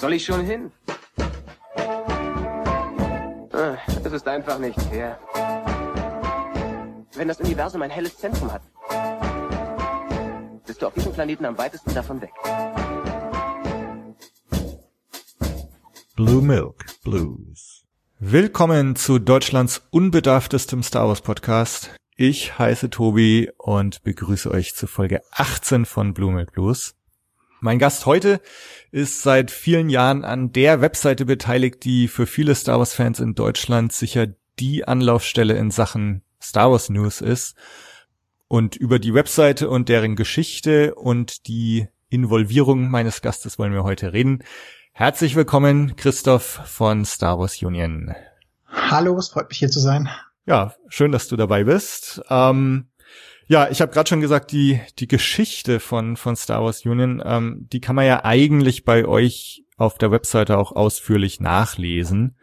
soll ich schon hin? Ah, es ist einfach nicht fair. Wenn das Universum ein helles Zentrum hat, bist du auf diesem Planeten am weitesten davon weg. Blue Milk Blues. Willkommen zu Deutschlands unbedarftestem Star Wars Podcast. Ich heiße Tobi und begrüße euch zu Folge 18 von Blue Milk Blues. Mein Gast heute ist seit vielen Jahren an der Webseite beteiligt, die für viele Star Wars Fans in Deutschland sicher die Anlaufstelle in Sachen Star Wars News ist. Und über die Webseite und deren Geschichte und die Involvierung meines Gastes wollen wir heute reden. Herzlich willkommen, Christoph von Star Wars Union. Hallo, es freut mich hier zu sein. Ja, schön, dass du dabei bist. Ähm, ja, ich habe gerade schon gesagt, die die Geschichte von von Star Wars Union, ähm, die kann man ja eigentlich bei euch auf der Webseite auch ausführlich nachlesen,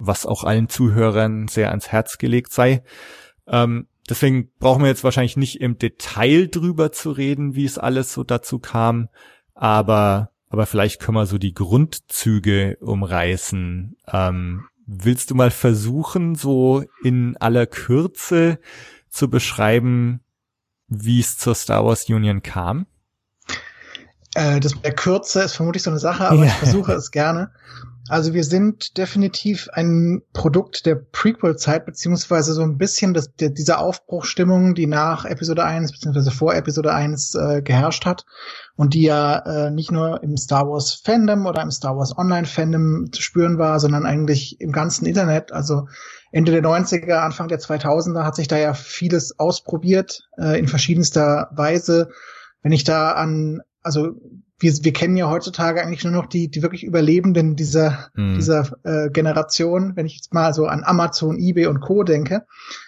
was auch allen Zuhörern sehr ans Herz gelegt sei. Ähm, deswegen brauchen wir jetzt wahrscheinlich nicht im Detail drüber zu reden, wie es alles so dazu kam, aber aber vielleicht können wir so die Grundzüge umreißen. Ähm, willst du mal versuchen, so in aller Kürze zu beschreiben, wie es zur Star Wars Union kam? Äh, das mit der Kürze ist vermutlich so eine Sache, aber ja. ich versuche es gerne. Also wir sind definitiv ein Produkt der Prequel-Zeit, beziehungsweise so ein bisschen das, der, dieser Aufbruchstimmung, die nach Episode 1 beziehungsweise vor Episode 1 äh, geherrscht hat und die ja äh, nicht nur im Star Wars Fandom oder im Star Wars Online Fandom zu spüren war, sondern eigentlich im ganzen Internet. Also Ende der 90er, Anfang der 2000er hat sich da ja vieles ausprobiert äh, in verschiedenster Weise. Wenn ich da an, also wir, wir kennen ja heutzutage eigentlich nur noch die, die wirklich Überlebenden dieser, mhm. dieser äh, Generation, wenn ich jetzt mal so an Amazon, eBay und Co. denke.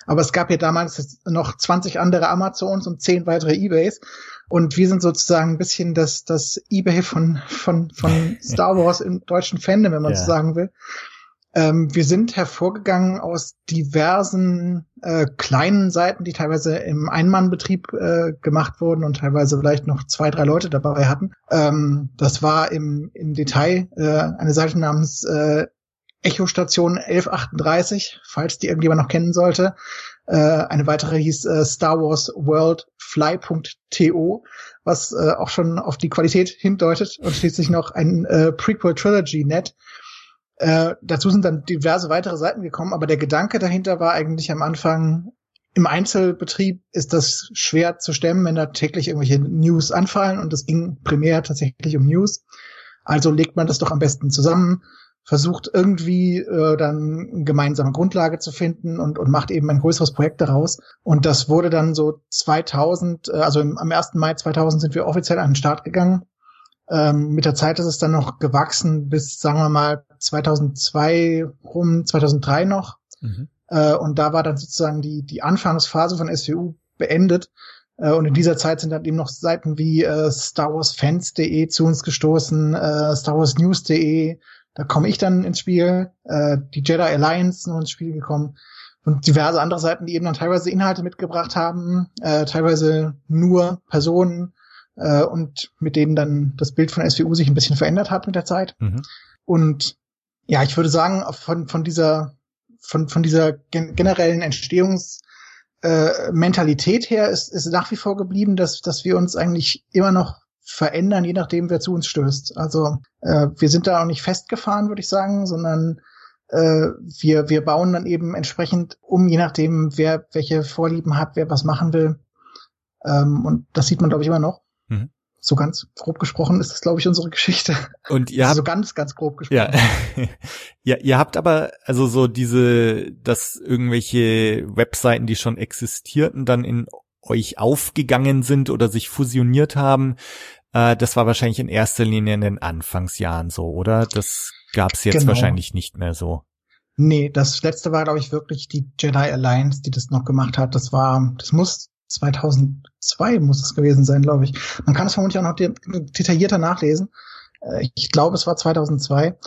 Aber es gab ja damals noch 20 andere Amazons und 10 weitere eBays. Und wir sind sozusagen ein bisschen das, das eBay von, von, von Star Wars im deutschen Fandom, wenn man ja. so sagen will. Ähm, wir sind hervorgegangen aus diversen äh, kleinen Seiten, die teilweise im Einmannbetrieb äh, gemacht wurden und teilweise vielleicht noch zwei, drei Leute dabei hatten. Ähm, das war im, im Detail äh, eine Seite namens äh, Echo Station 1138, falls die irgendjemand noch kennen sollte. Äh, eine weitere hieß äh, Star Wars World Fly.to, was äh, auch schon auf die Qualität hindeutet und schließlich noch ein äh, Prequel Trilogy Net, äh, dazu sind dann diverse weitere Seiten gekommen, aber der Gedanke dahinter war eigentlich am Anfang, im Einzelbetrieb ist das schwer zu stemmen, wenn da täglich irgendwelche News anfallen und es ging primär tatsächlich um News. Also legt man das doch am besten zusammen, versucht irgendwie äh, dann eine gemeinsame Grundlage zu finden und, und macht eben ein größeres Projekt daraus. Und das wurde dann so 2000, äh, also im, am 1. Mai 2000 sind wir offiziell an den Start gegangen ähm, mit der Zeit ist es dann noch gewachsen bis, sagen wir mal, 2002 rum, 2003 noch. Mhm. Äh, und da war dann sozusagen die, die Anfangsphase von SWU beendet. Äh, und in dieser Zeit sind dann eben noch Seiten wie äh, StarWarsFans.de zu uns gestoßen, äh, StarWarsNews.de. Da komme ich dann ins Spiel, äh, die Jedi Alliance noch ins Spiel gekommen und diverse andere Seiten, die eben dann teilweise Inhalte mitgebracht haben, äh, teilweise nur Personen, äh, und mit denen dann das Bild von SWU sich ein bisschen verändert hat mit der Zeit. Mhm. Und ja, ich würde sagen, von, von dieser, von, von dieser gen generellen Entstehungsmentalität äh, her ist, ist nach wie vor geblieben, dass, dass wir uns eigentlich immer noch verändern, je nachdem, wer zu uns stößt. Also äh, wir sind da auch nicht festgefahren, würde ich sagen, sondern äh, wir, wir bauen dann eben entsprechend um, je nachdem, wer welche Vorlieben hat, wer was machen will. Ähm, und das sieht man, glaube ich, immer noch. Mhm. So ganz grob gesprochen ist das, glaube ich, unsere Geschichte. Und ihr habt, so ganz, ganz grob gesprochen. Ja. ja, ihr habt aber also so diese, dass irgendwelche Webseiten, die schon existierten, dann in euch aufgegangen sind oder sich fusioniert haben. Äh, das war wahrscheinlich in erster Linie in den Anfangsjahren so, oder? Das gab's jetzt genau. wahrscheinlich nicht mehr so. Nee, das letzte war, glaube ich, wirklich die Jedi Alliance, die das noch gemacht hat. Das war, das muss 2002 muss es gewesen sein, glaube ich. Man kann es vermutlich auch noch de detaillierter nachlesen. Äh, ich glaube, es war 2002.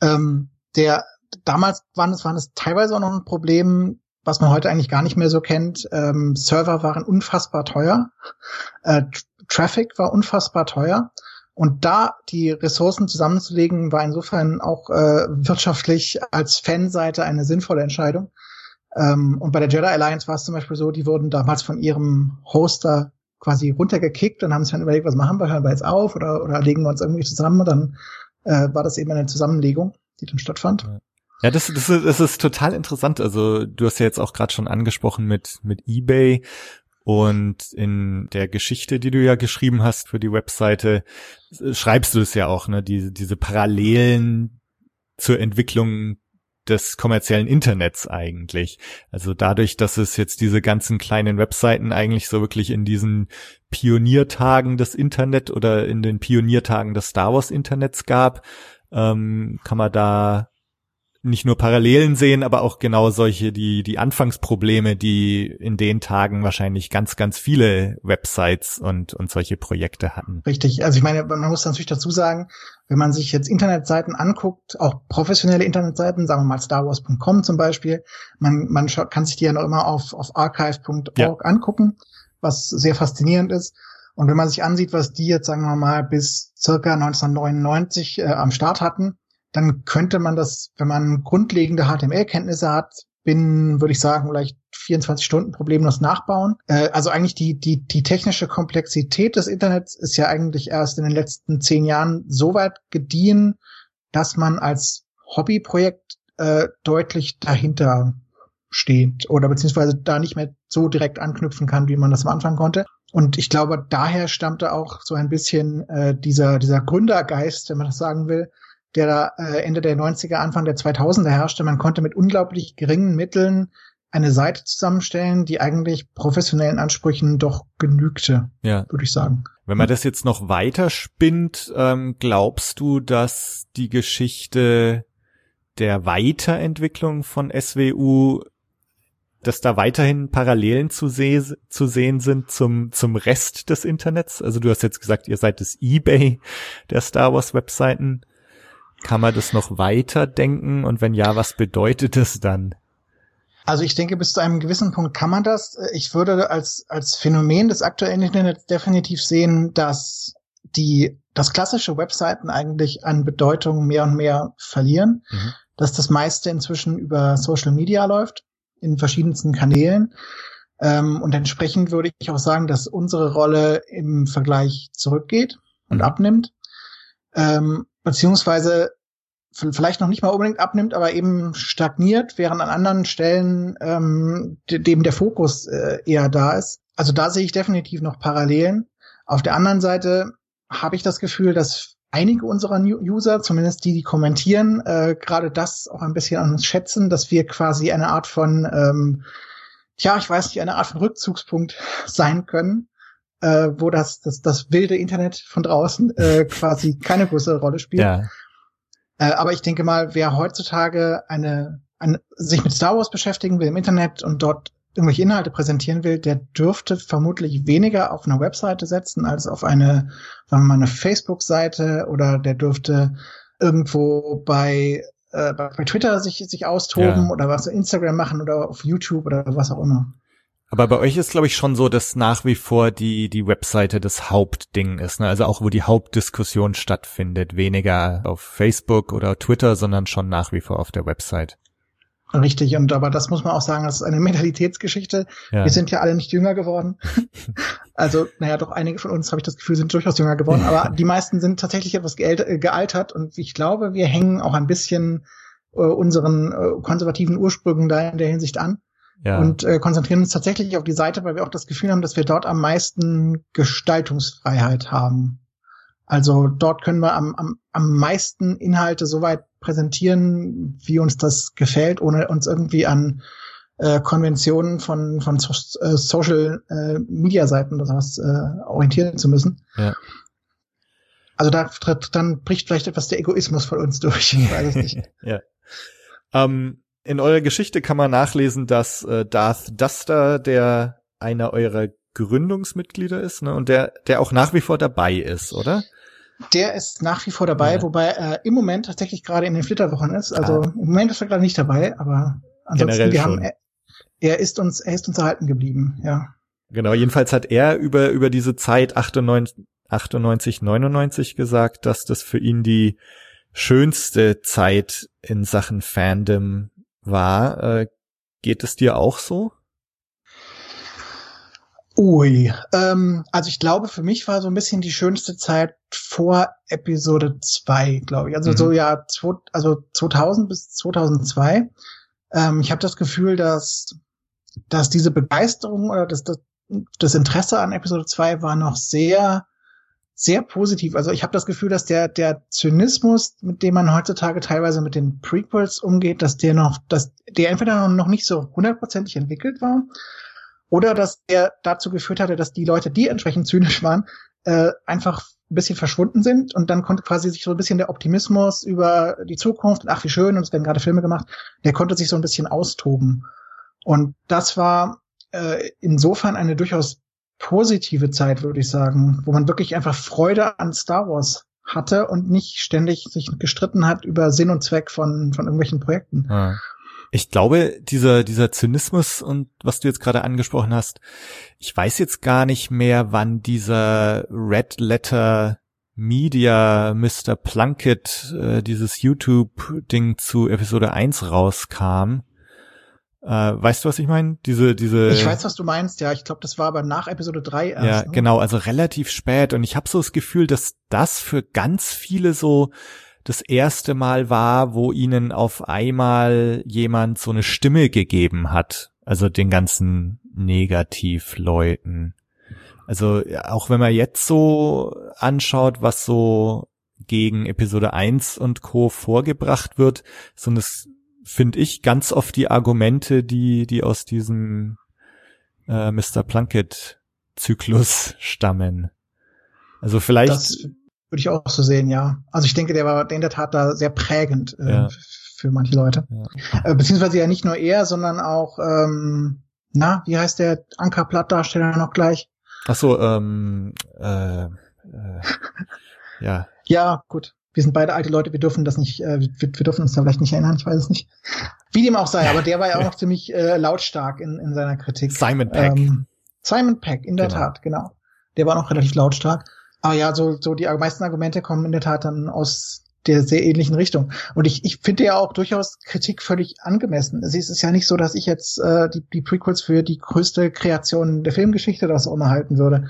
Ähm, der damals waren es waren es teilweise auch noch ein Problem, was man heute eigentlich gar nicht mehr so kennt. Ähm, Server waren unfassbar teuer. Äh, Traffic war unfassbar teuer. Und da die Ressourcen zusammenzulegen, war insofern auch äh, wirtschaftlich als Fanseite eine sinnvolle Entscheidung. Ähm, und bei der Jedi Alliance war es zum Beispiel so, die wurden damals von ihrem Hoster quasi runtergekickt und haben sich dann überlegt, was machen wir, hören wir jetzt auf oder, oder legen wir uns irgendwie zusammen und dann äh, war das eben eine Zusammenlegung, die dann stattfand. Ja, das, das, ist, das ist total interessant. Also du hast ja jetzt auch gerade schon angesprochen mit, mit eBay und in der Geschichte, die du ja geschrieben hast für die Webseite, schreibst du es ja auch, ne? Diese, diese Parallelen zur Entwicklung des kommerziellen Internets eigentlich. Also dadurch, dass es jetzt diese ganzen kleinen Webseiten eigentlich so wirklich in diesen Pioniertagen des Internet oder in den Pioniertagen des Star Wars Internets gab, ähm, kann man da nicht nur Parallelen sehen, aber auch genau solche, die, die Anfangsprobleme, die in den Tagen wahrscheinlich ganz, ganz viele Websites und, und solche Projekte hatten. Richtig. Also ich meine, man muss natürlich dazu sagen, wenn man sich jetzt Internetseiten anguckt, auch professionelle Internetseiten, sagen wir mal starwars.com zum Beispiel, man, man kann sich die ja noch immer auf, auf archive.org ja. angucken, was sehr faszinierend ist. Und wenn man sich ansieht, was die jetzt, sagen wir mal, bis circa 1999 äh, am Start hatten, dann könnte man das, wenn man grundlegende HTML-Kenntnisse hat, binnen, würde ich sagen, vielleicht 24 Stunden problemlos nachbauen. Äh, also eigentlich die, die, die technische Komplexität des Internets ist ja eigentlich erst in den letzten zehn Jahren so weit gediehen, dass man als Hobbyprojekt äh, deutlich dahinter steht oder beziehungsweise da nicht mehr so direkt anknüpfen kann, wie man das am Anfang konnte. Und ich glaube, daher stammte auch so ein bisschen äh, dieser, dieser Gründergeist, wenn man das sagen will, der da äh, Ende der 90er, Anfang der 2000er herrschte. Man konnte mit unglaublich geringen Mitteln eine Seite zusammenstellen, die eigentlich professionellen Ansprüchen doch genügte, ja. würde ich sagen. Wenn man das jetzt noch weiter spinnt, ähm, glaubst du, dass die Geschichte der Weiterentwicklung von SWU, dass da weiterhin Parallelen zu, se zu sehen sind zum, zum Rest des Internets? Also du hast jetzt gesagt, ihr seid das eBay der Star Wars Webseiten. Kann man das noch weiter denken? Und wenn ja, was bedeutet es dann? Also ich denke, bis zu einem gewissen Punkt kann man das. Ich würde als, als Phänomen des aktuellen Internets definitiv sehen, dass die, das klassische Webseiten eigentlich an Bedeutung mehr und mehr verlieren, mhm. dass das meiste inzwischen über Social Media läuft, in verschiedensten Kanälen. Ähm, und entsprechend würde ich auch sagen, dass unsere Rolle im Vergleich zurückgeht und mhm. abnimmt. Ähm, beziehungsweise vielleicht noch nicht mal unbedingt abnimmt, aber eben stagniert, während an anderen Stellen ähm, dem der Fokus äh, eher da ist. Also da sehe ich definitiv noch Parallelen. Auf der anderen Seite habe ich das Gefühl, dass einige unserer User, zumindest die, die kommentieren, äh, gerade das auch ein bisschen an uns schätzen, dass wir quasi eine Art von, ähm, tja, ich weiß nicht, eine Art von Rückzugspunkt sein können, äh, wo das, das, das wilde Internet von draußen äh, quasi keine größere Rolle spielt. Ja. Äh, aber ich denke mal, wer heutzutage eine, eine, sich mit Star Wars beschäftigen will im Internet und dort irgendwelche Inhalte präsentieren will, der dürfte vermutlich weniger auf eine Webseite setzen als auf eine, sagen wir mal, eine Facebook-Seite oder der dürfte irgendwo bei, äh, bei Twitter sich, sich austoben ja. oder was Instagram machen oder auf YouTube oder was auch immer. Aber bei euch ist, glaube ich, schon so, dass nach wie vor die, die Webseite das Hauptding ist. Ne? Also auch, wo die Hauptdiskussion stattfindet. Weniger auf Facebook oder Twitter, sondern schon nach wie vor auf der Website. Richtig, und aber das muss man auch sagen, das ist eine Mentalitätsgeschichte. Ja. Wir sind ja alle nicht jünger geworden. also, naja, doch einige von uns, habe ich das Gefühl, sind durchaus jünger geworden, aber die meisten sind tatsächlich etwas äh, gealtert und ich glaube, wir hängen auch ein bisschen äh, unseren äh, konservativen Ursprüngen da in der Hinsicht an ja. und äh, konzentrieren uns tatsächlich auf die Seite, weil wir auch das Gefühl haben, dass wir dort am meisten Gestaltungsfreiheit haben. Also dort können wir am, am, am meisten Inhalte so weit präsentieren, wie uns das gefällt, ohne uns irgendwie an äh, Konventionen von, von so, äh, Social äh, Media Seiten oder sowas äh, orientieren zu müssen. Ja. Also da dann bricht vielleicht etwas der Egoismus von uns durch. Ich weiß es nicht. ja. Ähm, in eurer Geschichte kann man nachlesen, dass äh, Darth Duster der einer eurer Gründungsmitglieder ist, ne? Und der, der auch nach wie vor dabei ist, oder? Der ist nach wie vor dabei, ja. wobei er im Moment tatsächlich gerade in den Flitterwochen ist. Also ah. im Moment ist er gerade nicht dabei, aber ansonsten Generell wir schon. haben er, er ist uns er ist uns erhalten geblieben, ja. Genau, jedenfalls hat er über über diese Zeit 98 98, 99 gesagt, dass das für ihn die schönste Zeit in Sachen Fandom war. Äh, geht es dir auch so? Ui, ähm, also ich glaube, für mich war so ein bisschen die schönste Zeit vor Episode 2, glaube ich. Also mhm. so ja, zwei, also 2000 bis 2002. Ähm, ich habe das Gefühl, dass, dass diese Begeisterung oder das, das, das Interesse an Episode 2 war noch sehr, sehr positiv. Also ich habe das Gefühl, dass der, der Zynismus, mit dem man heutzutage teilweise mit den Prequels umgeht, dass der noch, dass der entweder noch nicht so hundertprozentig entwickelt war oder dass der dazu geführt hatte, dass die Leute, die entsprechend zynisch waren, äh, einfach ein bisschen verschwunden sind und dann konnte quasi sich so ein bisschen der Optimismus über die Zukunft, ach wie schön, und es werden gerade Filme gemacht, der konnte sich so ein bisschen austoben. Und das war äh, insofern eine durchaus positive Zeit, würde ich sagen, wo man wirklich einfach Freude an Star Wars hatte und nicht ständig sich gestritten hat über Sinn und Zweck von, von irgendwelchen Projekten. Ja. Ich glaube, dieser, dieser Zynismus und was du jetzt gerade angesprochen hast, ich weiß jetzt gar nicht mehr, wann dieser Red Letter Media Mr. Plunkett, äh, dieses YouTube-Ding zu Episode 1 rauskam. Äh, weißt du, was ich meine? Diese, diese. Ich weiß, was du meinst, ja. Ich glaube, das war aber nach Episode 3 erst. Ja, ne? genau, also relativ spät. Und ich habe so das Gefühl, dass das für ganz viele so das erste Mal war, wo ihnen auf einmal jemand so eine Stimme gegeben hat. Also den ganzen Negativleuten. Also auch wenn man jetzt so anschaut, was so gegen Episode 1 und Co. vorgebracht wird, so das finde ich ganz oft die Argumente, die, die aus diesem äh, Mr. Plunkett Zyklus stammen. Also vielleicht. Das würde ich auch so sehen, ja. Also ich denke, der war in der Tat da sehr prägend äh, ja. für manche Leute. Ja. Äh, beziehungsweise ja nicht nur er, sondern auch, ähm, na, wie heißt der Ankerplattdarsteller noch gleich? Ach so, ähm, äh, äh, ja. Ja, gut. Wir sind beide alte Leute, wir dürfen das nicht, äh, wir, wir dürfen uns da vielleicht nicht erinnern, ich weiß es nicht. Wie dem auch sei, aber der war ja auch noch ziemlich äh, lautstark in, in seiner Kritik. Simon Peck. Ähm, Simon Peck, in der genau. Tat, genau. Der war noch relativ lautstark. Aber ja, so, so die meisten Argumente kommen in der Tat dann aus der sehr ähnlichen Richtung. Und ich, ich finde ja auch durchaus Kritik völlig angemessen. Es ist ja nicht so, dass ich jetzt äh, die, die Prequels für die größte Kreation der Filmgeschichte das auch mal halten würde.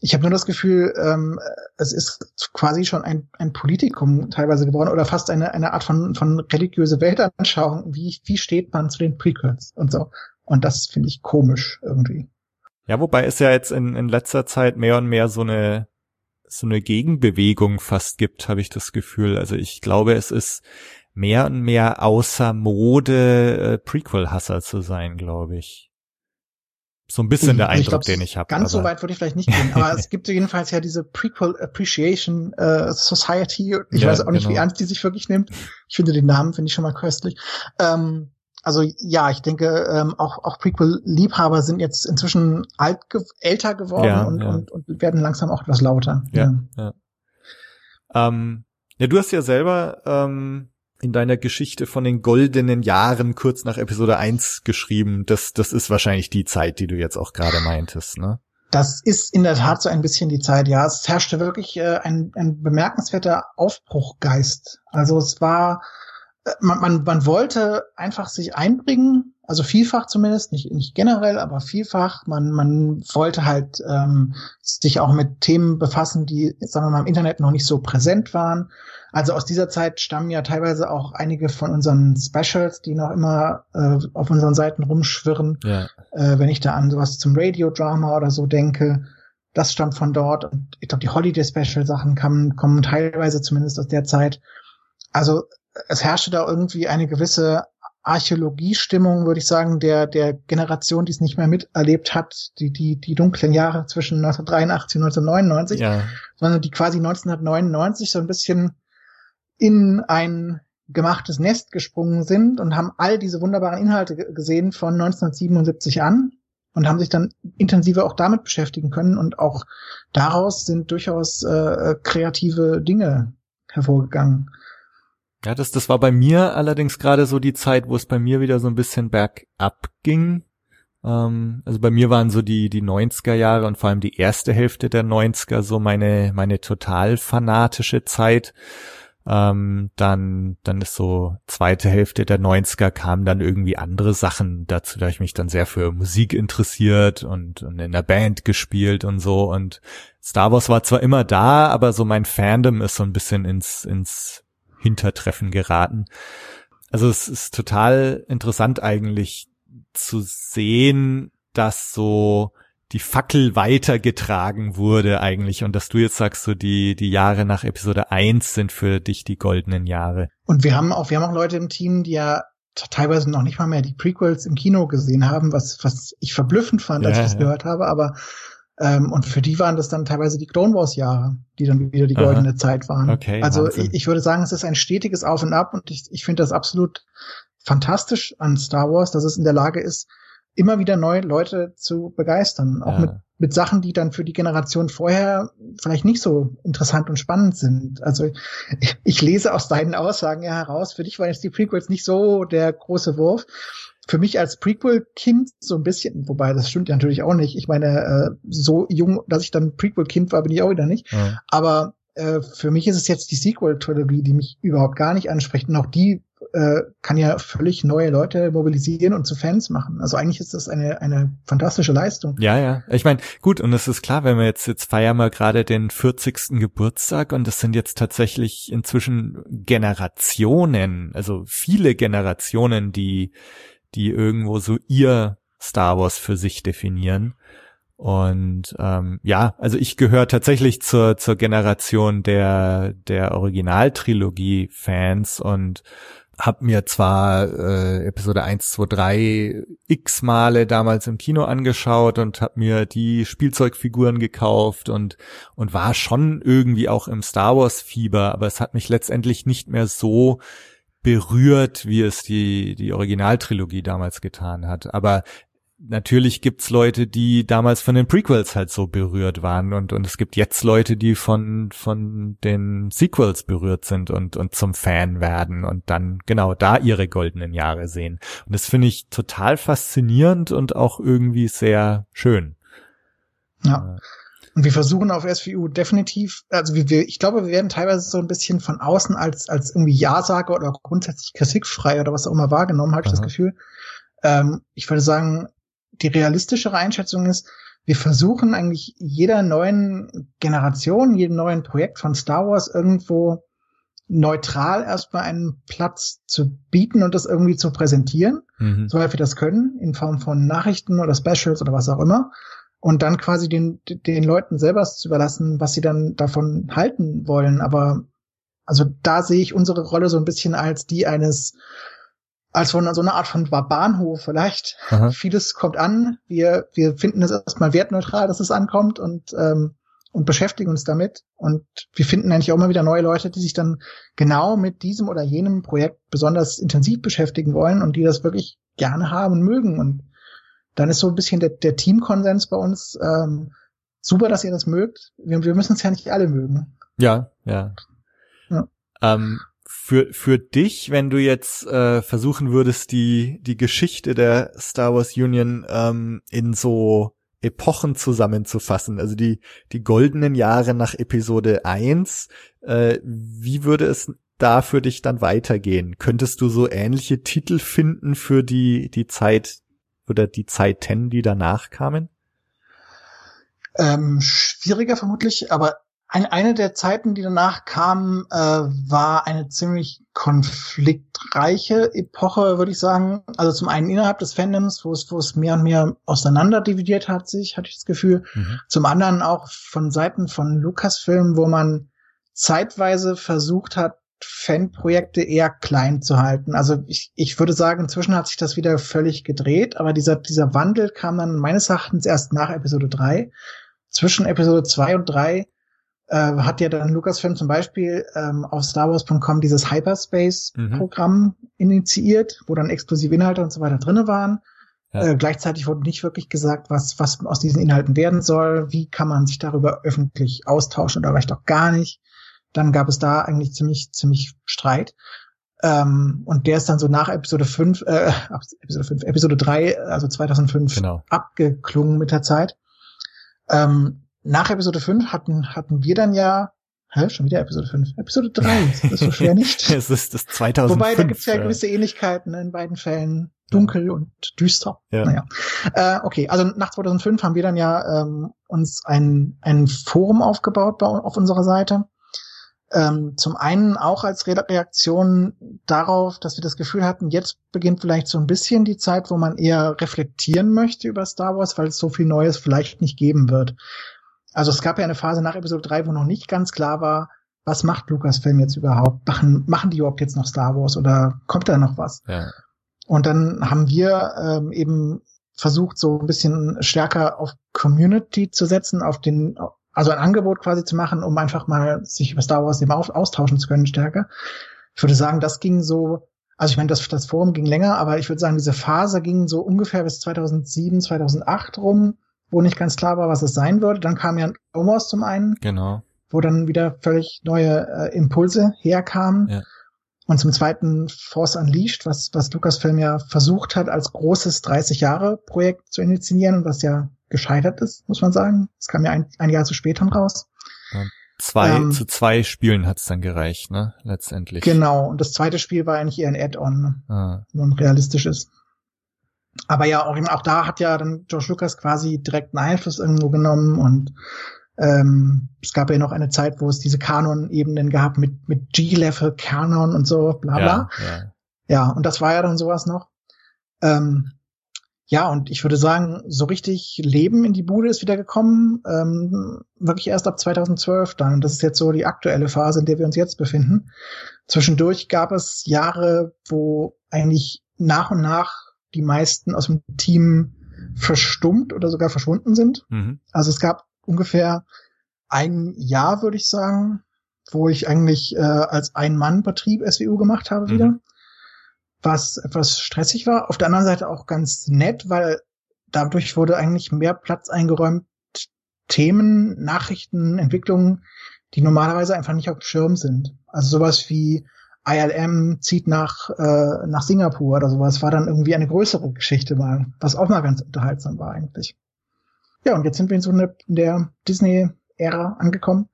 Ich habe nur das Gefühl, ähm, es ist quasi schon ein, ein Politikum teilweise geworden oder fast eine, eine Art von, von religiöse Weltanschauung. Wie, wie steht man zu den Prequels und so? Und das finde ich komisch irgendwie. Ja, wobei es ja jetzt in, in letzter Zeit mehr und mehr so eine so eine Gegenbewegung fast gibt, habe ich das Gefühl. Also ich glaube, es ist mehr und mehr außer Mode, äh, Prequel-Hasser zu sein, glaube ich. So ein bisschen der Eindruck, glaub, den ich habe. Ganz aber. so weit würde ich vielleicht nicht gehen, aber es gibt jedenfalls ja diese Prequel Appreciation äh, Society. Ich ja, weiß auch nicht, genau. wie ernst die sich wirklich nimmt. Ich finde den Namen finde ich schon mal köstlich. Ähm, also ja, ich denke, ähm, auch, auch Prequel-Liebhaber sind jetzt inzwischen alt, ge älter geworden ja, und, ja. Und, und werden langsam auch etwas lauter. Ja, ja. Ja, ähm, ja du hast ja selber ähm, in deiner Geschichte von den goldenen Jahren kurz nach Episode 1 geschrieben. Das, das ist wahrscheinlich die Zeit, die du jetzt auch gerade meintest, ne? Das ist in der Tat so ein bisschen die Zeit, ja. Es herrschte wirklich äh, ein, ein bemerkenswerter Aufbruchgeist. Also es war man, man, man wollte einfach sich einbringen, also vielfach zumindest, nicht, nicht generell, aber vielfach. Man, man wollte halt ähm, sich auch mit Themen befassen, die, sagen wir mal, im Internet noch nicht so präsent waren. Also aus dieser Zeit stammen ja teilweise auch einige von unseren Specials, die noch immer äh, auf unseren Seiten rumschwirren. Ja. Äh, wenn ich da an sowas zum Radiodrama oder so denke, das stammt von dort. Und ich glaube, die Holiday Special Sachen kommen, kommen teilweise zumindest aus der Zeit. Also es herrschte da irgendwie eine gewisse Archäologiestimmung, würde ich sagen, der, der Generation, die es nicht mehr miterlebt hat, die, die, die dunklen Jahre zwischen 1983 und 1999, ja. sondern die quasi 1999 so ein bisschen in ein gemachtes Nest gesprungen sind und haben all diese wunderbaren Inhalte gesehen von 1977 an und haben sich dann intensiver auch damit beschäftigen können und auch daraus sind durchaus äh, kreative Dinge hervorgegangen. Ja, das, das war bei mir allerdings gerade so die Zeit, wo es bei mir wieder so ein bisschen bergab ging. Ähm, also bei mir waren so die, die 90er Jahre und vor allem die erste Hälfte der 90er so meine, meine total fanatische Zeit. Ähm, dann, dann ist so zweite Hälfte der 90er kamen dann irgendwie andere Sachen dazu, da ich mich dann sehr für Musik interessiert und, und in der Band gespielt und so. Und Star Wars war zwar immer da, aber so mein Fandom ist so ein bisschen ins, ins Hintertreffen geraten. Also es ist total interessant eigentlich zu sehen, dass so die Fackel weitergetragen wurde eigentlich und dass du jetzt sagst, so die, die Jahre nach Episode 1 sind für dich die goldenen Jahre. Und wir haben auch, wir haben auch Leute im Team, die ja teilweise noch nicht mal mehr die Prequels im Kino gesehen haben, was, was ich verblüffend fand, als ja, ich das ja. gehört habe, aber ähm, und für die waren das dann teilweise die Clone Wars Jahre, die dann wieder die goldene Aha. Zeit waren. Okay, also ich, ich, würde sagen, es ist ein stetiges Auf und Ab und ich, ich finde das absolut fantastisch an Star Wars, dass es in der Lage ist, immer wieder neue Leute zu begeistern. Auch ja. mit, mit Sachen, die dann für die Generation vorher vielleicht nicht so interessant und spannend sind. Also ich, ich lese aus deinen Aussagen ja heraus, für dich waren jetzt die Prequels nicht so der große Wurf. Für mich als Prequel-Kind so ein bisschen, wobei das stimmt ja natürlich auch nicht. Ich meine, äh, so jung, dass ich dann Prequel-Kind war, bin ich auch wieder nicht. Ja. Aber äh, für mich ist es jetzt die Sequel-Trilogie, die mich überhaupt gar nicht anspricht. Und auch die äh, kann ja völlig neue Leute mobilisieren und zu Fans machen. Also eigentlich ist das eine, eine fantastische Leistung. Ja, ja. Ich meine, gut, und es ist klar, wenn wir jetzt, jetzt feiern wir gerade den 40. Geburtstag und das sind jetzt tatsächlich inzwischen Generationen, also viele Generationen, die, die irgendwo so ihr Star Wars für sich definieren. Und ähm, ja, also ich gehöre tatsächlich zur zur Generation der der Originaltrilogie-Fans und hab mir zwar äh, Episode 1, 2, 3 x Male damals im Kino angeschaut und hab mir die Spielzeugfiguren gekauft und und war schon irgendwie auch im Star Wars Fieber, aber es hat mich letztendlich nicht mehr so berührt, wie es die die Originaltrilogie damals getan hat. Aber natürlich gibt's Leute, die damals von den Prequels halt so berührt waren und, und es gibt jetzt Leute, die von, von den Sequels berührt sind und, und zum Fan werden und dann genau da ihre goldenen Jahre sehen. Und das finde ich total faszinierend und auch irgendwie sehr schön. Ja. Und wir versuchen auf SVU definitiv, also wir, ich glaube, wir werden teilweise so ein bisschen von außen als, als irgendwie Ja-Sager oder grundsätzlich kritikfrei oder was auch immer wahrgenommen, habe ich das Gefühl. Ähm, ich würde sagen, die realistischere Einschätzung ist, wir versuchen eigentlich jeder neuen Generation, jedem neuen Projekt von Star Wars irgendwo neutral erstmal einen Platz zu bieten und das irgendwie zu präsentieren, mhm. soweit wir das können, in Form von Nachrichten oder Specials oder was auch immer. Und dann quasi den, den Leuten selber zu überlassen, was sie dann davon halten wollen. Aber also da sehe ich unsere Rolle so ein bisschen als die eines als von so einer Art von Bahnhof vielleicht. Aha. Vieles kommt an. Wir, wir finden es erstmal wertneutral, dass es ankommt und, ähm, und beschäftigen uns damit. Und wir finden eigentlich auch immer wieder neue Leute, die sich dann genau mit diesem oder jenem Projekt besonders intensiv beschäftigen wollen und die das wirklich gerne haben und mögen. Und dann ist so ein bisschen der, der Teamkonsens bei uns, ähm, super, dass ihr das mögt. Wir, wir müssen es ja nicht alle mögen. Ja, ja. ja. Ähm, für, für dich, wenn du jetzt äh, versuchen würdest, die, die Geschichte der Star Wars Union ähm, in so Epochen zusammenzufassen, also die, die goldenen Jahre nach Episode 1, äh, wie würde es da für dich dann weitergehen? Könntest du so ähnliche Titel finden für die, die Zeit oder die Zeiten, die danach kamen? Ähm, schwieriger vermutlich, aber ein, eine der Zeiten, die danach kamen, äh, war eine ziemlich konfliktreiche Epoche, würde ich sagen. Also zum einen innerhalb des Fandoms, wo es, wo es mehr und mehr auseinander dividiert hat sich, hatte ich das Gefühl. Mhm. Zum anderen auch von Seiten von Lucasfilm, wo man zeitweise versucht hat, Fanprojekte eher klein zu halten. Also ich, ich würde sagen, inzwischen hat sich das wieder völlig gedreht, aber dieser, dieser Wandel kam dann meines Erachtens erst nach Episode 3. Zwischen Episode 2 und 3 äh, hat ja dann Lucasfilm zum Beispiel ähm, auf StarWars.com dieses Hyperspace-Programm mhm. initiiert, wo dann exklusive Inhalte und so weiter drinne waren. Ja. Äh, gleichzeitig wurde nicht wirklich gesagt, was, was aus diesen Inhalten werden soll, wie kann man sich darüber öffentlich austauschen oder vielleicht auch gar nicht. Dann gab es da eigentlich ziemlich, ziemlich Streit. Ähm, und der ist dann so nach Episode 5, äh, Episode 5, Episode 3, also 2005 Genau. abgeklungen mit der Zeit. Ähm, nach Episode 5 hatten, hatten wir dann ja, hä, schon wieder Episode 5, Episode 3, das ist so schwer nicht. es ist das 2005. Wobei, da gibt's ja äh, gewisse Ähnlichkeiten in beiden Fällen. Dunkel und düster. Ja. Naja. Äh, okay, also nach 2005 haben wir dann ja ähm, uns ein, ein Forum aufgebaut bei, auf unserer Seite. Ähm, zum einen auch als Re Reaktion darauf, dass wir das Gefühl hatten, jetzt beginnt vielleicht so ein bisschen die Zeit, wo man eher reflektieren möchte über Star Wars, weil es so viel Neues vielleicht nicht geben wird. Also es gab ja eine Phase nach Episode 3, wo noch nicht ganz klar war, was macht Lucasfilm jetzt überhaupt? Machen, machen die überhaupt jetzt noch Star Wars oder kommt da noch was? Ja. Und dann haben wir ähm, eben versucht, so ein bisschen stärker auf Community zu setzen, auf den, also ein Angebot quasi zu machen, um einfach mal sich über Star Wars eben auf, austauschen zu können stärker. Ich würde sagen, das ging so, also ich meine, das, das Forum ging länger, aber ich würde sagen, diese Phase ging so ungefähr bis 2007, 2008 rum, wo nicht ganz klar war, was es sein würde. Dann kam ja Wars zum einen, Genau. wo dann wieder völlig neue äh, Impulse herkamen. Ja. Und zum zweiten Force Unleashed, was, was Lucasfilm ja versucht hat, als großes 30-Jahre-Projekt zu initiieren und was ja gescheitert ist, muss man sagen. Es kam ja ein, ein Jahr zu spät dann raus. Zwei, Ähm, zu zwei Spielen hat's dann gereicht, ne? Letztendlich. Genau. Und das zweite Spiel war eigentlich eher ein Add-on? Ah, wenn man realistisch ist. Aber ja, auch, auch da hat ja dann George Lucas quasi direkten Einfluss irgendwo genommen und ähm, es gab ja noch eine Zeit, wo es diese Kanon-Ebenen gab mit, mit G-Level Kanon und so, bla bla. ja, ja. Ja, und das war ja dann sowas noch. Ähm, ja, und ich würde sagen, so richtig Leben in die Bude ist wieder gekommen, ähm, wirklich erst ab 2012 dann. Und das ist jetzt so die aktuelle Phase, in der wir uns jetzt befinden. Zwischendurch gab es Jahre, wo eigentlich nach und nach die meisten aus dem Team verstummt oder sogar verschwunden sind. Mhm. Also es gab ungefähr ein Jahr, würde ich sagen, wo ich eigentlich äh, als Ein-Mann-Betrieb SWU gemacht habe Mhm. wieder, was etwas stressig war. Auf der anderen Seite auch ganz nett, weil dadurch wurde eigentlich mehr Platz eingeräumt, Themen, Nachrichten, Entwicklungen, die normalerweise einfach nicht auf dem Schirm sind. Also sowas wie ILM zieht nach, äh, nach Singapur oder sowas, war dann irgendwie eine größere Geschichte mal, was auch mal ganz unterhaltsam war eigentlich. Ja, und jetzt sind wir in so einer, in der Disney-Ära angekommen.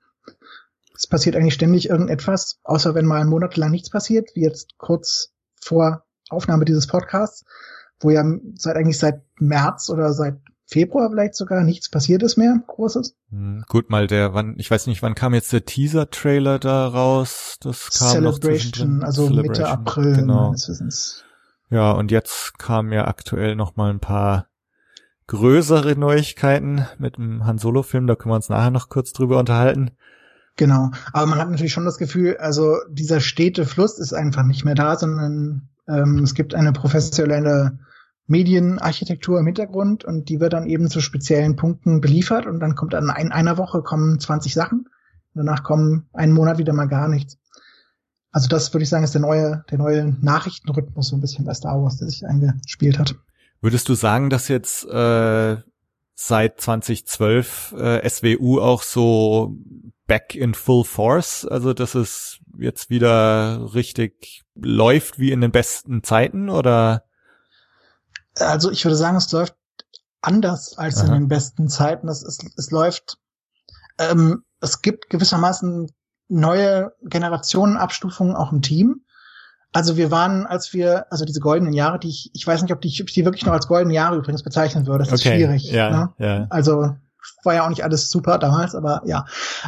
Es passiert eigentlich ständig irgendetwas, außer wenn mal monatelang nichts passiert, wie jetzt kurz vor Aufnahme dieses Podcasts, wo ja seit eigentlich seit März oder seit Februar vielleicht sogar nichts passiert ist mehr, Großes. Hm, Gut, mal der, wann, ich weiß nicht, wann kam jetzt der Teaser-Trailer da raus? Das kam noch Celebration, zwischendrin. also Mitte Celebration, April Genau. meines Wissens. Ja, und jetzt kamen ja aktuell noch mal ein paar größere Neuigkeiten mit dem Han Solo-Film. Da können wir uns nachher noch kurz drüber unterhalten. Genau. Aber man hat natürlich schon das Gefühl, also dieser stete Fluss ist einfach nicht mehr da, sondern ähm, es gibt eine professionelle Medienarchitektur im Hintergrund und die wird dann eben zu speziellen Punkten beliefert und dann kommt dann in einer Woche kommen 20 Sachen. Und danach kommen einen Monat wieder mal gar nichts. Also das würde ich sagen, ist der neue, der neue Nachrichtenrhythmus so ein bisschen bei Star Wars, der sich eingespielt hat. Würdest du sagen, dass jetzt äh, seit 2012 äh, SWU auch so back in full force, also dass es jetzt wieder richtig läuft wie in den besten Zeiten oder? Also ich würde sagen, es läuft anders als Aha. in den besten Zeiten. Es, es, es läuft, ähm, es gibt gewissermaßen neue Generationenabstufungen auch im Team. Also wir waren, als wir, also diese goldenen Jahre, die ich, ich weiß nicht, ob, die, ob ich die wirklich noch als goldene Jahre übrigens bezeichnen würde. Das ist schwierig. Ja, Ne? ja. Also war ja auch nicht alles super damals, aber ja.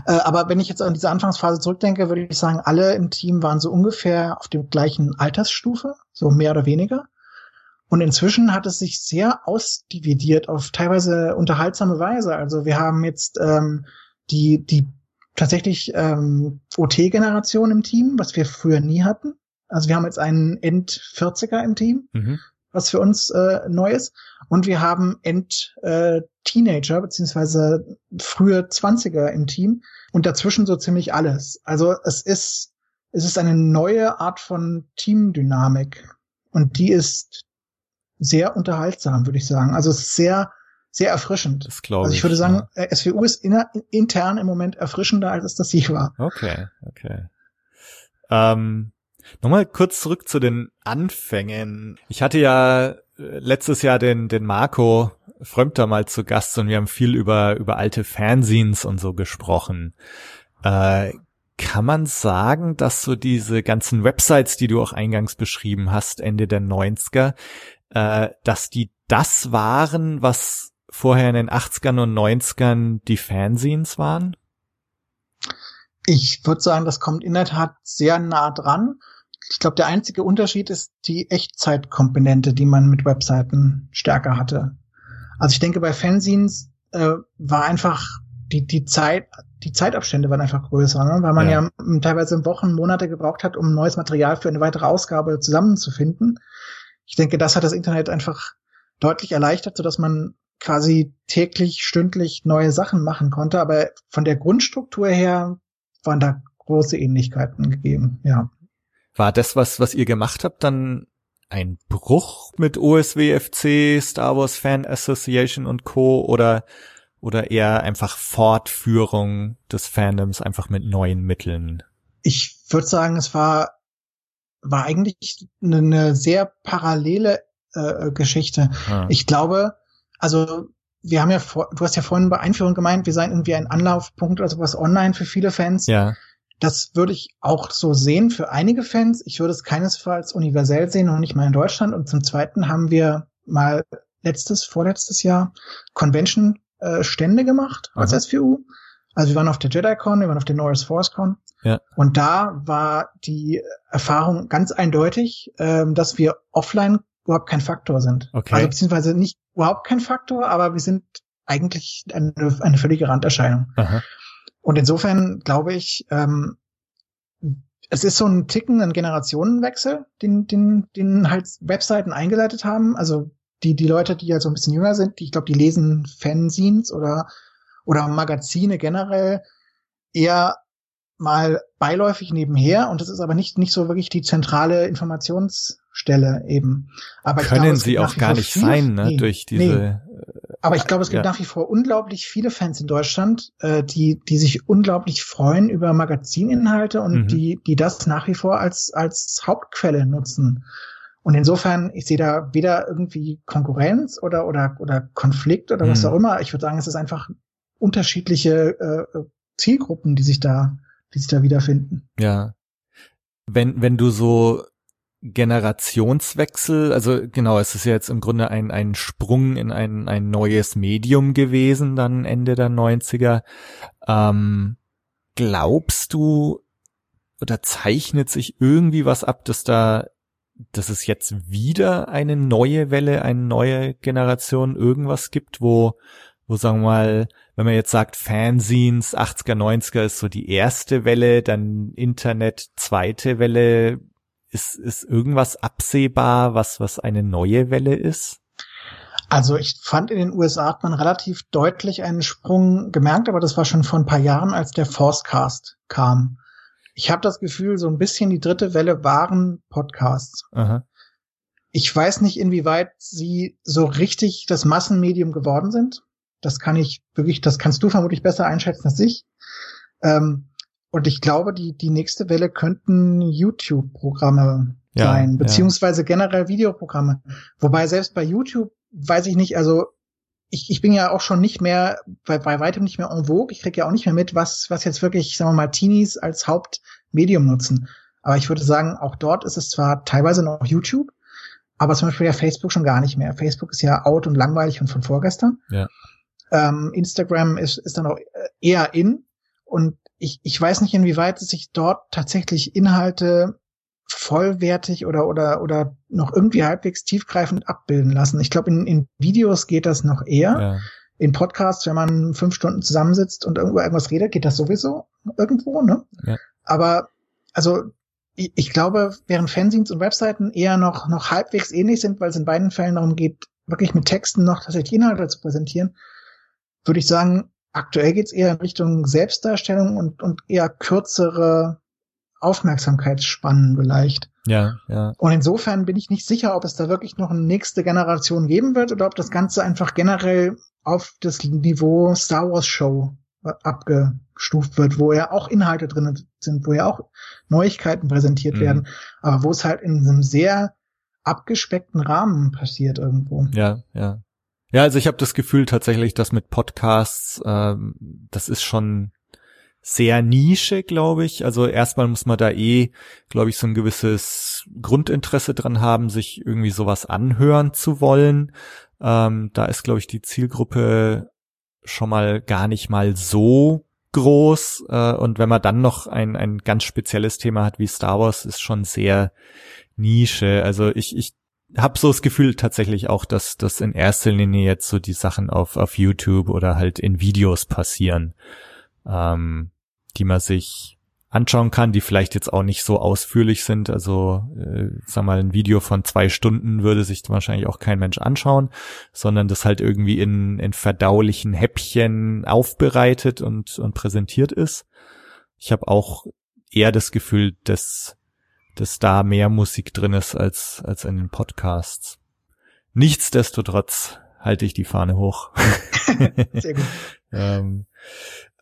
Äh, aber wenn ich jetzt an diese Anfangsphase zurückdenke, würde ich sagen, alle im Team waren so ungefähr auf dem gleichen Altersstufe, so mehr oder weniger. Und inzwischen hat es sich sehr ausdividiert auf teilweise unterhaltsame Weise. Also wir haben jetzt ähm, die, die tatsächlich ähm, OT-Generation im Team, was wir früher nie hatten. Also wir haben jetzt einen End-40er im Team Mhm. was für uns äh, neu ist. Und wir haben End-Teenager beziehungsweise frühe Zwanziger im Team und dazwischen so ziemlich alles. Also es ist, es ist eine neue Art von Teamdynamik und die ist sehr unterhaltsam, würde ich sagen. Also es ist sehr, sehr erfrischend. Das glaube Also ich. ich würde sagen, ja. äh, SWU ist inner, intern im Moment erfrischender, als es das je war. Okay, okay. Ähm, Nochmal kurz zurück zu den Anfängen. Ich hatte ja äh, letztes Jahr den, den Marco Frömter mal zu Gast und wir haben viel über, über alte Fanzines und so gesprochen. Äh, kann man sagen, dass so diese ganzen Websites, die du auch eingangs beschrieben hast, Ende der 90er, äh, dass die das waren, was vorher in den 80ern und 90ern die Fanzines waren? Ich würde sagen, das kommt in der Tat sehr nah dran. Ich glaube, der einzige Unterschied ist die Echtzeitkomponente, die man mit Webseiten stärker hatte. Also ich denke, bei Fanzines äh, war einfach die, die Zeit, die Zeitabstände waren einfach größer, ne? weil man ja. ja teilweise Wochen, Monate gebraucht hat, um neues Material für eine weitere Ausgabe zusammenzufinden. Ich denke, das hat das Internet einfach deutlich erleichtert, so dass man quasi täglich, stündlich neue Sachen machen konnte. Aber von der Grundstruktur her waren da große Ähnlichkeiten gegeben, ja. War das, was, was ihr gemacht habt, dann ein Bruch mit OSWFC, Star Wars Fan Association und Co. oder, oder eher einfach Fortführung des Fandoms einfach mit neuen Mitteln? Ich würde sagen, es war, war eigentlich eine sehr parallele äh, Geschichte. Ah. Ich glaube, also wir haben ja vor, du hast ja vorhin bei Einführung gemeint, wir seien irgendwie ein Anlaufpunkt oder sowas online für viele Fans. Ja. Das würde ich auch so sehen für einige Fans. Ich würde es keinesfalls universell sehen und nicht mal in Deutschland. Und zum Zweiten haben wir mal letztes, vorletztes Jahr Convention-Stände äh, gemacht als Aha. SVU. Also wir waren auf der JediCon, wir waren auf der Norris ForceCon. Ja. Und da war die Erfahrung ganz eindeutig, ähm, dass wir offline überhaupt kein Faktor sind. Okay. Also beziehungsweise nicht überhaupt kein Faktor, aber wir sind eigentlich eine, eine völlige Randerscheinung. Aha. Und insofern glaube ich, ähm, es ist so ein Ticken, ein Generationenwechsel, den, den, den halt Webseiten eingeleitet haben. Also die, die Leute, die halt so ein bisschen jünger sind, die, ich glaube, die lesen Fanzines oder, oder Magazine generell eher mal beiläufig nebenher und das ist aber nicht, nicht so wirklich die zentrale Informationsstelle eben. Aber Können glaube, sie auch gar nicht viel, sein, ne, nee, durch diese. Nee. Aber ich glaube, es gibt ja. nach wie vor unglaublich viele Fans in Deutschland, äh, die, die sich unglaublich freuen über Magazininhalte und mhm. die, die das nach wie vor als, als Hauptquelle nutzen. Und insofern, ich sehe da weder irgendwie Konkurrenz oder, oder, oder Konflikt oder mhm. was auch immer. Ich würde sagen, es ist einfach unterschiedliche äh, Zielgruppen, die sich da die sich da wiederfinden. Ja. Wenn, wenn du so Generationswechsel, also genau, es ist ja jetzt im Grunde ein, ein Sprung in ein, ein neues Medium gewesen, dann Ende der 90er. Ähm, glaubst du oder zeichnet sich irgendwie was ab, dass da, dass es jetzt wieder eine neue Welle, eine neue Generation irgendwas gibt, wo, wo sagen wir mal, wenn man jetzt sagt, Fanzines 80er, 90er ist so die erste Welle, dann Internet zweite Welle, ist, ist irgendwas absehbar, was, was eine neue Welle ist? Also ich fand in den USA hat man relativ deutlich einen Sprung gemerkt, aber das war schon vor ein paar Jahren, als der Forcecast kam. Ich habe das Gefühl, so ein bisschen die dritte Welle waren Podcasts. Aha. Ich weiß nicht, inwieweit sie so richtig das Massenmedium geworden sind. Das kann ich wirklich, das kannst du vermutlich besser einschätzen als ich. Ähm, und ich glaube, die, die nächste Welle könnten YouTube-Programme ja, sein, beziehungsweise ja. generell Videoprogramme. Wobei selbst bei YouTube weiß ich nicht, also ich, ich bin ja auch schon nicht mehr, bei, bei weitem nicht mehr en vogue. Ich kriege ja auch nicht mehr mit, was, was jetzt wirklich, sagen wir mal, Teenies als Hauptmedium nutzen. Aber ich würde sagen, auch dort ist es zwar teilweise noch YouTube, aber zum Beispiel ja Facebook schon gar nicht mehr. Facebook ist ja out und langweilig und von vorgestern. Ja. Ähm, Instagram ist, ist dann auch eher in. Und ich, ich weiß nicht, inwieweit sich dort tatsächlich Inhalte vollwertig oder, oder, oder noch irgendwie halbwegs tiefgreifend abbilden lassen. Ich glaube, in, in Videos geht das noch eher. Ja. In Podcasts, wenn man fünf Stunden zusammensitzt und irgendwo irgendwas redet, geht das sowieso irgendwo, ne? Ja. Aber, also, ich, ich glaube, während Fanzines und Webseiten eher noch, noch halbwegs ähnlich sind, weil es in beiden Fällen darum geht, wirklich mit Texten noch tatsächlich Inhalte zu präsentieren, würde ich sagen, aktuell geht's eher in Richtung Selbstdarstellung und, und eher kürzere Aufmerksamkeitsspannen vielleicht. Ja, ja. Und insofern bin ich nicht sicher, ob es da wirklich noch eine nächste Generation geben wird oder ob das Ganze einfach generell auf das Niveau Star Wars Show abgestuft wird, wo ja auch Inhalte drin sind, wo ja auch Neuigkeiten präsentiert mhm. werden, aber wo es halt in einem sehr abgespeckten Rahmen passiert irgendwo. Ja, ja. Ja, also ich habe das Gefühl tatsächlich, dass mit Podcasts, ähm, das ist schon sehr Nische, glaube ich. Also erstmal muss man da eh, glaube ich, so ein gewisses Grundinteresse dran haben, sich irgendwie sowas anhören zu wollen. Ähm, da ist, glaube ich, die Zielgruppe schon mal gar nicht mal so groß. Äh, und wenn man dann noch ein, ein ganz spezielles Thema hat wie Star Wars, ist schon sehr Nische. Also ich, ich habe so das Gefühl tatsächlich auch, dass das in erster Linie jetzt so die Sachen auf, auf YouTube oder halt in Videos passieren, ähm, die man sich anschauen kann, die vielleicht jetzt auch nicht so ausführlich sind. Also, äh, sag mal, ein Video von zwei Stunden würde sich wahrscheinlich auch kein Mensch anschauen, sondern das halt irgendwie in, in verdaulichen Häppchen aufbereitet und, und präsentiert ist. Ich habe auch eher das Gefühl, dass, dass da mehr Musik drin ist als, als in den Podcasts. Nichtsdestotrotz halte ich die Fahne hoch. Sehr gut. ähm,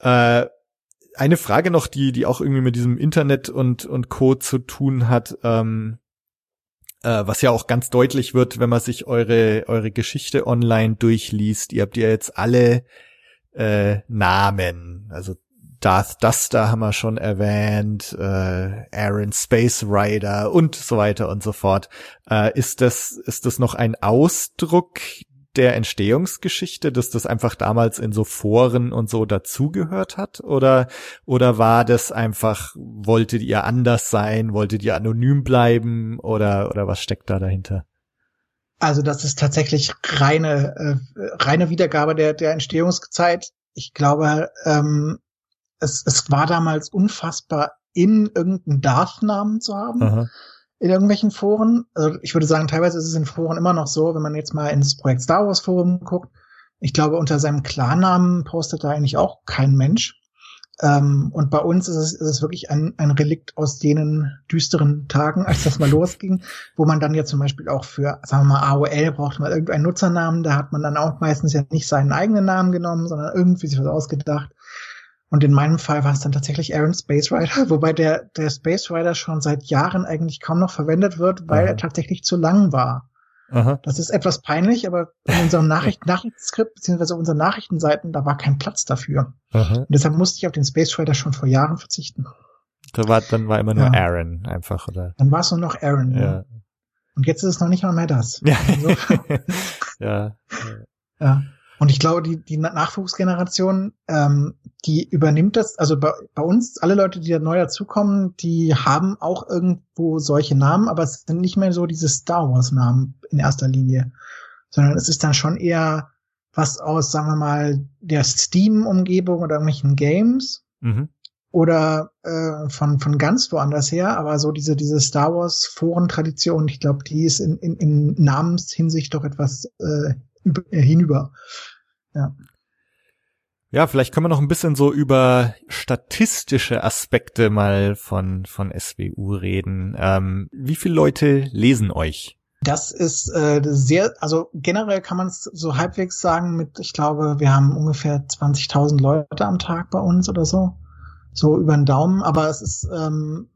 äh, eine Frage noch, die, die auch irgendwie mit diesem Internet und, und Co. zu tun hat, ähm, äh, was ja auch ganz deutlich wird, wenn man sich eure, eure Geschichte online durchliest. Ihr habt ja jetzt alle äh, Namen, also Darth Duster haben wir schon erwähnt, äh, Aaron Space Rider und so weiter und so fort. Äh, ist das, ist das noch ein Ausdruck der Entstehungsgeschichte, dass das einfach damals in so Foren und so dazugehört hat? Oder, oder war das einfach, wolltet ihr anders sein? Wolltet ihr anonym bleiben? Oder, oder was steckt da dahinter? Also das ist tatsächlich reine, äh, reine Wiedergabe der, der Entstehungszeit. Ich glaube, ähm, es, es war damals unfassbar in irgendeinen Darth-Namen zu haben. Aha in irgendwelchen Foren. Also ich würde sagen, teilweise ist es in Foren immer noch so, wenn man jetzt mal ins Projekt Star Wars Forum guckt. Ich glaube, unter seinem Klarnamen postet da eigentlich auch kein Mensch. Ähm, und bei uns ist es, ist es wirklich ein, ein Relikt aus jenen düsteren Tagen, als das mal losging, wo man dann ja zum Beispiel auch für, sagen wir mal, AOL braucht man irgendeinen Nutzernamen, da hat man dann auch meistens ja nicht seinen eigenen Namen genommen, sondern irgendwie sich was ausgedacht. Und in meinem Fall war es dann tatsächlich Aaron Space Rider, wobei der, der Space Rider schon seit Jahren eigentlich kaum noch verwendet wird, weil Aha. er tatsächlich zu lang war. Aha. Das ist etwas peinlich, aber in unserem Nachricht Nachrichtenskript beziehungsweise unseren Nachrichtenseiten, da war kein Platz dafür. Aha. Und deshalb musste ich auf den Space Rider schon vor Jahren verzichten. Da war, dann war immer nur ja. Aaron einfach, oder? Dann war es nur noch Aaron, ja. ja. Und jetzt ist es noch nicht mal mehr das. Ja. Also, ja. ja. Und ich glaube, die, die Nachwuchsgeneration, ähm, die übernimmt das, also bei, bei uns, alle Leute, die da neu dazukommen, die haben auch irgendwo solche Namen, aber es sind nicht mehr so diese Star Wars-Namen in erster Linie, sondern es ist dann schon eher was aus, sagen wir mal, der Steam-Umgebung oder irgendwelchen Games. Mhm. Oder äh, von, von ganz woanders her, aber so diese, diese Star Wars-Foren-Tradition, ich glaube, die ist in, in, in Namenshinsicht doch etwas äh, äh, hinüber. Ja. Ja, vielleicht können wir noch ein bisschen so über statistische Aspekte mal von, von SWU reden. Ähm, wie viele Leute lesen euch? Das ist äh, sehr, also generell kann man es so halbwegs sagen mit, ich glaube, wir haben ungefähr 20.000 Leute am Tag bei uns oder so, so über den Daumen. Aber es ist, ähm,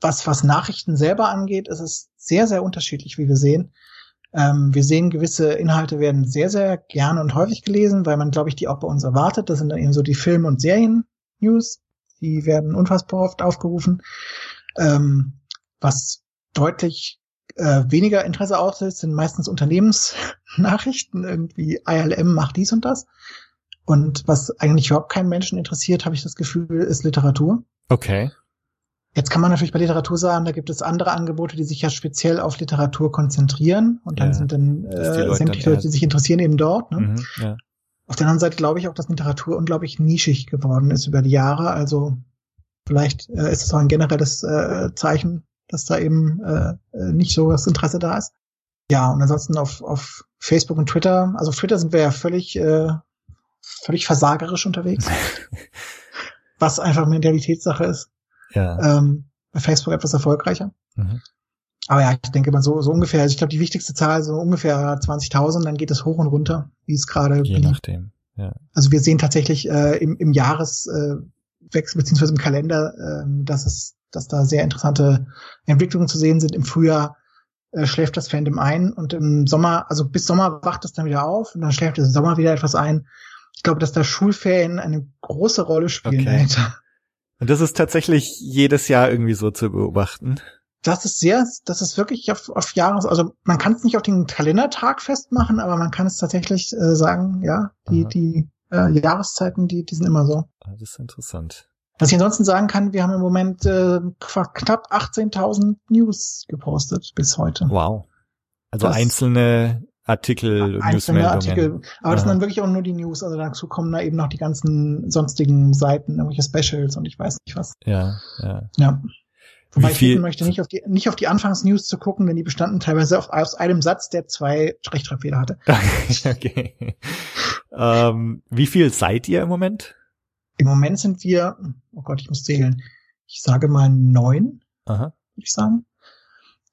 was, was Nachrichten selber angeht, ist es sehr, sehr unterschiedlich, wie wir sehen. Ähm, wir sehen, gewisse Inhalte werden sehr, sehr gerne und häufig gelesen, weil man, glaube ich, die auch bei uns erwartet. Das sind dann eben so die Film- und Serien-News. Die werden unfassbar oft aufgerufen. Ähm, was deutlich äh, weniger Interesse auslöst, sind meistens Unternehmensnachrichten, irgendwie ILM macht dies und das. Und was eigentlich überhaupt keinen Menschen interessiert, habe ich das Gefühl, ist Literatur. Okay. Jetzt kann man natürlich bei Literatur sagen, da gibt es andere Angebote, die sich ja speziell auf Literatur konzentrieren und dann ja, sind dann äh, sämtliche Leute, die sich interessieren, eben dort. Ne? Mhm, ja. Auf der anderen Seite glaube ich auch, dass Literatur unglaublich nischig geworden ist über die Jahre. Also vielleicht äh, ist es auch ein generelles äh, Zeichen, dass da eben äh, äh, nicht so das Interesse da ist. Ja, und ansonsten auf, auf Facebook und Twitter, also auf Twitter sind wir ja völlig, äh, völlig versagerisch unterwegs. was einfach Mentalitätssache ist. Ja. Ähm, bei Facebook etwas erfolgreicher. Mhm. Aber ja, ich denke mal so, so ungefähr, also ich glaube, die wichtigste Zahl so ungefähr 20.000, dann geht es hoch und runter, wie es gerade Je nachdem. ja. Also wir sehen tatsächlich äh, im, im Jahreswechsel äh, beziehungsweise im Kalender, äh, dass es, dass da sehr interessante Entwicklungen zu sehen sind. Im Frühjahr äh, schläft das Fandom ein und im Sommer, also bis Sommer wacht es dann wieder auf und dann schläft es im Sommer wieder etwas ein. Ich glaube, dass da Schulferien eine große Rolle spielen Okay. dahinter. Und das ist tatsächlich jedes Jahr irgendwie so zu beobachten. Das ist sehr, das ist wirklich auf, auf Jahres, also man kann es nicht auf den Kalendertag festmachen, aber man kann es tatsächlich äh, sagen, ja, die, Aha. die äh, Jahreszeiten, die, die sind immer so. Das ist interessant. Was ich ansonsten sagen kann, wir haben im Moment äh, knapp 18.000 News gepostet bis heute. Wow. Also Das- einzelne Artikel, Einzelne. Artikel. Aber das sind Aha. dann wirklich auch nur die News. Also dazu kommen da eben noch die ganzen sonstigen Seiten, irgendwelche Specials und ich weiß nicht was. Ja, ja. Ja. Wobei Wie ich viel- bitten möchte, nicht auf die, nicht auf die Anfangsnews zu gucken, denn die bestanden teilweise auf, aus einem Satz, der zwei Rechtschreibfehler hatte. okay. ähm, wie viel seid ihr im Moment? Im Moment sind wir, oh Gott, ich muss zählen. Ich sage mal neun, Aha. würde ich sagen.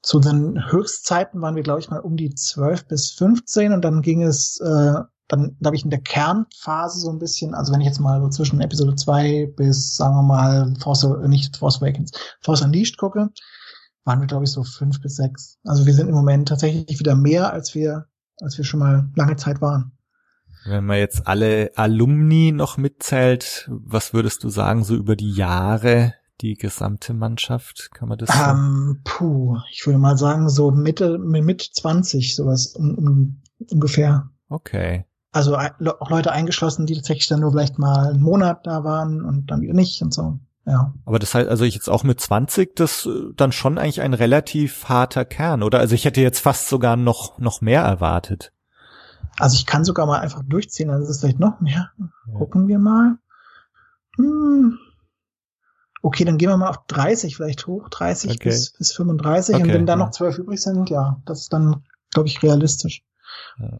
Zu unseren Höchstzeiten waren wir, glaube ich, mal um die zwölf bis 15 und dann ging es, äh, dann, glaube ich, in der Kernphase so ein bisschen, also wenn ich jetzt mal so zwischen Episode 2 bis, sagen wir mal, Force, äh, nicht Force Awakens, Force Unleashed gucke, waren wir, glaube ich, so fünf bis sechs. Also wir sind im Moment tatsächlich wieder mehr, als wir, als wir schon mal lange Zeit waren. Wenn man jetzt alle Alumni noch mitzählt, was würdest du sagen, so über die Jahre, die gesamte Mannschaft? Kann man das so? Ähm, puh, ich würde mal sagen, so Mitte, mit 20, sowas um, um, ungefähr. Okay. Also äh, auch Leute eingeschlossen, die tatsächlich dann nur vielleicht mal einen Monat da waren und dann wieder nicht und so. Ja. Aber das heißt, also ich jetzt auch mit 20, das äh, dann schon eigentlich ein relativ harter Kern, oder? Also ich hätte jetzt fast sogar noch, noch mehr erwartet. Also ich kann sogar mal einfach durchziehen, dann ist es vielleicht noch mehr. Gucken wir mal. Hm. Okay, dann gehen wir mal auf 30 vielleicht hoch, 30 Okay. bis, bis 35. und Okay, wenn da ja. noch 12 übrig sind, ja, das ist dann, glaube ich, realistisch. Ja.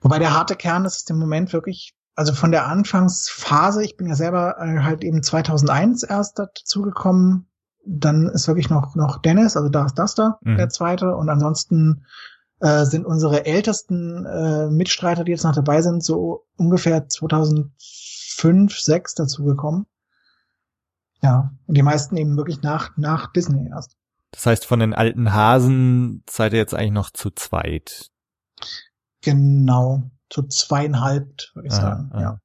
Wobei der harte Kern, das ist im Moment wirklich, also von der Anfangsphase, ich bin ja selber äh, halt eben 2001 erst dazugekommen, dann ist wirklich noch, noch Dennis, also da ist das da, Mhm. der zweite, und ansonsten äh, sind unsere ältesten äh, Mitstreiter, die jetzt noch dabei sind, so ungefähr 2005, 6 dazugekommen. Ja, und die meisten eben wirklich nach, nach Disney erst. Das heißt, von den alten Hasen seid ihr jetzt eigentlich noch zu zweit. Genau, so zweieinhalb, würde ich Aha, sagen. aha. Ja.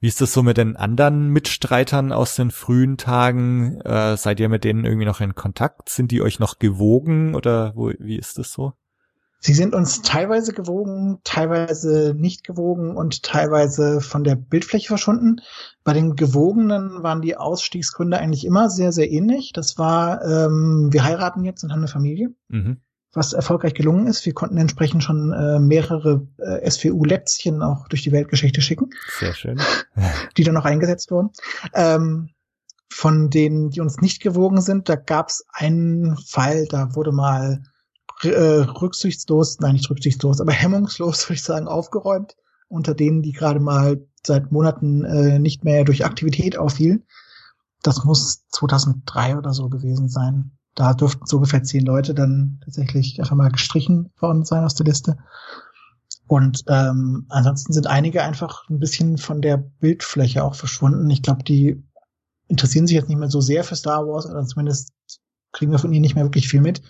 Wie ist das so mit den anderen Mitstreitern aus den frühen Tagen? Äh, seid ihr mit denen irgendwie noch in Kontakt? Sind die euch noch gewogen oder wo, wie ist das so? Sie sind uns teilweise gewogen, teilweise nicht gewogen und teilweise von der Bildfläche verschwunden. Bei den Gewogenen waren die Ausstiegsgründe eigentlich immer sehr, sehr ähnlich. Das war, ähm, wir heiraten jetzt und haben eine Familie, Mhm. was erfolgreich gelungen ist. Wir konnten entsprechend schon äh, mehrere äh, SVU-Lätzchen auch durch die Weltgeschichte schicken, Sehr schön. die dann noch eingesetzt wurden. Ähm, von denen, die uns nicht gewogen sind, da gab es einen Fall, da wurde mal rücksichtslos, nein, nicht rücksichtslos, aber hemmungslos, würde ich sagen, aufgeräumt, unter denen, die gerade mal seit Monaten äh, nicht mehr durch Aktivität auffielen. Das muss 2003 oder so gewesen sein. Da dürften so ungefähr zehn Leute dann tatsächlich einfach mal gestrichen worden sein aus der Liste. Und ähm, ansonsten sind einige einfach ein bisschen von der Bildfläche auch verschwunden. Ich glaube, die interessieren sich jetzt nicht mehr so sehr für Star Wars, oder zumindest kriegen wir von ihnen nicht mehr wirklich viel mit.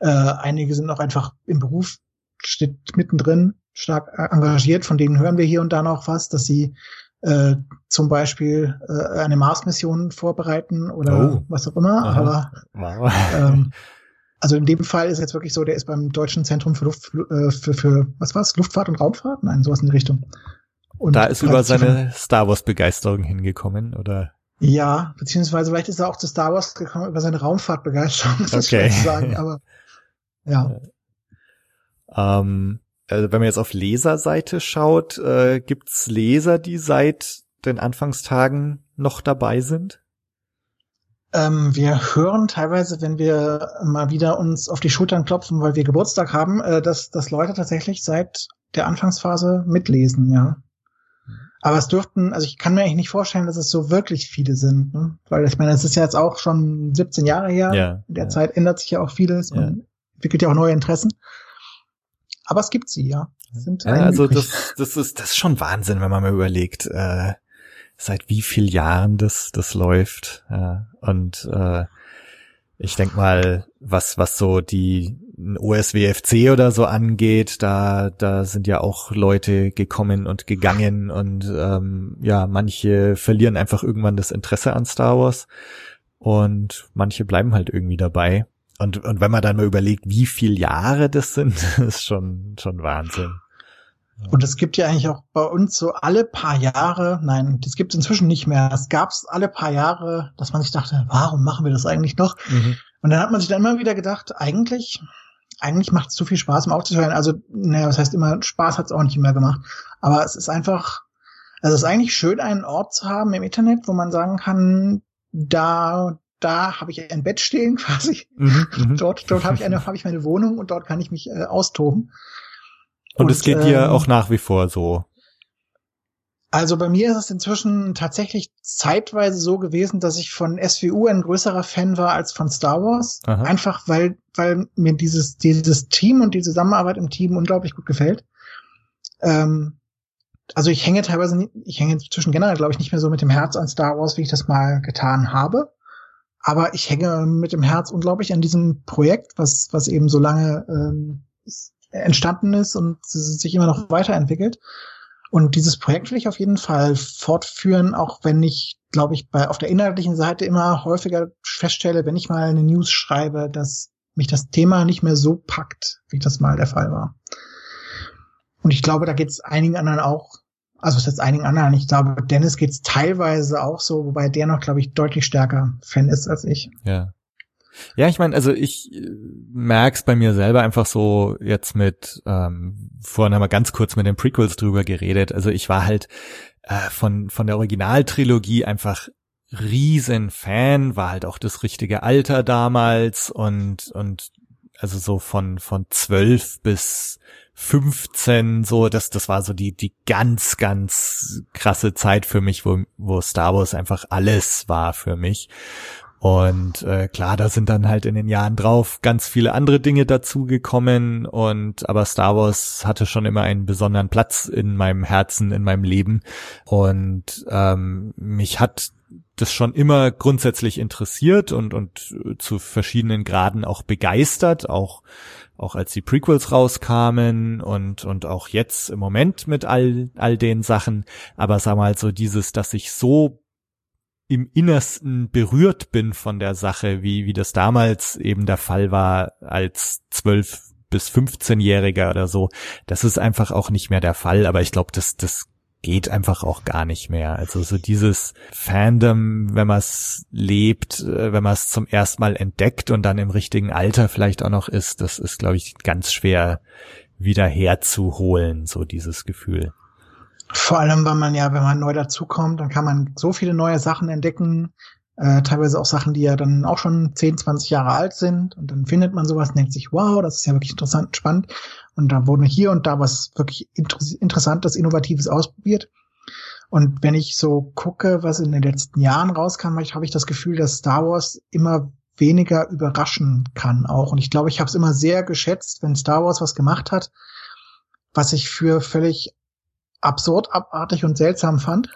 Äh, einige sind auch einfach im Beruf, steht mittendrin, stark äh, engagiert, von denen hören wir hier und da noch was, dass sie äh, zum Beispiel äh, eine Mars-Mission vorbereiten oder Oh. was auch immer. Aha. Aber Wow. ähm, also in dem Fall ist jetzt wirklich so, der ist beim Deutschen Zentrum für Luft, äh, für, für was war's? Luftfahrt und Raumfahrt? Nein, sowas in die Richtung. Und da ist über seine Star Wars Begeisterung hingekommen, oder? Ja, beziehungsweise vielleicht ist er auch zu Star Wars gekommen über seine Raumfahrtbegeisterung, ist Okay. schwer zu sagen, aber ja. Ähm, also wenn man jetzt auf Leserseite schaut, äh, gibt's Leser, die seit den Anfangstagen noch dabei sind? Ähm, wir hören teilweise, wenn wir mal wieder uns auf die Schultern klopfen, weil wir Geburtstag haben, äh, dass, dass Leute tatsächlich seit der Anfangsphase mitlesen, ja. Aber es dürften, also ich kann mir eigentlich nicht vorstellen, dass es so wirklich viele sind, ne? weil ich meine, es ist ja jetzt auch schon 17 Jahre her. Ja, In der ja. Zeit ändert sich ja auch vieles. Man entwickelt ja auch neue Interessen. Aber es gibt sie, ja. Ja also das, das ist das ist schon Wahnsinn, wenn man mal überlegt, äh, seit wie vielen Jahren das das läuft. Ja. Und äh, ich denk mal, was was so die OSWFC oder so angeht, da da sind ja auch Leute gekommen und gegangen und ähm, ja, manche verlieren einfach irgendwann das Interesse an Star Wars und manche bleiben halt irgendwie dabei. Und, und wenn man dann mal überlegt, wie viele Jahre das sind, ist schon, schon Wahnsinn. Und es gibt ja eigentlich auch bei uns so alle paar Jahre, nein, das gibt es inzwischen nicht mehr. Es gab es alle paar Jahre, dass man sich dachte, warum machen wir das eigentlich noch? Mhm. Und dann hat man sich dann immer wieder gedacht, eigentlich, eigentlich macht es zu viel Spaß, um aufzuhören. Also, naja, was heißt immer, Spaß hat es auch nicht mehr gemacht. Aber es ist einfach, also es ist eigentlich schön, einen Ort zu haben im Internet, wo man sagen kann, da, da habe ich ein Bett stehen quasi. Mhm, mhm. dort dort habe ich eine habe ich meine Wohnung und dort kann ich mich äh, austoben. Und, es geht ähm, dir auch nach wie vor so. Also bei mir ist es inzwischen tatsächlich zeitweise so gewesen, dass ich von SWU ein größerer Fan war als von Star Wars. Aha. Einfach weil, weil mir dieses, dieses Team und die Zusammenarbeit im Team unglaublich gut gefällt. Ähm, also ich hänge teilweise, nicht, ich hänge inzwischen generell, glaube ich, nicht mehr so mit dem Herz an Star Wars, wie ich das mal getan habe. Aber ich hänge mit dem Herz unglaublich an diesem Projekt, was, was eben so lange ähm, entstanden ist und sich immer noch weiterentwickelt. Und dieses Projekt will ich auf jeden Fall fortführen, auch wenn ich, glaube ich, bei auf der inhaltlichen Seite immer häufiger feststelle, wenn ich mal eine News schreibe, dass mich das Thema nicht mehr so packt, wie das mal der Fall war. Und ich glaube, da geht es einigen anderen auch also es ist einigen anderen. Ich glaube, Dennis geht's teilweise auch so, wobei der noch, glaube ich, deutlich stärker Fan ist als ich. Ja. Ja, ich meine, also ich äh, merk's bei mir selber einfach so jetzt mit, ähm, vorhin haben wir ganz kurz mit den Prequels drüber geredet. Also ich war halt äh, von, von der Originaltrilogie einfach riesen Fan, war halt auch das richtige Alter damals und, und also so von, von zwölf bis 15, so, das, das war so die, die ganz, ganz krasse Zeit für mich, wo, wo Star Wars einfach alles war für mich. Und äh, klar, da sind dann halt in den Jahren drauf ganz viele andere Dinge dazugekommen und aber Star Wars hatte schon immer einen besonderen Platz in meinem Herzen, in meinem Leben und ähm, mich hat das schon immer grundsätzlich interessiert und und zu verschiedenen Graden auch begeistert, auch auch als die Prequels rauskamen und, und auch jetzt im Moment mit all, all den Sachen. Aber sag mal so dieses, dass ich so im Innersten berührt bin von der Sache, wie, wie das damals eben der Fall war als zwölf bis 15-Jähriger oder so. Das ist einfach auch nicht mehr der Fall, aber ich glaube, das, das geht einfach auch gar nicht mehr. Also so dieses Fandom, wenn man es lebt, äh, wenn man es zum ersten Mal entdeckt und dann im richtigen Alter vielleicht auch noch ist, das ist, glaube ich, ganz schwer wieder herzuholen, so dieses Gefühl. Vor allem, weil man ja, wenn man neu dazukommt, dann kann man so viele neue Sachen entdecken, äh, teilweise auch Sachen, die ja dann auch schon 10, 20 Jahre alt sind und dann findet man sowas und denkt sich, wow, das ist ja wirklich interessant, spannend und da wurde hier und da was wirklich Inter Interessantes, Innovatives ausprobiert. Und wenn ich so gucke, was in den letzten Jahren rauskam, habe ich das Gefühl, dass Star Wars immer weniger überraschen kann auch. Und ich glaube, ich habe es immer sehr geschätzt, wenn Star Wars was gemacht hat, was ich für völlig absurd, abartig und seltsam fand.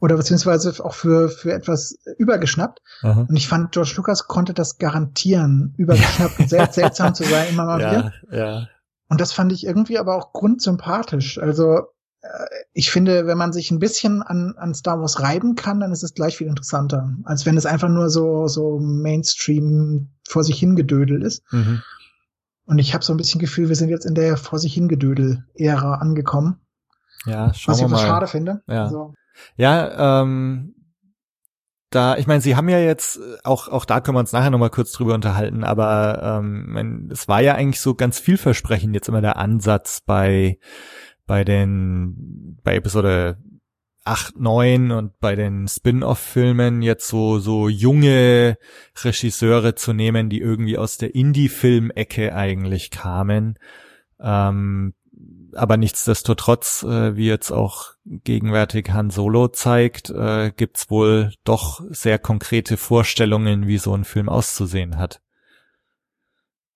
Oder beziehungsweise auch für, für etwas übergeschnappt. Aha. Und ich fand, George Lucas konnte das garantieren, übergeschnappt und sehr seltsam zu sein, immer mal ja, wieder. Ja. Und das fand ich irgendwie aber auch grundsympathisch. Also äh, ich finde, wenn man sich ein bisschen an, an Star Wars reiben kann, dann ist es gleich viel interessanter, als wenn es einfach nur so, so Mainstream vor sich hingedödel ist. Mhm. Und ich habe so ein bisschen Gefühl, wir sind jetzt in der vor sich hingedödel-Ära angekommen. Ja, schauen was ich wir mal. schade finde. Ja, also. Ja ähm, da, ich meine, sie haben ja jetzt, äh, auch, auch da können wir uns nachher nochmal kurz drüber unterhalten, aber ähm, es war ja eigentlich so ganz vielversprechend jetzt immer der Ansatz bei, bei den, bei Episode 8, 9 und bei den Spin-off-Filmen jetzt so, so junge Regisseure zu nehmen, die irgendwie aus der Indie-Film-Ecke eigentlich kamen. Ähm, aber nichtsdestotrotz, äh, wie jetzt auch gegenwärtig Han Solo zeigt, äh, gibt's wohl doch sehr konkrete Vorstellungen, wie so ein Film auszusehen hat.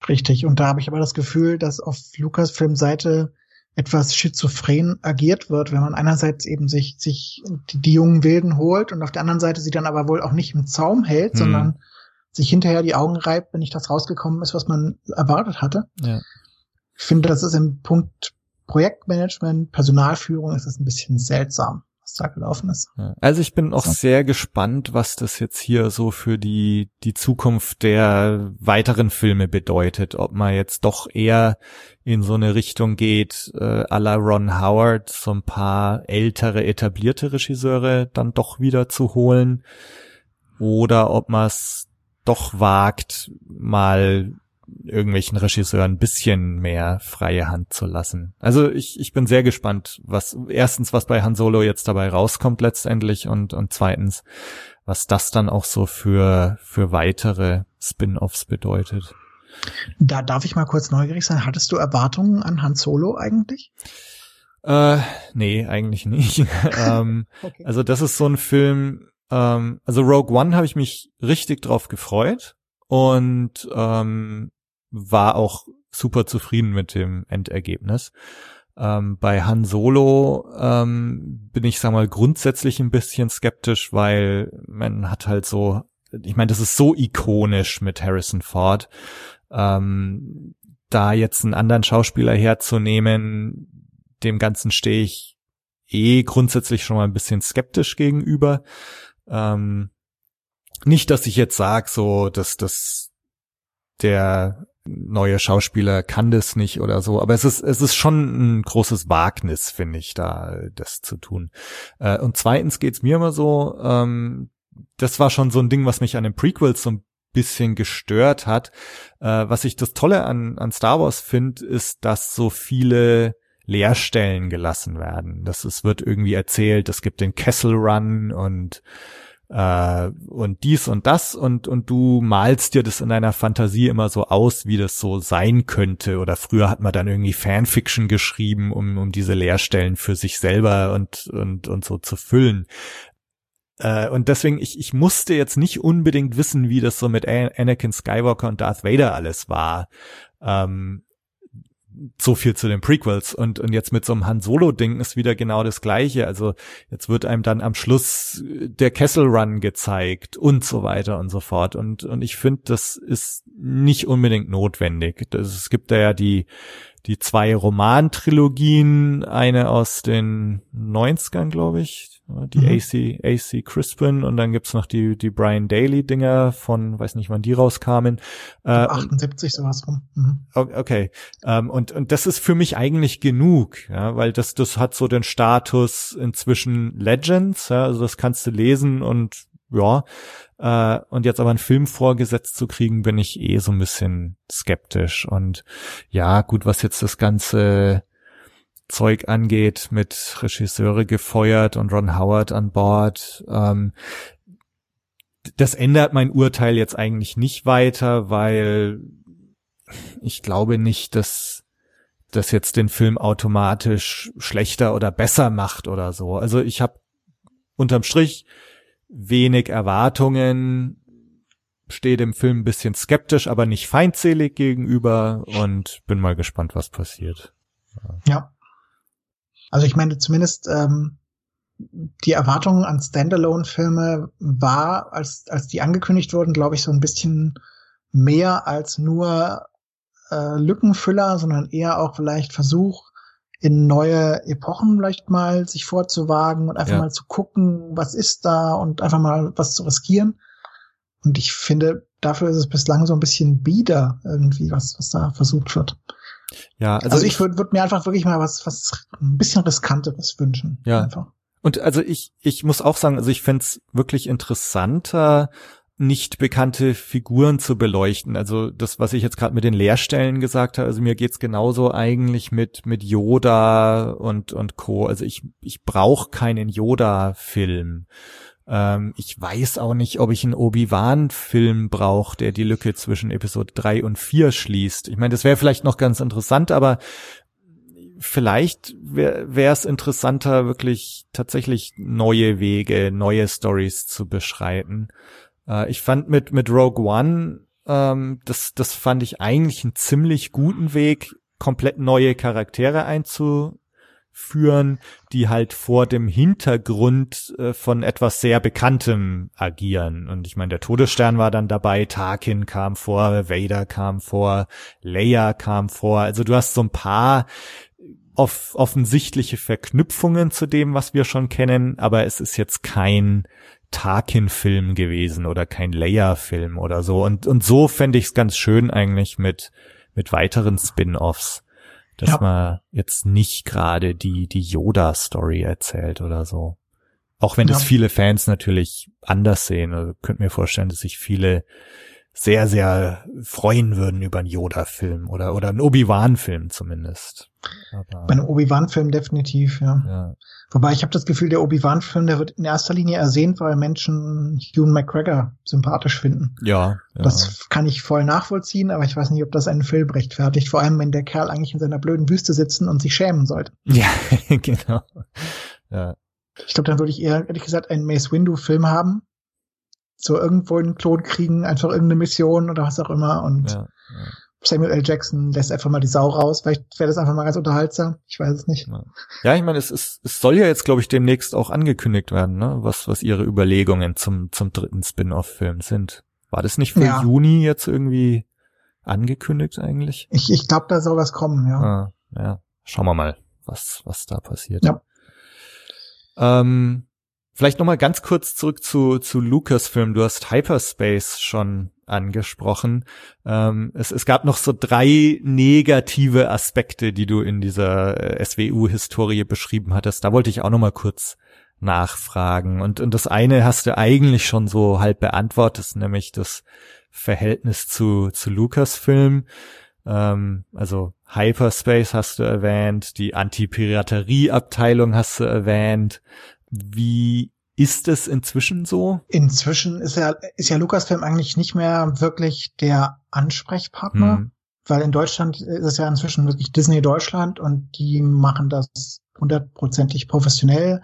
Richtig. Und da habe ich aber das Gefühl, dass auf Lucasfilm-Seite etwas schizophren agiert wird, wenn man einerseits eben sich, sich die, die jungen Wilden holt und auf der anderen Seite sie dann aber wohl auch nicht im Zaum hält, hm. sondern sich hinterher die Augen reibt, wenn nicht das rausgekommen ist, was man erwartet hatte. Ja. Ich finde, das ist im Punkt Projektmanagement, Personalführung ist es ein bisschen seltsam was da gelaufen ist. Also ich bin auch so. sehr gespannt, was das jetzt hier so für die, die Zukunft der weiteren Filme bedeutet. Ob man jetzt doch eher in so eine Richtung geht, äh, à la Ron Howard, so ein paar ältere, etablierte Regisseure dann doch wieder zu holen. Oder ob man es doch wagt, mal irgendwelchen Regisseuren ein bisschen mehr freie Hand zu lassen. Also ich, ich bin sehr gespannt, was erstens, was bei Han Solo jetzt dabei rauskommt letztendlich und, und zweitens, was das dann auch so für, für weitere Spin-offs bedeutet. Da darf ich mal kurz neugierig sein. Hattest du Erwartungen an Han Solo eigentlich? Äh, nee, eigentlich nicht. ähm, okay. Also das ist so ein Film, ähm, also Rogue One habe ich mich richtig drauf gefreut. Und ähm, war auch super zufrieden mit dem Endergebnis. Ähm, bei Han Solo ähm, bin ich, sag mal, grundsätzlich ein bisschen skeptisch, weil man hat halt so, ich meine, das ist so ikonisch mit Harrison Ford. Ähm, da jetzt einen anderen Schauspieler herzunehmen, dem Ganzen stehe ich eh grundsätzlich schon mal ein bisschen skeptisch gegenüber. Ähm, nicht, dass ich jetzt sage, so, dass das der neue Schauspieler kann das nicht oder so, aber es ist es ist schon ein großes Wagnis, finde ich, da das zu tun. Äh, und zweitens geht's mir immer so, ähm, das war schon so ein Ding, was mich an den Prequels so ein bisschen gestört hat. Äh, was ich das Tolle an an Star Wars finde, ist, dass so viele Leerstellen gelassen werden. Das es wird irgendwie erzählt, es gibt den Kessel Run und äh, und dies und das und und du malst dir das in deiner Fantasie immer so aus, wie das so sein könnte. Oder früher hat man dann irgendwie Fanfiction geschrieben, um um diese Leerstellen für sich selber und und und so zu füllen. Äh, und deswegen, ich, ich musste jetzt nicht unbedingt wissen, wie das so mit Anakin Skywalker und Darth Vader alles war. Ähm, so viel zu den Prequels und und jetzt mit so einem Han Solo Ding ist wieder genau das gleiche. Also jetzt wird einem dann am Schluss der Kessel Run gezeigt und so weiter und so fort und und ich finde, das ist nicht unbedingt notwendig. Das, es gibt da ja die die zwei Romantrilogien, eine aus den 90ern, glaube ich, die mhm. AC, AC Crispin und dann gibt's noch die, die Brian Daly Dinger von, weiß nicht wann die rauskamen. Äh, 78 sowas rum. Mhm. Okay. Ähm, und, und das ist für mich eigentlich genug, ja, weil das, das hat so den Status inzwischen Legends, ja, also das kannst du lesen und ja, äh, und jetzt aber einen Film vorgesetzt zu kriegen, bin ich eh so ein bisschen skeptisch. Und ja, gut, was jetzt das ganze Zeug angeht, mit Regisseure gefeuert und Ron Howard an Bord. Ähm, das ändert mein Urteil jetzt eigentlich nicht weiter, weil ich glaube nicht, dass das jetzt den Film automatisch schlechter oder besser macht oder so. Also ich habe unterm Strich wenig Erwartungen, stehe dem Film ein bisschen skeptisch, aber nicht feindselig gegenüber und bin mal gespannt, was passiert. Ja. Also ich meine, zumindest ähm, die Erwartungen an Standalone-Filme war, als, als die angekündigt wurden, glaube ich, so ein bisschen mehr als nur äh, Lückenfüller, sondern eher auch vielleicht Versuch, in neue Epochen vielleicht mal sich vorzuwagen und einfach ja. mal zu gucken, was ist da und einfach mal was zu riskieren. Und ich finde, dafür ist es bislang so ein bisschen bieder irgendwie, was, was da versucht wird. Ja, also, also ich würde würd mir einfach wirklich mal was, was ein bisschen riskanteres wünschen. Ja. Einfach. Und also ich, ich muss auch sagen, also ich fände wirklich interessanter, nicht bekannte Figuren zu beleuchten. Also das, was ich jetzt gerade mit den Leerstellen gesagt habe, also mir geht's genauso eigentlich mit mit Yoda und und Co. Also ich ich brauche keinen Yoda-Film. Ähm, ich weiß auch nicht, ob ich einen Obi-Wan-Film brauche, der die Lücke zwischen Episode 3 und 4 schließt. Ich meine, das wäre vielleicht noch ganz interessant, aber vielleicht wäre es interessanter, wirklich tatsächlich neue Wege, neue Stories zu beschreiten. Äh, ich fand mit, mit Rogue One Ähm, das, das fand ich eigentlich einen ziemlich guten Weg, komplett neue Charaktere einzu, führen, die halt vor dem Hintergrund äh, von etwas sehr Bekanntem agieren. Und ich meine, der Todesstern war dann dabei, Tarkin kam vor, Vader kam vor, Leia kam vor. Also du hast so ein paar off offensichtliche Verknüpfungen zu dem, was wir schon kennen, aber es ist jetzt kein Tarkin-Film gewesen oder kein Leia-Film oder so. Und, und so fände ich es ganz schön eigentlich mit, mit weiteren Spin-offs dass ja. man jetzt nicht gerade die, die Yoda-Story erzählt oder so. Auch wenn ja. das viele Fans natürlich anders sehen. Also könnt mir vorstellen, dass sich viele sehr, sehr freuen würden über einen Yoda-Film oder, oder einen Obi-Wan-Film zumindest. Aber, Bei einem Obi-Wan-Film definitiv, ja. ja. Wobei ich habe das Gefühl, der Obi-Wan-Film, der wird in erster Linie ersehnt, weil Menschen Hugh McGregor sympathisch finden. Ja, ja. Das kann ich voll nachvollziehen, aber ich weiß nicht, ob das einen Film rechtfertigt. Vor allem, wenn der Kerl eigentlich in seiner blöden Wüste sitzen und sich schämen sollte. Ja, genau. Ja. Ich glaube, dann würde ich eher, ehrlich gesagt, einen Mace Windu-Film haben, so irgendwo einen Klon kriegen, einfach irgendeine Mission oder was auch immer und ja, ja. Samuel L. Jackson lässt einfach mal die Sau raus. Vielleicht wäre das einfach mal ganz unterhaltsam. Ich weiß es nicht. Ja, ich meine, es, ist, es soll ja jetzt, glaube ich, demnächst auch angekündigt werden, ne? was, was ihre Überlegungen zum, zum dritten Spin-off-Film sind. War das nicht für ja. Juni jetzt irgendwie angekündigt eigentlich? Ich, ich glaube, da soll was kommen, ja. Ah, ja, schauen wir mal, was, was da passiert. Ja. Ähm, Vielleicht nochmal ganz kurz zurück zu, zu Lucasfilm. Du hast Hyperspace schon angesprochen. Ähm, es, es gab noch so drei negative Aspekte, die du in dieser äh, SWU-Historie beschrieben hattest. Da wollte ich auch nochmal kurz nachfragen. Und, und das eine hast du eigentlich schon so halb beantwortet, nämlich das Verhältnis zu, zu Lucasfilm. Ähm, also Hyperspace hast du erwähnt, die Anti-Piraterie-Abteilung hast du erwähnt. Wie ist es inzwischen so? Inzwischen ist ja, ist ja Lucasfilm eigentlich nicht mehr wirklich der Ansprechpartner, hm. weil in Deutschland ist es ja inzwischen wirklich Disney Deutschland und die machen das hundertprozentig professionell,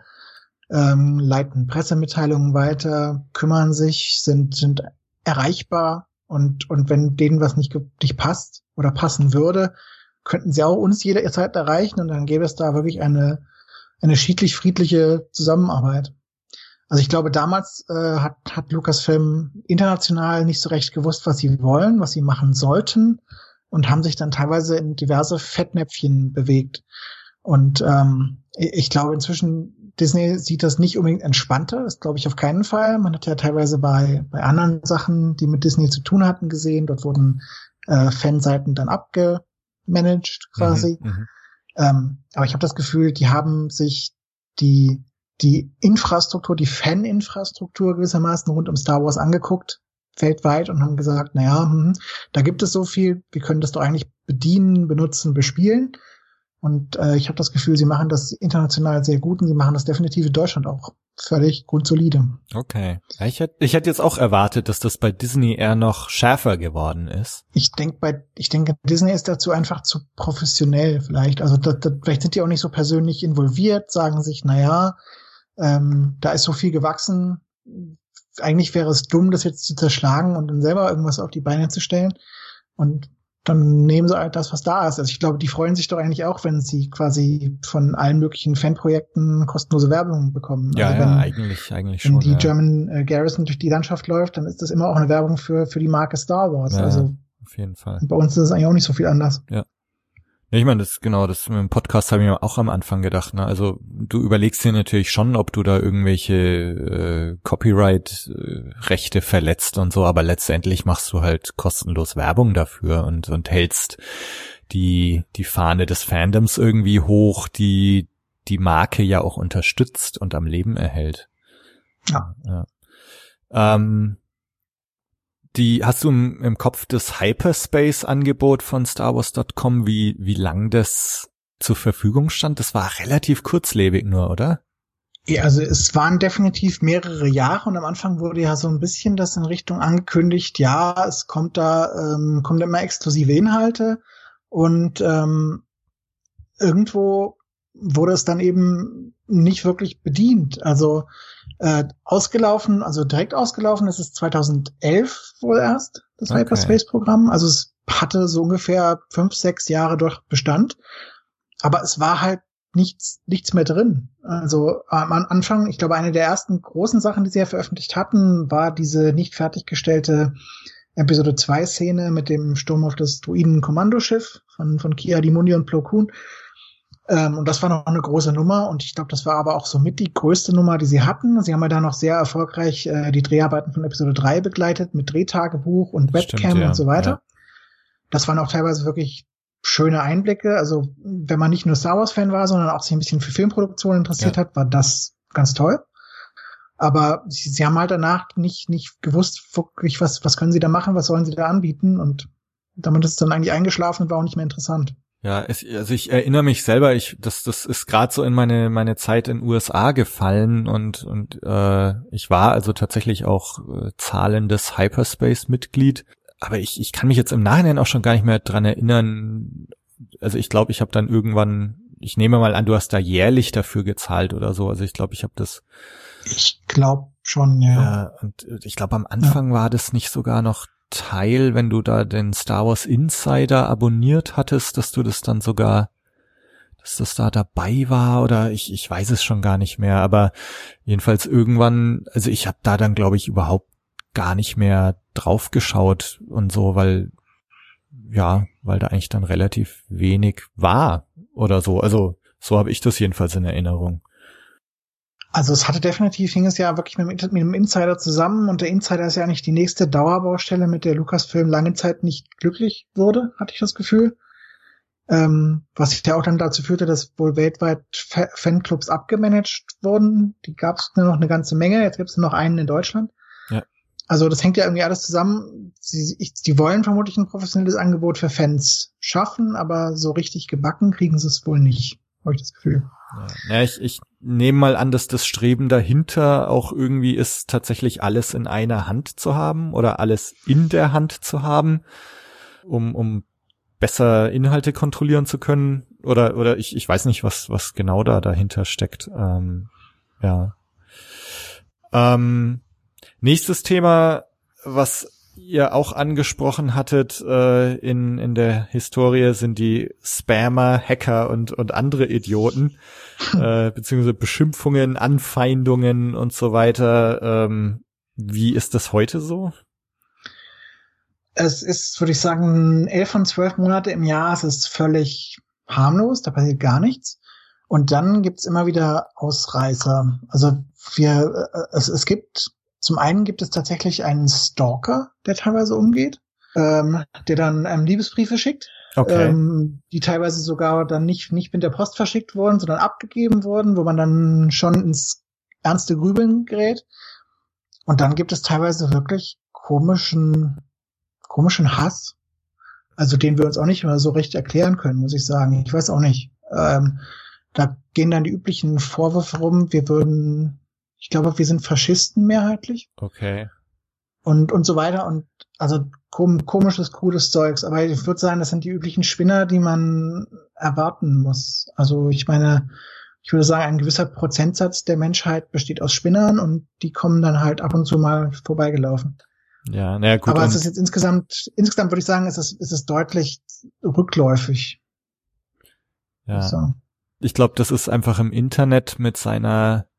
ähm, leiten Pressemitteilungen weiter, kümmern sich, sind, sind erreichbar und, und wenn denen was nicht, nicht passt oder passen würde, könnten sie auch uns jederzeit erreichen und dann gäbe es da wirklich eine eine schiedlich-friedliche Zusammenarbeit. Also ich glaube, damals äh, hat, hat Lucasfilm international nicht so recht gewusst, was sie wollen, was sie machen sollten und haben sich dann teilweise in diverse Fettnäpfchen bewegt. Und ähm, ich glaube, inzwischen Disney sieht das nicht unbedingt entspannter, das glaube ich auf keinen Fall. Man hat ja teilweise bei, bei anderen Sachen, die mit Disney zu tun hatten, gesehen, dort wurden äh, Fanseiten dann abgemanagt quasi. Mhm, mhm. Ähm, aber ich habe das Gefühl, die haben sich die, die Infrastruktur, die Fan-Infrastruktur gewissermaßen rund um Star Wars angeguckt, weltweit, und haben gesagt, naja, hm, da gibt es so viel, wir können das doch eigentlich bedienen, benutzen, bespielen. Und äh, ich habe das Gefühl, sie machen das international sehr gut und sie machen das definitiv in Deutschland auch völlig grundsolide. Okay. Ich hätte ich hätte jetzt auch erwartet, dass das bei Disney eher noch schärfer geworden ist. Ich denke bei ich denke Disney ist dazu einfach zu professionell vielleicht. Also da, da, vielleicht sind die auch nicht so persönlich involviert, sagen sich, na ja, ähm, da ist so viel gewachsen. Eigentlich wäre es dumm, das jetzt zu zerschlagen und dann selber irgendwas auf die Beine zu stellen. Und dann nehmen sie halt das, was da ist. Also ich glaube, die freuen sich doch eigentlich auch, wenn sie quasi von allen möglichen Fanprojekten kostenlose Werbung bekommen. Ja, also wenn, ja eigentlich, eigentlich schon. Wenn die ja. German äh, Garrison durch die Landschaft läuft, dann ist das immer auch eine Werbung für, für die Marke Star Wars. Ja, also auf jeden Fall. Bei uns ist es eigentlich auch nicht so viel anders. Ja. Ich meine, das genau, das mit dem Podcast habe ich mir auch am Anfang gedacht. Ne? Also du überlegst dir natürlich schon, ob du da irgendwelche äh, Copyright-Rechte äh, verletzt und so, aber letztendlich machst du halt kostenlos Werbung dafür und und hältst die die Fahne des Fandoms irgendwie hoch, die die Marke ja auch unterstützt und am Leben erhält. Ja. ja. Ähm, die, hast du im, im Kopf das Hyperspace-Angebot von StarWars.com, wie, wie lang das zur Verfügung stand? Das war relativ kurzlebig nur, oder? Ja, also es waren definitiv mehrere Jahre und am Anfang wurde ja so ein bisschen das in Richtung angekündigt, ja, es kommt da, ähm, kommen immer exklusive Inhalte und ähm, irgendwo wurde es dann eben nicht wirklich bedient. Also äh, ausgelaufen, also direkt ausgelaufen, das ist 2011 wohl erst, das okay. Hyperspace-Programm. Also es hatte so ungefähr fünf, sechs Jahre durch Bestand. Aber es war halt nichts, nichts mehr drin. Also am Anfang, ich glaube, eine der ersten großen Sachen, die sie ja veröffentlicht hatten, war diese nicht fertiggestellte Episode 2 Szene mit dem Sturm auf das Druiden-Kommandoschiff von, von Kia Dimundi und Plo Koon. Ähm, und das war noch eine große Nummer und ich glaube, das war aber auch so mit die größte Nummer, die sie hatten. Sie haben ja da noch sehr erfolgreich äh, die Dreharbeiten von Episode 3 begleitet mit Drehtagebuch und Webcam Stimmt, ja. und so weiter. Ja. Das waren auch teilweise wirklich schöne Einblicke. Also wenn man nicht nur Star Wars-Fan war, sondern auch sich ein bisschen für Filmproduktion interessiert ja. hat, war das ganz toll. Aber sie, sie haben halt danach nicht, nicht gewusst, wirklich, was, was können sie da machen, was sollen sie da anbieten und damit ist es dann eigentlich eingeschlafen und war auch nicht mehr interessant. Ja, es, also ich erinnere mich selber, ich das das ist gerade so in meine meine Zeit in USA gefallen und und äh, ich war also tatsächlich auch äh, zahlendes Hyperspace-Mitglied, aber ich ich kann mich jetzt im Nachhinein auch schon gar nicht mehr dran erinnern. Also ich glaube, ich habe dann irgendwann, ich nehme mal an, du hast da jährlich dafür gezahlt oder so. Also ich glaube, ich habe das. Ich glaube schon, ja. ja. Und ich glaube, am Anfang ja. war das nicht sogar noch Teil, wenn du da den Star Wars Insider abonniert hattest, dass du das dann sogar, dass das da dabei war oder ich, ich weiß es schon gar nicht mehr, aber jedenfalls irgendwann, also ich habe da dann glaube ich überhaupt gar nicht mehr drauf geschaut und so, weil ja, weil da eigentlich dann relativ wenig war oder so. Also so habe ich das jedenfalls in Erinnerung. Also es hatte definitiv, hing es ja wirklich mit, mit dem Insider zusammen und der Insider ist ja eigentlich die nächste Dauerbaustelle, mit der Lucasfilm lange Zeit nicht glücklich wurde, hatte ich das Gefühl. Ähm, was ja auch dann dazu führte, dass wohl weltweit Fa Fanclubs abgemanagt wurden. Die gab es nur noch eine ganze Menge, jetzt gibt es nur noch einen in Deutschland. Ja. Also das hängt ja irgendwie alles zusammen. Sie, ich, die wollen vermutlich ein professionelles Angebot für Fans schaffen, aber so richtig gebacken kriegen sie es wohl nicht, habe ich das Gefühl. Ja, ich, ich nehme mal an, dass das Streben dahinter auch irgendwie ist, tatsächlich alles in einer Hand zu haben oder alles in der Hand zu haben, um, um besser Inhalte kontrollieren zu können. Oder, oder ich, ich weiß nicht, was, was genau da dahinter steckt. Ähm, ja. Ähm, nächstes Thema, was ihr auch angesprochen hattet äh, in, in der Historie, sind die Spammer, Hacker und, und andere Idioten, äh, beziehungsweise Beschimpfungen, Anfeindungen und so weiter. Ähm, wie ist das heute so? Es ist, würde ich sagen, elf von zwölf Monate im Jahr. Es ist völlig harmlos, da passiert gar nichts. Und dann gibt's immer wieder Ausreißer. Also wir, äh, es, es gibt zum einen gibt es tatsächlich einen Stalker, der teilweise umgeht, ähm, der dann ähm, Liebesbriefe schickt, okay. ähm, die teilweise sogar dann nicht, nicht mit der Post verschickt wurden, sondern abgegeben wurden, wo man dann schon ins ernste Grübeln gerät. Und dann gibt es teilweise wirklich komischen, komischen Hass, also den wir uns auch nicht mehr so recht erklären können, muss ich sagen. Ich weiß auch nicht. Ähm, da gehen dann die üblichen Vorwürfe rum, wir würden ich glaube, wir sind Faschisten mehrheitlich. Okay. Und, und so weiter. Und also kom komisches, cooles Zeugs. Aber ich würde sagen, das sind die üblichen Spinner, die man erwarten muss. Also ich meine, ich würde sagen, ein gewisser Prozentsatz der Menschheit besteht aus Spinnern und die kommen dann halt ab und zu mal vorbeigelaufen. Ja, naja, gut. Aber es ist jetzt insgesamt, insgesamt würde ich sagen, ist es, ist es deutlich rückläufig. Ja. So. Ich glaube, das ist einfach im Internet mit seiner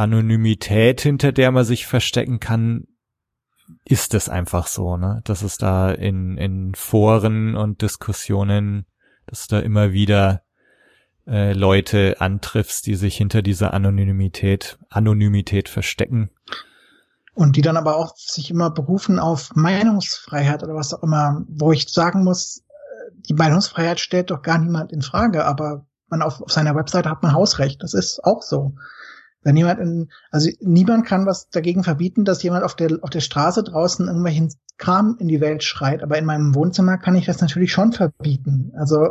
Anonymität, hinter der man sich verstecken kann, ist es einfach so, ne? Dass es da in, in Foren und Diskussionen, dass da immer wieder äh, Leute antriffst, die sich hinter dieser Anonymität, Anonymität verstecken. Und die dann aber auch sich immer berufen auf Meinungsfreiheit oder was auch immer, wo ich sagen muss, äh, die Meinungsfreiheit stellt doch gar niemand in Frage, aber man auf, auf seiner Webseite hat man Hausrecht. Das ist auch so. Wenn jemand in, also niemand kann was dagegen verbieten, dass jemand auf der, auf der Straße draußen irgendwelchen Kram in die Welt schreit, aber in meinem Wohnzimmer kann ich das natürlich schon verbieten. Also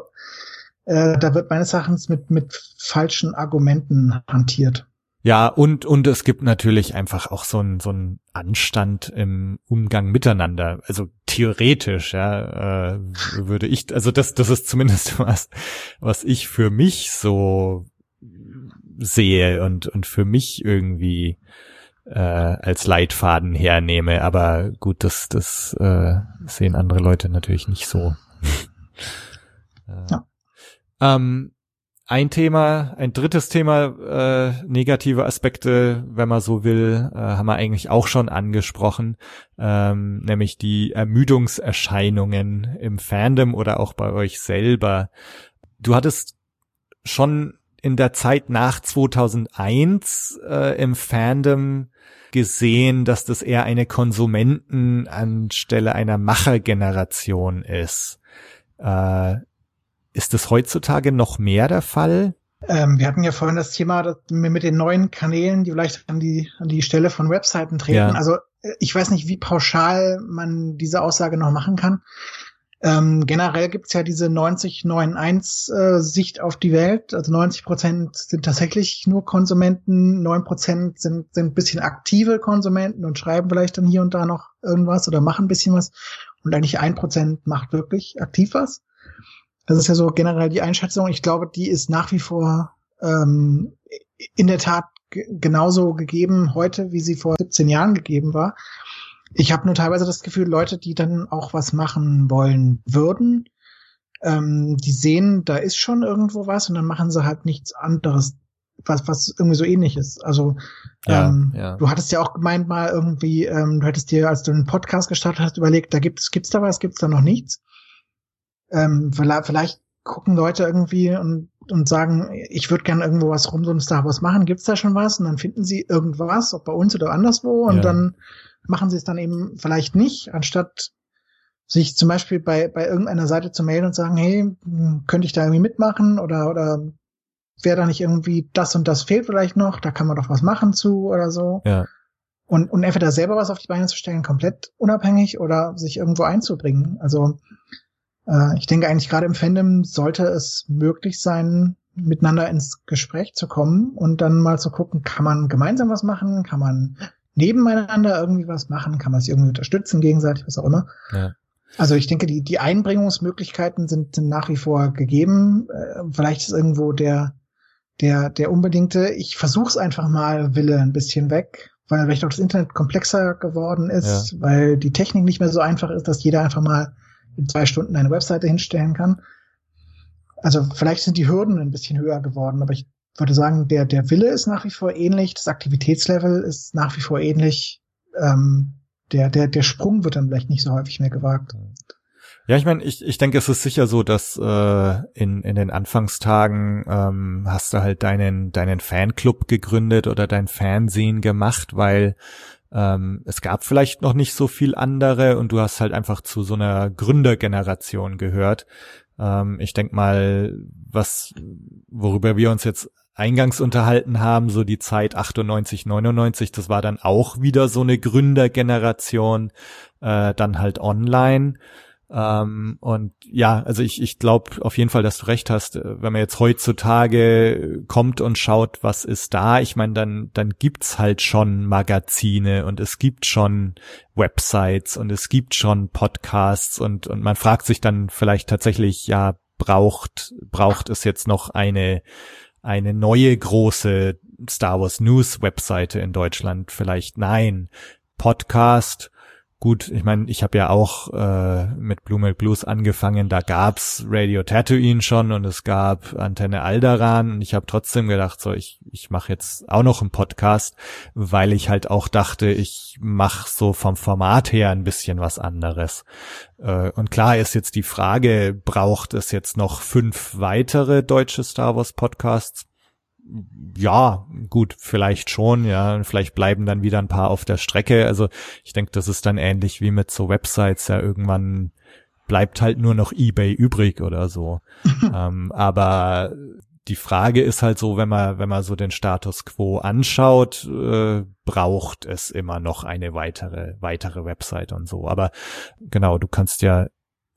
äh, da wird meines Erachtens mit, mit falschen Argumenten hantiert. Ja, und, und es gibt natürlich einfach auch so ein so ein Anstand im Umgang miteinander. Also theoretisch, ja, äh, würde ich, also das, das ist zumindest was, was ich für mich so sehe und, und für mich irgendwie äh, als Leitfaden hernehme. Aber gut, das, das äh, sehen andere Leute natürlich nicht so. ja. ähm, ein Thema, ein drittes Thema, äh, negative Aspekte, wenn man so will, äh, haben wir eigentlich auch schon angesprochen, ähm, nämlich die Ermüdungserscheinungen im Fandom oder auch bei euch selber. Du hattest schon in der Zeit nach 2001 äh, im Fandom gesehen, dass das eher eine Konsumenten anstelle einer Machergeneration ist. Äh, ist das heutzutage noch mehr der Fall? Ähm, wir hatten ja vorhin das Thema mit den neuen Kanälen, die vielleicht an die, an die Stelle von Webseiten treten. Ja. Also äh, ich weiß nicht, wie pauschal man diese Aussage noch machen kann. Ähm, generell gibt's ja diese 90-9-1-Sicht äh, auf die Welt. Also 90 Prozent sind tatsächlich nur Konsumenten, 9 Prozent sind, sind ein bisschen aktive Konsumenten und schreiben vielleicht dann hier und da noch irgendwas oder machen ein bisschen was. Und eigentlich ein Prozent macht wirklich aktiv was. Das ist ja so generell die Einschätzung. Ich glaube, die ist nach wie vor ähm, in der Tat genauso gegeben heute, wie sie vor 17 Jahren gegeben war. Ich habe nur teilweise das Gefühl, Leute, die dann auch was machen wollen würden, ähm, die sehen, da ist schon irgendwo was und dann machen sie halt nichts anderes, was, was irgendwie so ähnlich ist. Also ja, ähm, ja. du hattest ja auch gemeint mal irgendwie, ähm, du hättest dir, als du einen Podcast gestartet hast, überlegt, da gibt's, gibt's da was, gibt's da noch nichts. Ähm, vielleicht, vielleicht gucken Leute irgendwie und, und sagen, ich würde gerne irgendwo was rum so ein Star Wars machen, gibt's da schon was? Und dann finden sie irgendwas, ob bei uns oder anderswo, und ja. dann machen sie es dann eben vielleicht nicht, anstatt sich zum Beispiel bei, bei irgendeiner Seite zu melden und sagen, hey, könnte ich da irgendwie mitmachen oder, oder wäre da nicht irgendwie das und das fehlt vielleicht noch, da kann man doch was machen zu oder so. Ja. Und, und entweder selber was auf die Beine zu stellen, komplett unabhängig oder sich irgendwo einzubringen. Also äh, ich denke eigentlich gerade im Fandom sollte es möglich sein, miteinander ins Gespräch zu kommen und dann mal zu gucken, kann man gemeinsam was machen, kann man nebeneinander irgendwie was machen? Kann man sich irgendwie unterstützen gegenseitig, was auch immer? Ja. Also ich denke, die, die Einbringungsmöglichkeiten sind, sind nach wie vor gegeben. Äh, vielleicht ist irgendwo der, der, der unbedingte, ich versuch's einfach mal, Wille ein bisschen weg, weil vielleicht auch das Internet komplexer geworden ist, ja. weil die Technik nicht mehr so einfach ist, dass jeder einfach mal in zwei Stunden eine Webseite hinstellen kann. Also vielleicht sind die Hürden ein bisschen höher geworden, aber ich würde sagen, der, der Wille ist nach wie vor ähnlich, das Aktivitätslevel ist nach wie vor ähnlich. Ähm, der, der, der Sprung wird dann vielleicht nicht so häufig mehr gewagt. Ja, ich meine, ich, ich denke, es ist sicher so, dass äh, in, in den Anfangstagen ähm, hast du halt deinen, deinen Fanclub gegründet oder dein Fernsehen gemacht, weil ähm, es gab vielleicht noch nicht so viel andere und du hast halt einfach zu so einer Gründergeneration gehört. Ähm, ich denk mal, was, worüber wir uns jetzt eingangs unterhalten haben, so die Zeit 98, 99, das war dann auch wieder so eine Gründergeneration, äh, dann halt online. Ähm, und ja, also ich, ich glaube auf jeden Fall, dass du recht hast, äh, wenn man jetzt heutzutage kommt und schaut, was ist da, ich meine, dann, dann gibt's halt schon Magazine und es gibt schon Websites und es gibt schon Podcasts und, und man fragt sich dann vielleicht tatsächlich, ja, braucht, braucht es jetzt noch eine eine neue große Star Wars News Webseite in Deutschland? Vielleicht nein. Podcast. Gut, ich meine, ich habe ja auch äh, mit Blue Milk Blues angefangen, da gab's Radio Tatooine schon und es gab Antenne Alderan und ich habe trotzdem gedacht, so ich ich mache jetzt auch noch einen Podcast, weil ich halt auch dachte, ich mache so vom Format her ein bisschen was anderes. Äh, und klar ist jetzt die Frage, braucht es jetzt noch fünf weitere deutsche Star Wars Podcasts? Ja, gut, vielleicht schon, ja, vielleicht bleiben dann wieder ein paar auf der Strecke. Also ich denke, das ist dann ähnlich wie mit so Websites, ja, irgendwann bleibt halt nur noch eBay übrig oder so. ähm, aber die Frage ist halt so, wenn man, wenn man so den Status quo anschaut, äh, braucht es immer noch eine weitere, weitere Website und so. Aber genau, du kannst ja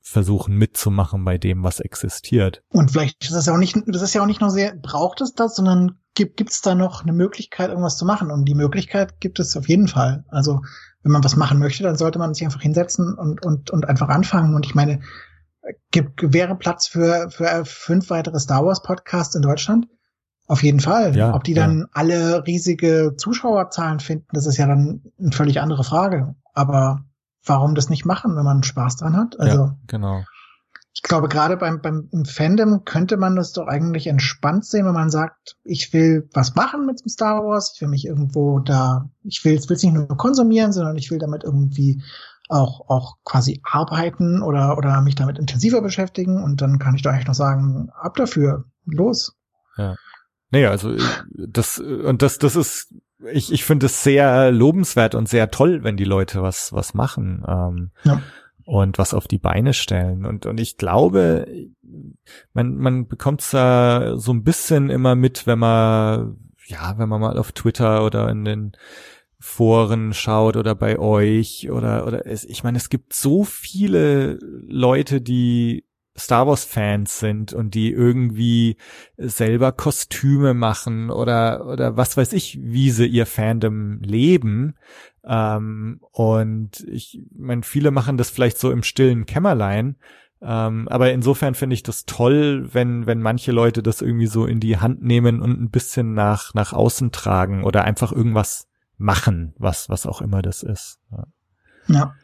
versuchen mitzumachen bei dem, was existiert. Und vielleicht ist das ja auch nicht, das ist ja auch nicht nur sehr, braucht es das, sondern gibt es da noch eine Möglichkeit, irgendwas zu machen? Und die Möglichkeit gibt es auf jeden Fall. Also wenn man was machen möchte, dann sollte man sich einfach hinsetzen und, und, und einfach anfangen. Und ich meine, gibt, wäre Platz für, für fünf weitere Star Wars Podcasts in Deutschland? Auf jeden Fall. Ja, Ob die dann alle riesige Zuschauerzahlen finden, das ist ja dann eine völlig andere Frage. Aber warum das nicht machen, wenn man Spaß dran hat? Also ja, genau. ich glaube, gerade beim, beim im Fandom könnte man das doch eigentlich entspannt sehen, wenn man sagt, ich will was machen mit dem Star Wars, ich will mich irgendwo da, ich will es nicht nur konsumieren, sondern ich will damit irgendwie auch, auch quasi arbeiten oder, oder mich damit intensiver beschäftigen und dann kann ich doch eigentlich noch sagen, ab dafür, los. Ja. Naja, also das und das das ist ich ich finde es sehr lobenswert und sehr toll, wenn die Leute was was machen ähm, ja. und was auf die Beine stellen und und ich glaube man man bekommt's da so ein bisschen immer mit, wenn man ja wenn man mal auf Twitter oder in den Foren schaut oder bei euch oder oder es, ich meine es gibt so viele Leute, die Star Wars Fans sind und die irgendwie selber Kostüme machen oder oder was weiß ich, wie sie ihr Fandom leben. Ähm, und ich meine, viele machen das vielleicht so im stillen Kämmerlein. Ähm, aber insofern finde ich das toll, wenn wenn manche Leute das irgendwie so in die Hand nehmen und ein bisschen nach nach außen tragen oder einfach irgendwas machen, was was auch immer das ist. Ja. ja.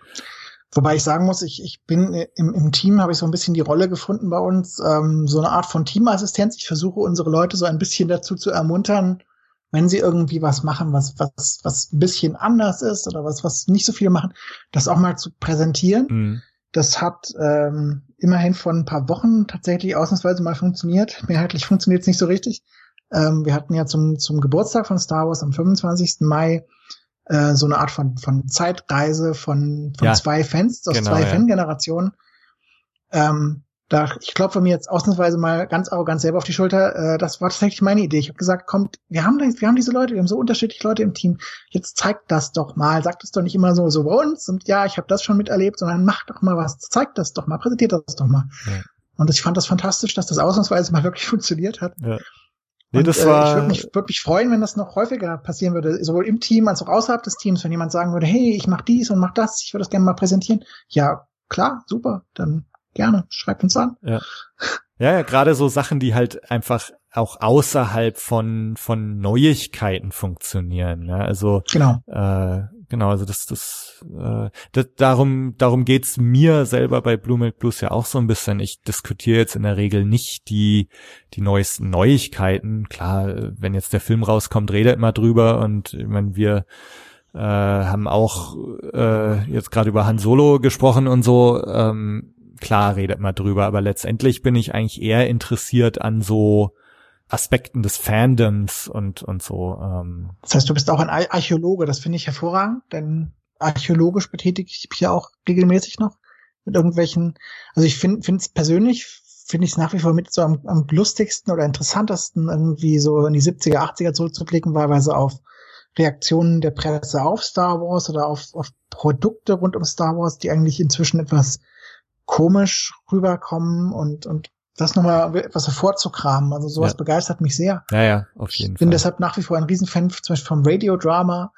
Wobei ich sagen muss, ich, ich bin äh, im, im Team, habe ich so ein bisschen die Rolle gefunden bei uns, ähm, so eine Art von Teamassistenz. Ich versuche unsere Leute so ein bisschen dazu zu ermuntern, wenn sie irgendwie was machen, was, was, was ein bisschen anders ist oder was, was nicht so viel machen, das auch mal zu präsentieren. Mhm. Das hat ähm, immerhin vor ein paar Wochen tatsächlich ausnahmsweise mal funktioniert. Mehrheitlich funktioniert es nicht so richtig. Ähm, wir hatten ja zum, zum Geburtstag von Star Wars am 25. Mai äh, so eine Art von, von Zeitreise von, von ja, zwei Fans aus genau, zwei ja. Fangenerationen. Ähm, da, ich klopfe mir jetzt ausnahmsweise mal ganz arrogant selber auf die Schulter. Äh, das war tatsächlich meine Idee. Ich habe gesagt, kommt, wir haben, wir haben diese Leute, wir haben so unterschiedliche Leute im Team. Jetzt zeigt das doch mal. Sagt es doch nicht immer so, so bei uns. Und ja, ich habe das schon miterlebt, sondern macht doch mal was. Zeigt das doch mal, präsentiert das doch mal. Ja. Und ich fand das fantastisch, dass das ausnahmsweise mal wirklich funktioniert hat. Ja. Nee, das und, war, äh, ich würde mich, würd mich freuen, wenn das noch häufiger passieren würde, sowohl im Team als auch außerhalb des Teams, wenn jemand sagen würde, hey, ich mach dies und mach das, ich würde das gerne mal präsentieren. Ja, klar, super, dann gerne, schreibt uns an. Ja, ja, ja gerade so Sachen, die halt einfach auch außerhalb von von Neuigkeiten funktionieren. Ja? Also genau. Äh, genau, also das, das, äh, das darum, darum geht's mir selber bei Blue Milk Blues ja auch so ein bisschen. Ich diskutiere jetzt in der Regel nicht die, die neuesten Neuigkeiten. Klar, wenn jetzt der Film rauskommt, redet immer drüber und ich meine, wir äh, haben auch äh, jetzt gerade über Han Solo gesprochen und so. Ähm, klar redet man drüber, aber letztendlich bin ich eigentlich eher interessiert an so Aspekten des Fandoms und, und so. Ähm. Das heißt, du bist auch ein Archäologe, das finde ich hervorragend, denn archäologisch betätige ich mich ja auch regelmäßig noch mit irgendwelchen, also ich finde es persönlich, finde ich es nach wie vor mit so am, am lustigsten oder interessantesten, irgendwie so in die 70er, 80er zurückzublicken, wahlweise auf Reaktionen der Presse auf Star Wars oder auf, auf Produkte rund um Star Wars, die eigentlich inzwischen etwas komisch rüberkommen und, und das nochmal etwas hervorzukramen. Also sowas ja. begeistert mich sehr. Ja, ja, auf jeden Fall. Ich bin deshalb nach wie vor ein Riesenfan zum Beispiel vom Radiodrama,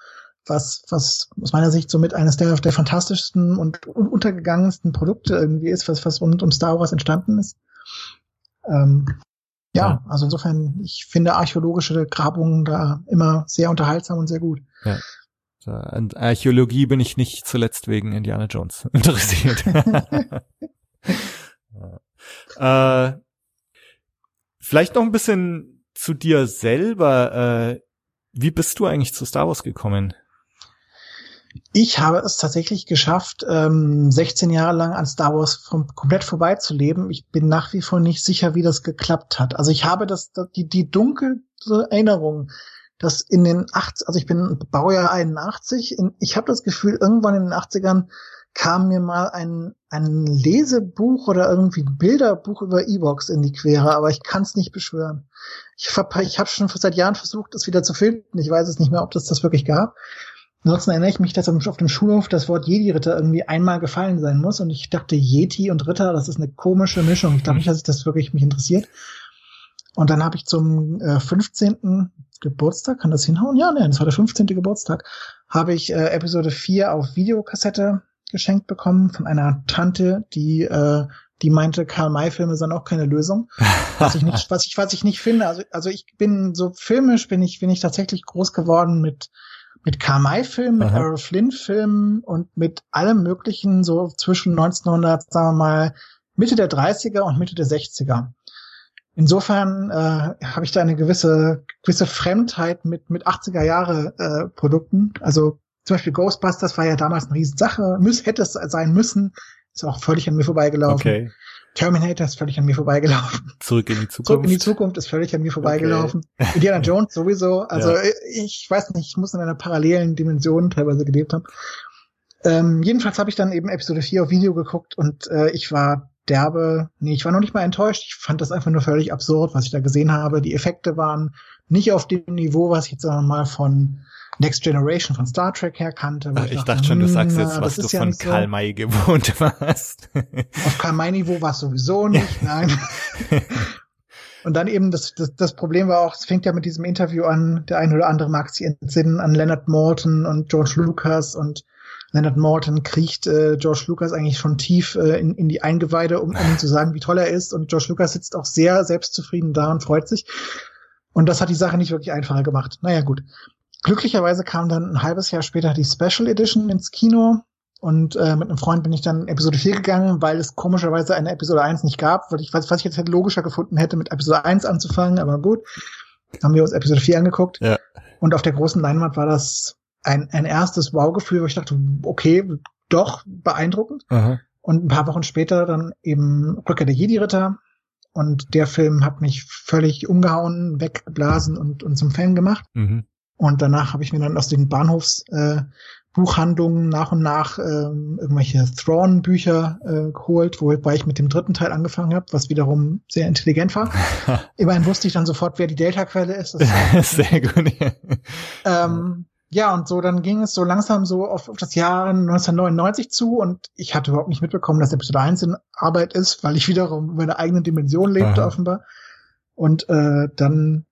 was, was aus meiner Sicht somit eines der, der fantastischsten und untergegangensten Produkte irgendwie ist, was, was rund um Star Wars entstanden ist. Ähm, ja, ja, also insofern, ich finde archäologische Grabungen da immer sehr unterhaltsam und sehr gut. Ja. An Archäologie bin ich nicht zuletzt wegen Indiana Jones interessiert. Äh, vielleicht noch ein bisschen zu dir selber. Äh, wie bist du eigentlich zu Star Wars gekommen? Ich habe es tatsächlich geschafft, ähm, 16 Jahre lang an Star Wars komplett vorbeizuleben. Ich bin nach wie vor nicht sicher, wie das geklappt hat. Also ich habe das, die, die dunkle Erinnerung, dass in den 80, also ich bin Baujahr 81, in, ich habe das Gefühl, irgendwann in den 80ern kam mir mal ein, ein Lesebuch oder irgendwie ein Bilderbuch über E-Box in die Quere, aber ich kann es nicht beschwören. Ich habe ich hab schon seit Jahren versucht, das wieder zu finden. Ich weiß es nicht mehr, ob das das wirklich gab. Ansonsten erinnere ich mich, dass auf dem Schulhof das Wort Jedi-Ritter irgendwie einmal gefallen sein muss. Und ich dachte, Yeti und Ritter, das ist eine komische Mischung. Ich glaube nicht, dass sich das wirklich mich interessiert. Und dann habe ich zum äh, 15. Geburtstag, kann das hinhauen? Ja, ne, das war der 15. Geburtstag, habe ich äh, Episode 4 auf Videokassette geschenkt bekommen von einer Tante, die äh, die meinte, Karl May-Filme sind auch keine Lösung. Was ich nicht, was ich, was ich nicht finde. Also, also ich bin so filmisch bin ich, bin ich tatsächlich groß geworden mit, mit Karl May-Filmen, mit Errol Flynn-Filmen und mit allem möglichen so zwischen 1900, sagen wir mal, Mitte der 30er und Mitte der 60er. Insofern äh, habe ich da eine gewisse gewisse Fremdheit mit mit 80er Jahre äh, Produkten. Also zum Beispiel Ghostbusters war ja damals eine Riesensache, muss hätte es sein müssen, ist auch völlig an mir vorbeigelaufen. Okay. Terminator ist völlig an mir vorbeigelaufen. Zurück in die Zukunft. Zurück in die Zukunft ist völlig an mir vorbeigelaufen. Okay. Indiana Jones sowieso. Also ja. ich weiß nicht, ich muss in einer parallelen Dimension teilweise gelebt haben. Ähm, jedenfalls habe ich dann eben Episode 4 auf Video geguckt und äh, ich war derbe, nee, ich war noch nicht mal enttäuscht. Ich fand das einfach nur völlig absurd, was ich da gesehen habe. Die Effekte waren nicht auf dem Niveau, was ich jetzt mal von Next Generation von Star Trek her kannte. Ach, ich, dachte, dachte schon, du sagst hm, jetzt, was du von Karl May gewohnt warst. Auf Karl May-Niveau war es sowieso nicht, nein. Und dann eben das, das, das Problem war auch, es fängt ja mit diesem Interview an, der eine oder andere mag sich entsinnen an Leonard Morton und George Lucas und Leonard Morton kriecht äh, George Lucas eigentlich schon tief äh, in, in die Eingeweide, um, um ihm zu sagen, wie toll er ist. Und George Lucas sitzt auch sehr selbstzufrieden da und freut sich. Und das hat die Sache nicht wirklich einfacher gemacht. Naja, gut. Glücklicherweise kam dann ein halbes Jahr später die Special Edition ins Kino. Und äh, mit einem Freund bin ich dann Episode 4 gegangen, weil es komischerweise eine Episode 1 nicht gab, weil ich was, was ich jetzt hätte logischer gefunden hätte, mit Episode 1 anzufangen, aber gut. Haben wir uns Episode 4 angeguckt. Ja. Und auf der großen Leinwand war das ein, ein erstes Wow-Gefühl, wo ich dachte, okay, doch beeindruckend. Aha. Und ein paar Wochen später dann eben Rückkehr der Jedi-Ritter. Und der Film hat mich völlig umgehauen, weggeblasen und, und zum Fan gemacht. Mhm. Und danach habe ich mir dann aus den Bahnhofsbuchhandlungen äh, nach und nach äh, irgendwelche Thrawn-Bücher äh, geholt, wobei ich mit dem dritten Teil angefangen habe, was wiederum sehr intelligent war. Immerhin wusste ich dann sofort, wer die Delta-Quelle ist. sehr gut. ähm, ja, und so dann ging es so langsam so auf, auf das Jahr 1999 zu und ich hatte überhaupt nicht mitbekommen, dass Episode 1 in Arbeit ist, weil ich wiederum in meiner eigenen Dimension lebte Aha. offenbar. Und äh, dann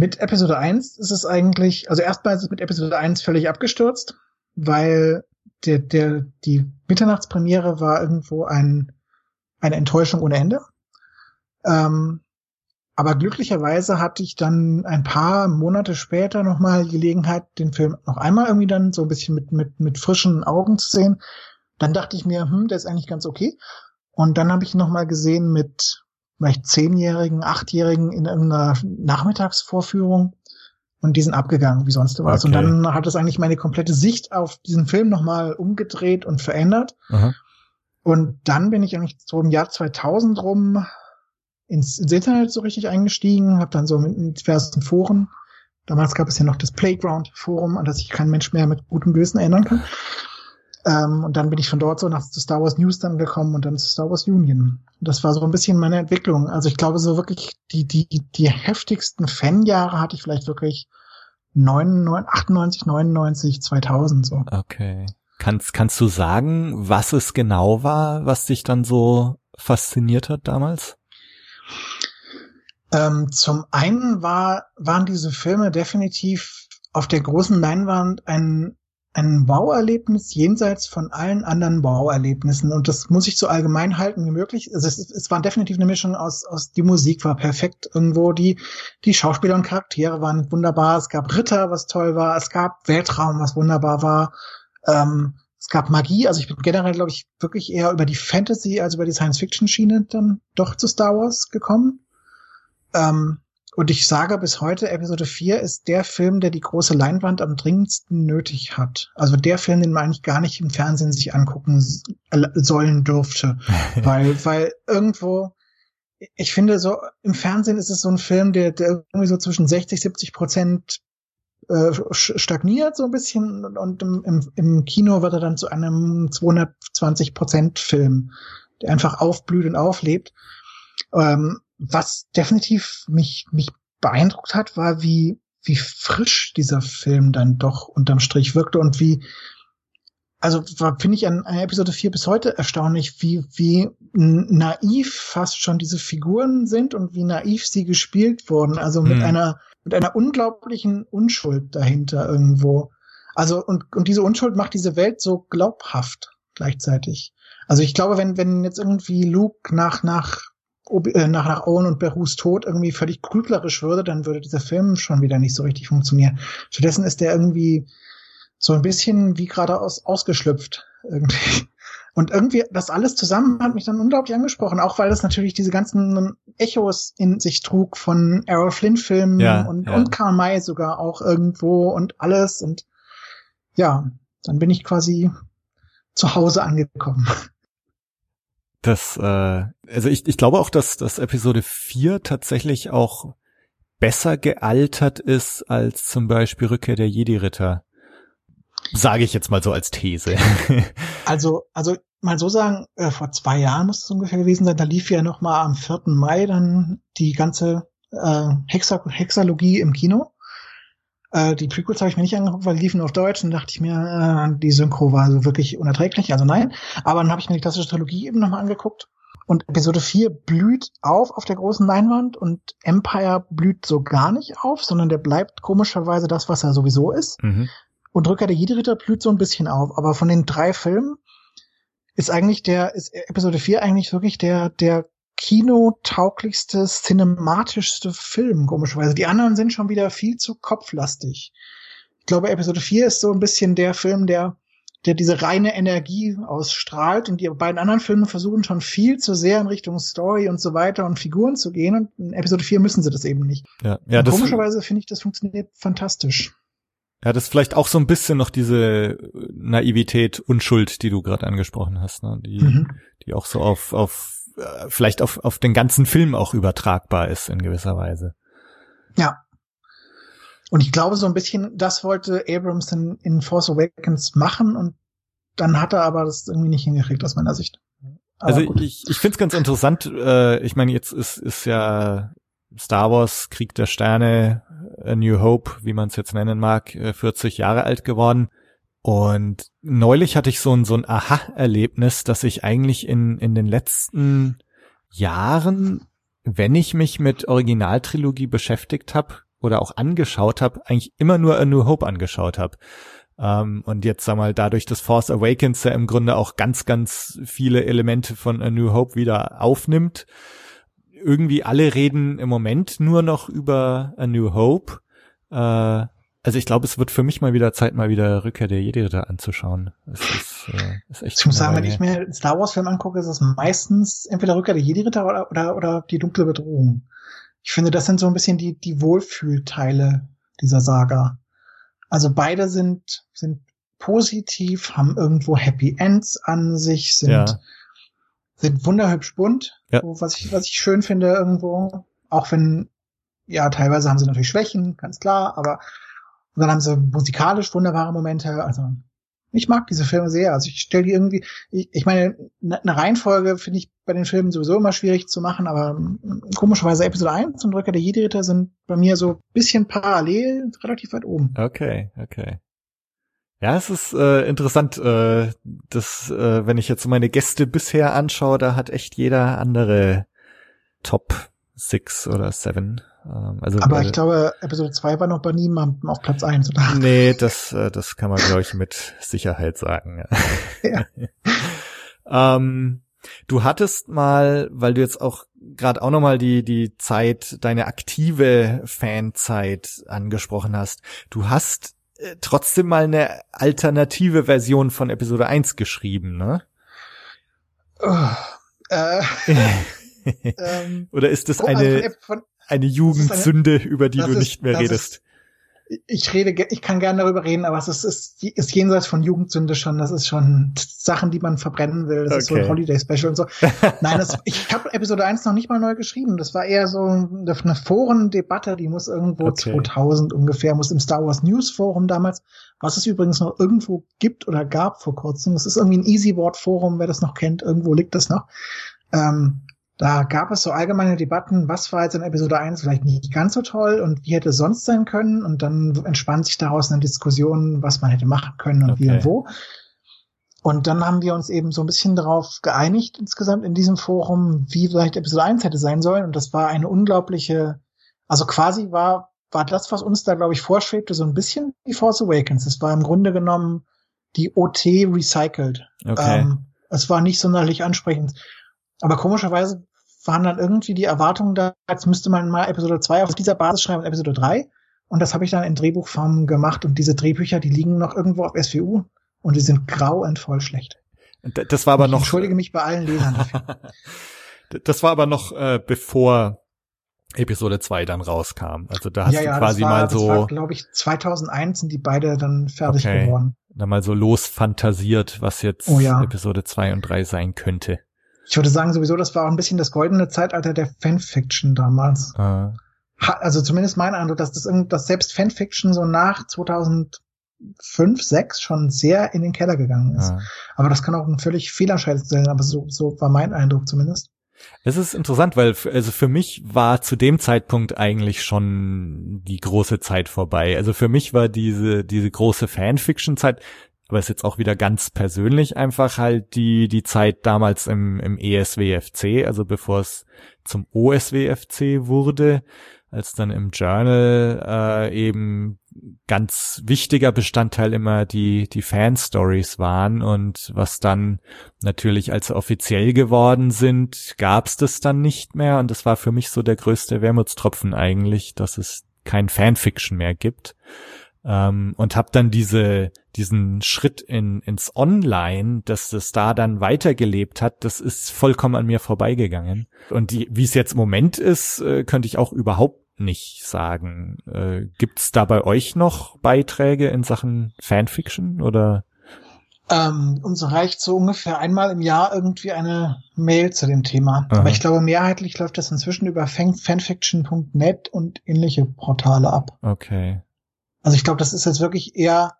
mit Episode 1 ist es eigentlich, also erstmal ist es mit Episode 1 völlig abgestürzt, weil der, der, die Mitternachtspremiere war irgendwo ein, eine Enttäuschung ohne Ende. Ähm, aber glücklicherweise hatte ich dann ein paar Monate später nochmal Gelegenheit, den Film noch einmal irgendwie dann so ein bisschen mit, mit, mit frischen Augen zu sehen. Dann dachte ich mir, hm, der ist eigentlich ganz okay. Und dann habe ich nochmal gesehen mit vielleicht Zehnjährigen, Achtjährigen in irgendeiner Nachmittagsvorführung. Und die sind abgegangen, wie sonst was. Okay. Und dann hat es eigentlich meine komplette Sicht auf diesen Film nochmal umgedreht und verändert. Aha. Und dann bin ich eigentlich so im Jahr 2000 rum ins, ins Internet so richtig eingestiegen, habe dann so mit diversen Foren, damals gab es ja noch das Playground-Forum, an das sich kein Mensch mehr mit gutem Gewissen erinnern kann. Ähm, und dann bin ich von dort so nach zu Star Wars News dann gekommen und dann zu Star Wars Union. Und das war so ein bisschen meine Entwicklung. Also ich glaube so wirklich die, die, die heftigsten Fanjahre hatte ich vielleicht wirklich 99, 98, 99, 2000 so. Okay. Kannst, kannst du sagen, was es genau war, was dich dann so fasziniert hat damals? Ähm, zum einen war, waren diese Filme definitiv auf der großen Leinwand ein, ein Wow-Erlebnis jenseits von allen anderen Wow-Erlebnissen. Und das muss ich so allgemein halten wie möglich. Also es, es war definitiv eine Mischung aus, aus die Musik war perfekt irgendwo, die, die Schauspieler und Charaktere waren wunderbar. Es gab Ritter, was toll war. Es gab Weltraum, was wunderbar war. Ähm, es gab Magie, also ich bin generell, glaube ich, wirklich eher über die Fantasy als über die Science-Fiction-Schiene dann doch zu Star Wars gekommen. Ähm, und ich sage bis heute, Episode 4 ist der Film, der die große Leinwand am dringendsten nötig hat. Also der Film, den man eigentlich gar nicht im Fernsehen sich angucken sollen dürfte. weil, weil irgendwo, ich finde so, im Fernsehen ist es so ein Film, der, der irgendwie so zwischen 60, 70 Prozent äh, stagniert so ein bisschen und im, im, im Kino wird er dann zu einem 220 Prozent Film, der einfach aufblüht und auflebt. Ähm, was definitiv mich, mich beeindruckt hat, war, wie, wie frisch dieser Film dann doch unterm Strich wirkte und wie, also finde ich an, an Episode 4 bis heute erstaunlich, wie, wie naiv fast schon diese Figuren sind und wie naiv sie gespielt wurden. Also mit hm. einer, mit einer unglaublichen Unschuld dahinter irgendwo. Also, und, und diese Unschuld macht diese Welt so glaubhaft gleichzeitig. Also ich glaube, wenn, wenn jetzt irgendwie Luke nach, nach, nach, nach Owen und Berus Tod irgendwie völlig grüblerisch würde, dann würde dieser Film schon wieder nicht so richtig funktionieren. Stattdessen ist der irgendwie so ein bisschen wie gerade aus, ausgeschlüpft irgendwie. Und irgendwie, das alles zusammen hat mich dann unglaublich angesprochen, auch weil das natürlich diese ganzen Echos in sich trug von Errol Flynn-Filmen ja, und, ja. und Karl May sogar auch irgendwo und alles. Und ja, dann bin ich quasi zu Hause angekommen. Das, äh, also ich, ich glaube auch, dass, dass Episode 4 tatsächlich auch besser gealtert ist als zum Beispiel Rückkehr der Jedi-Ritter. Sage ich jetzt mal so als These. Also, also mal so sagen, äh, vor zwei Jahren muss es ungefähr gewesen sein, da lief ja noch mal am 4. Mai dann die ganze äh, Hexa Hexalogie im Kino. Äh, die Prequels habe ich mir nicht angeguckt, weil die liefen auf Deutsch und dachte ich mir, äh, die Synchro war so wirklich unerträglich, also nein. Aber dann habe ich mir die klassische Trilogie eben nochmal angeguckt. Und Episode 4 blüht auf auf der großen Leinwand und Empire blüht so gar nicht auf, sondern der bleibt komischerweise das, was er sowieso ist. mhm. Und Rückkehr der Jedi-Ritter blüht so ein bisschen auf. Aber von den drei Filmen ist eigentlich der, ist Episode 4 eigentlich wirklich der, der kinotauglichste, cinematischste Film, komischerweise. Die anderen sind schon wieder viel zu kopflastig. Ich glaube, Episode 4 ist so ein bisschen der Film, der, der diese reine Energie ausstrahlt und die beiden anderen Filme versuchen schon viel zu sehr in Richtung Story und so weiter und Figuren zu gehen und in Episode 4 müssen sie das eben nicht. Ja, ja und das, komischerweise finde ich, das funktioniert fantastisch. ja, das ist vielleicht auch so ein bisschen noch diese Naivität, Unschuld, die du gerade angesprochen hast, ne? die, Mhm. die auch so auf, auf vielleicht auf, auf den ganzen Film auch übertragbar ist in gewisser Weise. Ja. Und ich glaube, so ein bisschen, das wollte Abrams in, in Force Awakens machen und dann hat er aber das irgendwie nicht hingekriegt, aus meiner Sicht. Aber Also gut. ich, ich finde es ganz interessant. Äh, ich meine, jetzt ist, ist ja Star Wars, Krieg der Sterne, A New Hope, wie man es jetzt nennen mag, äh, 40 Jahre alt geworden. Und neulich hatte ich so ein, so ein Aha-Erlebnis, dass ich eigentlich in, in den letzten Jahren, wenn ich mich mit Originaltrilogie beschäftigt habe oder auch angeschaut habe, eigentlich immer nur A New Hope angeschaut habe. Ähm, und jetzt sag mal, dadurch, dass Force Awakens ja im Grunde auch ganz, ganz viele Elemente von A New Hope wieder aufnimmt, irgendwie alle reden im Moment nur noch über A New Hope. Äh, also ich glaube, es wird für mich mal wieder Zeit, mal wieder Rückkehr der Jedi-Ritter anzuschauen. Es ist, äh, ist echt ich muss sagen, wenn ich mir einen Star Wars Film angucke, ist es meistens entweder Rückkehr der Jedi-Ritter oder, oder, oder die dunkle Bedrohung. Ich finde, das sind so ein bisschen die, die Wohlfühlteile dieser Saga. Also beide sind, sind positiv, haben irgendwo Happy Ends an sich, sind, Ja. sind wunderhübsch bunt, Ja. so, was ich, was ich schön finde irgendwo. Auch wenn, ja, teilweise haben sie natürlich Schwächen, ganz klar, aber und dann haben sie musikalisch wunderbare Momente. Also ich mag diese Filme sehr. Also ich stelle die irgendwie, ich, ich meine, ne, eine Reihenfolge finde ich bei den Filmen sowieso immer schwierig zu machen, aber hm, komischerweise Episode 1 und Rückkehr der Jedi-Ritter sind bei mir so ein bisschen parallel, relativ weit oben. Okay, okay. Ja, es ist äh, interessant, äh, dass, äh, wenn ich jetzt meine Gäste bisher anschaue, da hat echt jeder andere Top 6 oder 7 also, Aber äh, ich glaube, Episode 2 war noch bei niemandem auf Platz 1, oder? Nee, das, äh, das kann man, glaube ich, mit Sicherheit sagen. Ja. ähm, du hattest mal, weil du jetzt auch gerade auch nochmal die, die Zeit, deine aktive Fanzeit angesprochen hast. Du hast äh, trotzdem mal eine alternative Version von Episode 1 geschrieben, ne? Oh, äh, ähm, Oder ist das oh, also eine, Ep- von, eine Jugendsünde, über die du ist- nicht mehr redest? ist- ich rede, ich kann gerne darüber reden, aber es ist, ist, ist jenseits von Jugendsünde schon, das ist schon Sachen, die man verbrennen will. Das ist so Okay. ein Holiday-Special und so. Nein, das, ich habe Episode 1 noch nicht mal neu geschrieben. Das war eher so eine, Forendebatte, die muss irgendwo Okay. 2000 ungefähr, muss im Star Wars News Forum damals, was es übrigens noch irgendwo gibt oder gab vor kurzem. Das ist irgendwie ein Easy-Board Forum, wer das noch kennt, irgendwo liegt das noch. Ähm, da gab es so allgemeine Debatten, was war jetzt in Episode 1 vielleicht nicht ganz so toll und wie hätte es sonst sein können. Und dann entspannt sich daraus eine Diskussion, was man hätte machen können und wie Okay. und wo. Und dann haben wir uns eben so ein bisschen darauf geeinigt insgesamt in diesem Forum, wie vielleicht Episode 1 hätte sein sollen. Und das war eine unglaubliche, also quasi war, war das, was uns da, glaube ich, vorschwebte, so ein bisschen wie Force Awakens. Es war im Grunde genommen die OT recycled. Okay. Ähm, es war nicht sonderlich ansprechend. Aber komischerweise waren dann irgendwie die Erwartungen da, jetzt müsste man mal Episode 2 auf dieser Basis schreiben und Episode 3. Und das habe ich dann in Drehbuchform gemacht. Und diese Drehbücher, die liegen noch irgendwo auf SVU und die sind grauenvoll schlecht. Das war aber ich noch. entschuldige mich bei allen Lesern dafür. das war aber noch äh, bevor Episode 2 dann rauskam. Also da hast ja, du ja, quasi war, mal so. Das war, glaube ich, 2001 sind die beide dann fertig Okay. geworden. da mal so losfantasiert, was jetzt Oh ja. Episode 2 und 3 sein könnte. Ich würde sagen, sowieso, das war auch ein bisschen das goldene Zeitalter der Fanfiction damals. Ha- Also zumindest mein Eindruck, dass das, dass selbst Fanfiction so nach 2005, 6 schon sehr in den Keller gegangen ist. äh. Aber das kann auch ein völlig Fehlerscheid sein, aber so, so war mein Eindruck zumindest. Es ist interessant, weil also für mich war zu dem Zeitpunkt eigentlich schon die große Zeit vorbei. Also für mich war diese diese große Fanfiction-Zeit, aber ist jetzt auch wieder ganz persönlich einfach halt die die Zeit damals im im ESWFC, also bevor es zum OSWFC wurde, als dann im Journal äh, eben ganz wichtiger Bestandteil immer die die Fan-Stories waren und was dann natürlich, als offiziell geworden sind, gab's das dann nicht mehr und das war für mich so der größte Wermutstropfen eigentlich, dass es kein Fanfiction mehr gibt. Ähm, und habe dann diese diesen Schritt in ins Online, dass das da dann weitergelebt hat, das ist vollkommen an mir vorbeigegangen. Und die, wie es jetzt im Moment ist, äh, könnte ich auch überhaupt nicht sagen. Äh, gibt's da bei euch noch Beiträge in Sachen Fanfiction oder? Ähm, uns reicht so ungefähr einmal im Jahr irgendwie eine Mail zu dem Thema. Aha. Aber ich glaube, mehrheitlich läuft das inzwischen über fan fanfiction.net und ähnliche Portale ab. Okay. Also ich glaube, das ist jetzt wirklich eher,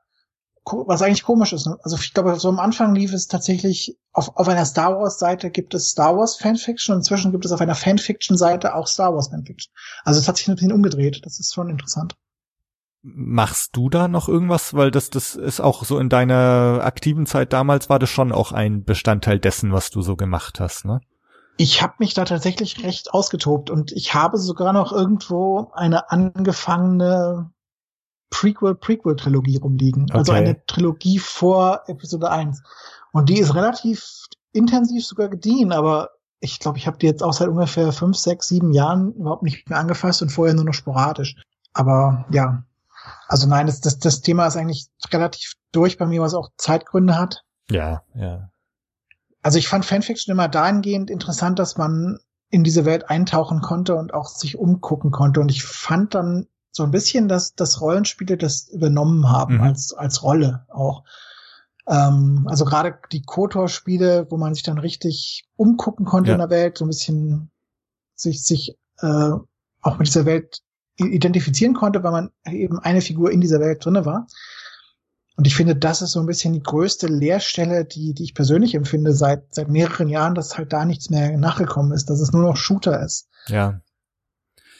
was eigentlich komisch ist. Ne? Also ich glaube, so am Anfang lief es tatsächlich, auf, auf einer Star Wars Seite gibt es Star Wars Fanfiction und inzwischen gibt es auf einer Fanfiction Seite auch Star Wars Fanfiction. Also es hat sich ein bisschen umgedreht. Das ist schon interessant. Machst du da noch irgendwas? Weil das, das ist auch so in deiner aktiven Zeit damals war das schon auch ein Bestandteil dessen, was du so gemacht hast, ne? Ich habe mich da tatsächlich recht ausgetobt und ich habe sogar noch irgendwo eine angefangene Prequel-Prequel-Trilogie rumliegen. Also Okay. eine Trilogie vor Episode 1. Und die ist relativ intensiv sogar gediehen, aber ich glaube, ich habe die jetzt auch seit ungefähr fünf, sechs, sieben Jahren überhaupt nicht mehr angefasst und vorher nur noch sporadisch. Aber ja, also nein, das, das, das Thema ist eigentlich relativ durch bei mir, was auch Zeitgründe hat. Ja, ja. Also ich fand Fanfiction immer dahingehend interessant, dass man in diese Welt eintauchen konnte und auch sich umgucken konnte. Und ich fand dann so ein bisschen, dass, dass Rollenspiele das übernommen haben Mhm. als, als Rolle auch. Ähm, also gerade die KOTOR-Spiele, wo man sich dann richtig umgucken konnte Ja. in der Welt, so ein bisschen sich, sich äh, auch mit dieser Welt identifizieren konnte, weil man eben eine Figur in dieser Welt drinne war. Und ich finde, das ist so ein bisschen die größte Leerstelle, die, die ich persönlich empfinde seit, seit mehreren Jahren, dass halt da nichts mehr nachgekommen ist, dass es nur noch Shooter ist. Ja.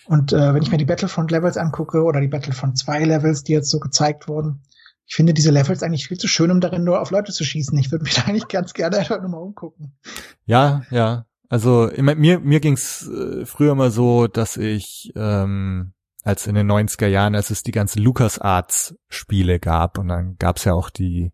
Und äh, wenn ich mir die Battlefront-Levels angucke oder die Battlefront 2-Levels, die jetzt so gezeigt wurden, ich finde diese Levels eigentlich viel zu schön, um darin nur auf Leute zu schießen. Ich würde mich da eigentlich ganz gerne einfach nur mal umgucken. Ja, ja. Also immer, mir, mir ging's äh, früher mal so, dass ich, ähm, als in den 90er Jahren, als es die ganzen LucasArts-Spiele gab und dann gab's ja auch die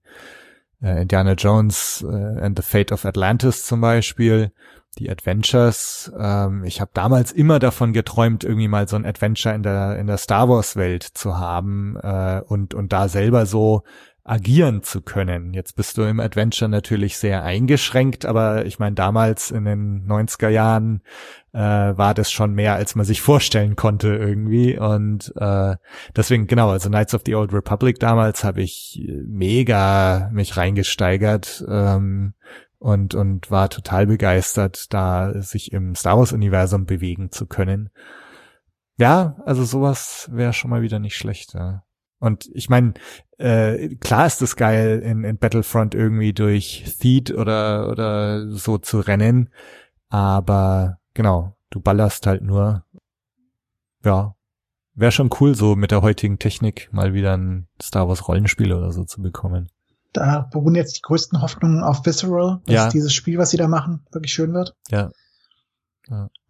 äh, Indiana Jones äh, and the Fate of Atlantis zum Beispiel, die Adventures. Ähm, ich habe damals immer davon geträumt, irgendwie mal so ein Adventure in der in der Star Wars Welt zu haben äh, und und da selber so agieren zu können. Jetzt bist du im Adventure natürlich sehr eingeschränkt, aber ich meine, damals in den 90er Jahren äh, war das schon mehr, als man sich vorstellen konnte irgendwie. Und äh, deswegen, genau, also Knights of the Old Republic damals habe ich mega mich reingesteigert ähm, und, und war total begeistert, da sich im Star Wars-Universum bewegen zu können. Ja, also sowas wäre schon mal wieder nicht schlecht. Ja. Und ich meine, äh, klar ist es geil, in, in Battlefront irgendwie durch Theed oder, oder so zu rennen, aber genau, du ballerst halt nur. Ja, wäre schon cool, so mit der heutigen Technik mal wieder ein Star Wars Rollenspiel oder so zu bekommen. Da beruhen jetzt die größten Hoffnungen auf Visceral, dass Ja. dieses Spiel, was sie da machen, wirklich schön wird. Ja.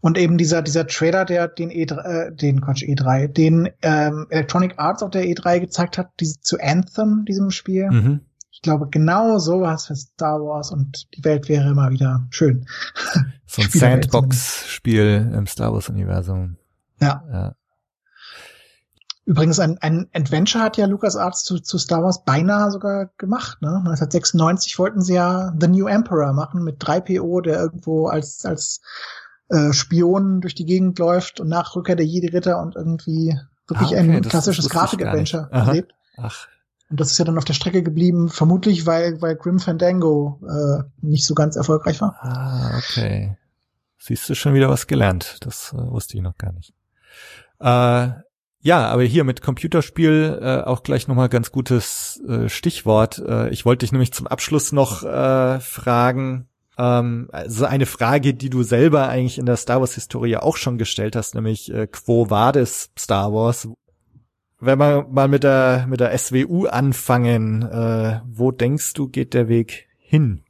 Und eben dieser, dieser Trailer, der den E3, äh, den Quatsch, E3, den ähm, Electronic Arts auf der E3 gezeigt hat, diese, zu Anthem, diesem Spiel. Mhm. Ich glaube, genau sowas für Star Wars und die Welt wäre immer wieder schön. So ein Sandbox-Spiel im Star Wars-Universum. Ja. ja. Übrigens, ein, ein Adventure hat ja LucasArts zu, zu Star Wars beinahe sogar gemacht. Ne? 1996 wollten sie ja The New Emperor machen mit 3PO, der irgendwo als, als äh, Spion durch die Gegend läuft und nach Rückkehr der Jedi-Ritter und irgendwie wirklich ah, okay, ein klassisches Grafik-Adventure erlebt. Ach. Und das ist ja dann auf der Strecke geblieben, vermutlich weil, weil Grim Fandango äh, nicht so ganz erfolgreich war. Ah, okay. Siehst du schon wieder was gelernt. Das äh, wusste ich noch gar nicht. Äh, ja, aber hier mit Computerspiel äh, auch gleich nochmal ganz gutes äh, Stichwort. Äh, ich wollte dich nämlich zum Abschluss noch äh, fragen, ähm, also eine Frage, die du selber eigentlich in der Star Wars Historie auch schon gestellt hast, nämlich äh, quo vadis Star Wars? Wenn wir mal mit der mit der SWU anfangen, äh, wo denkst du geht der Weg hin?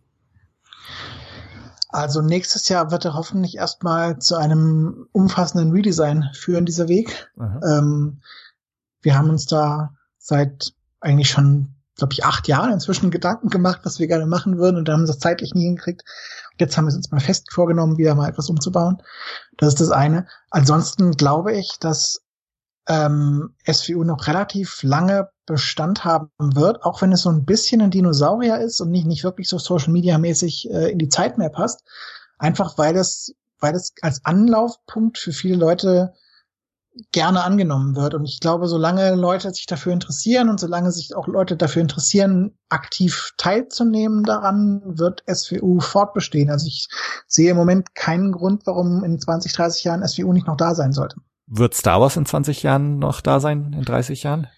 Also nächstes Jahr wird er hoffentlich erstmal zu einem umfassenden Redesign führen, dieser Weg. Ähm, wir haben uns da seit eigentlich schon, glaube ich, acht Jahren inzwischen Gedanken gemacht, was wir gerne machen würden und da haben wir das zeitlich nie hingekriegt. Jetzt haben wir es uns mal fest vorgenommen, wieder mal etwas umzubauen. Das ist das eine. Ansonsten glaube ich, dass ähm, SVU noch relativ lange Bestand haben wird, auch wenn es so ein bisschen ein Dinosaurier ist und nicht, nicht wirklich so Social Media mäßig äh, in die Zeit mehr passt. Einfach weil es, weil es als Anlaufpunkt für viele Leute gerne angenommen wird. Und ich glaube, solange Leute sich dafür interessieren und solange sich auch Leute dafür interessieren, aktiv teilzunehmen daran, wird SWU fortbestehen. Also ich sehe im Moment keinen Grund, warum in 20, 30 Jahren SWU nicht noch da sein sollte. Wird Star Wars in 20 Jahren noch da sein, in 30 Jahren?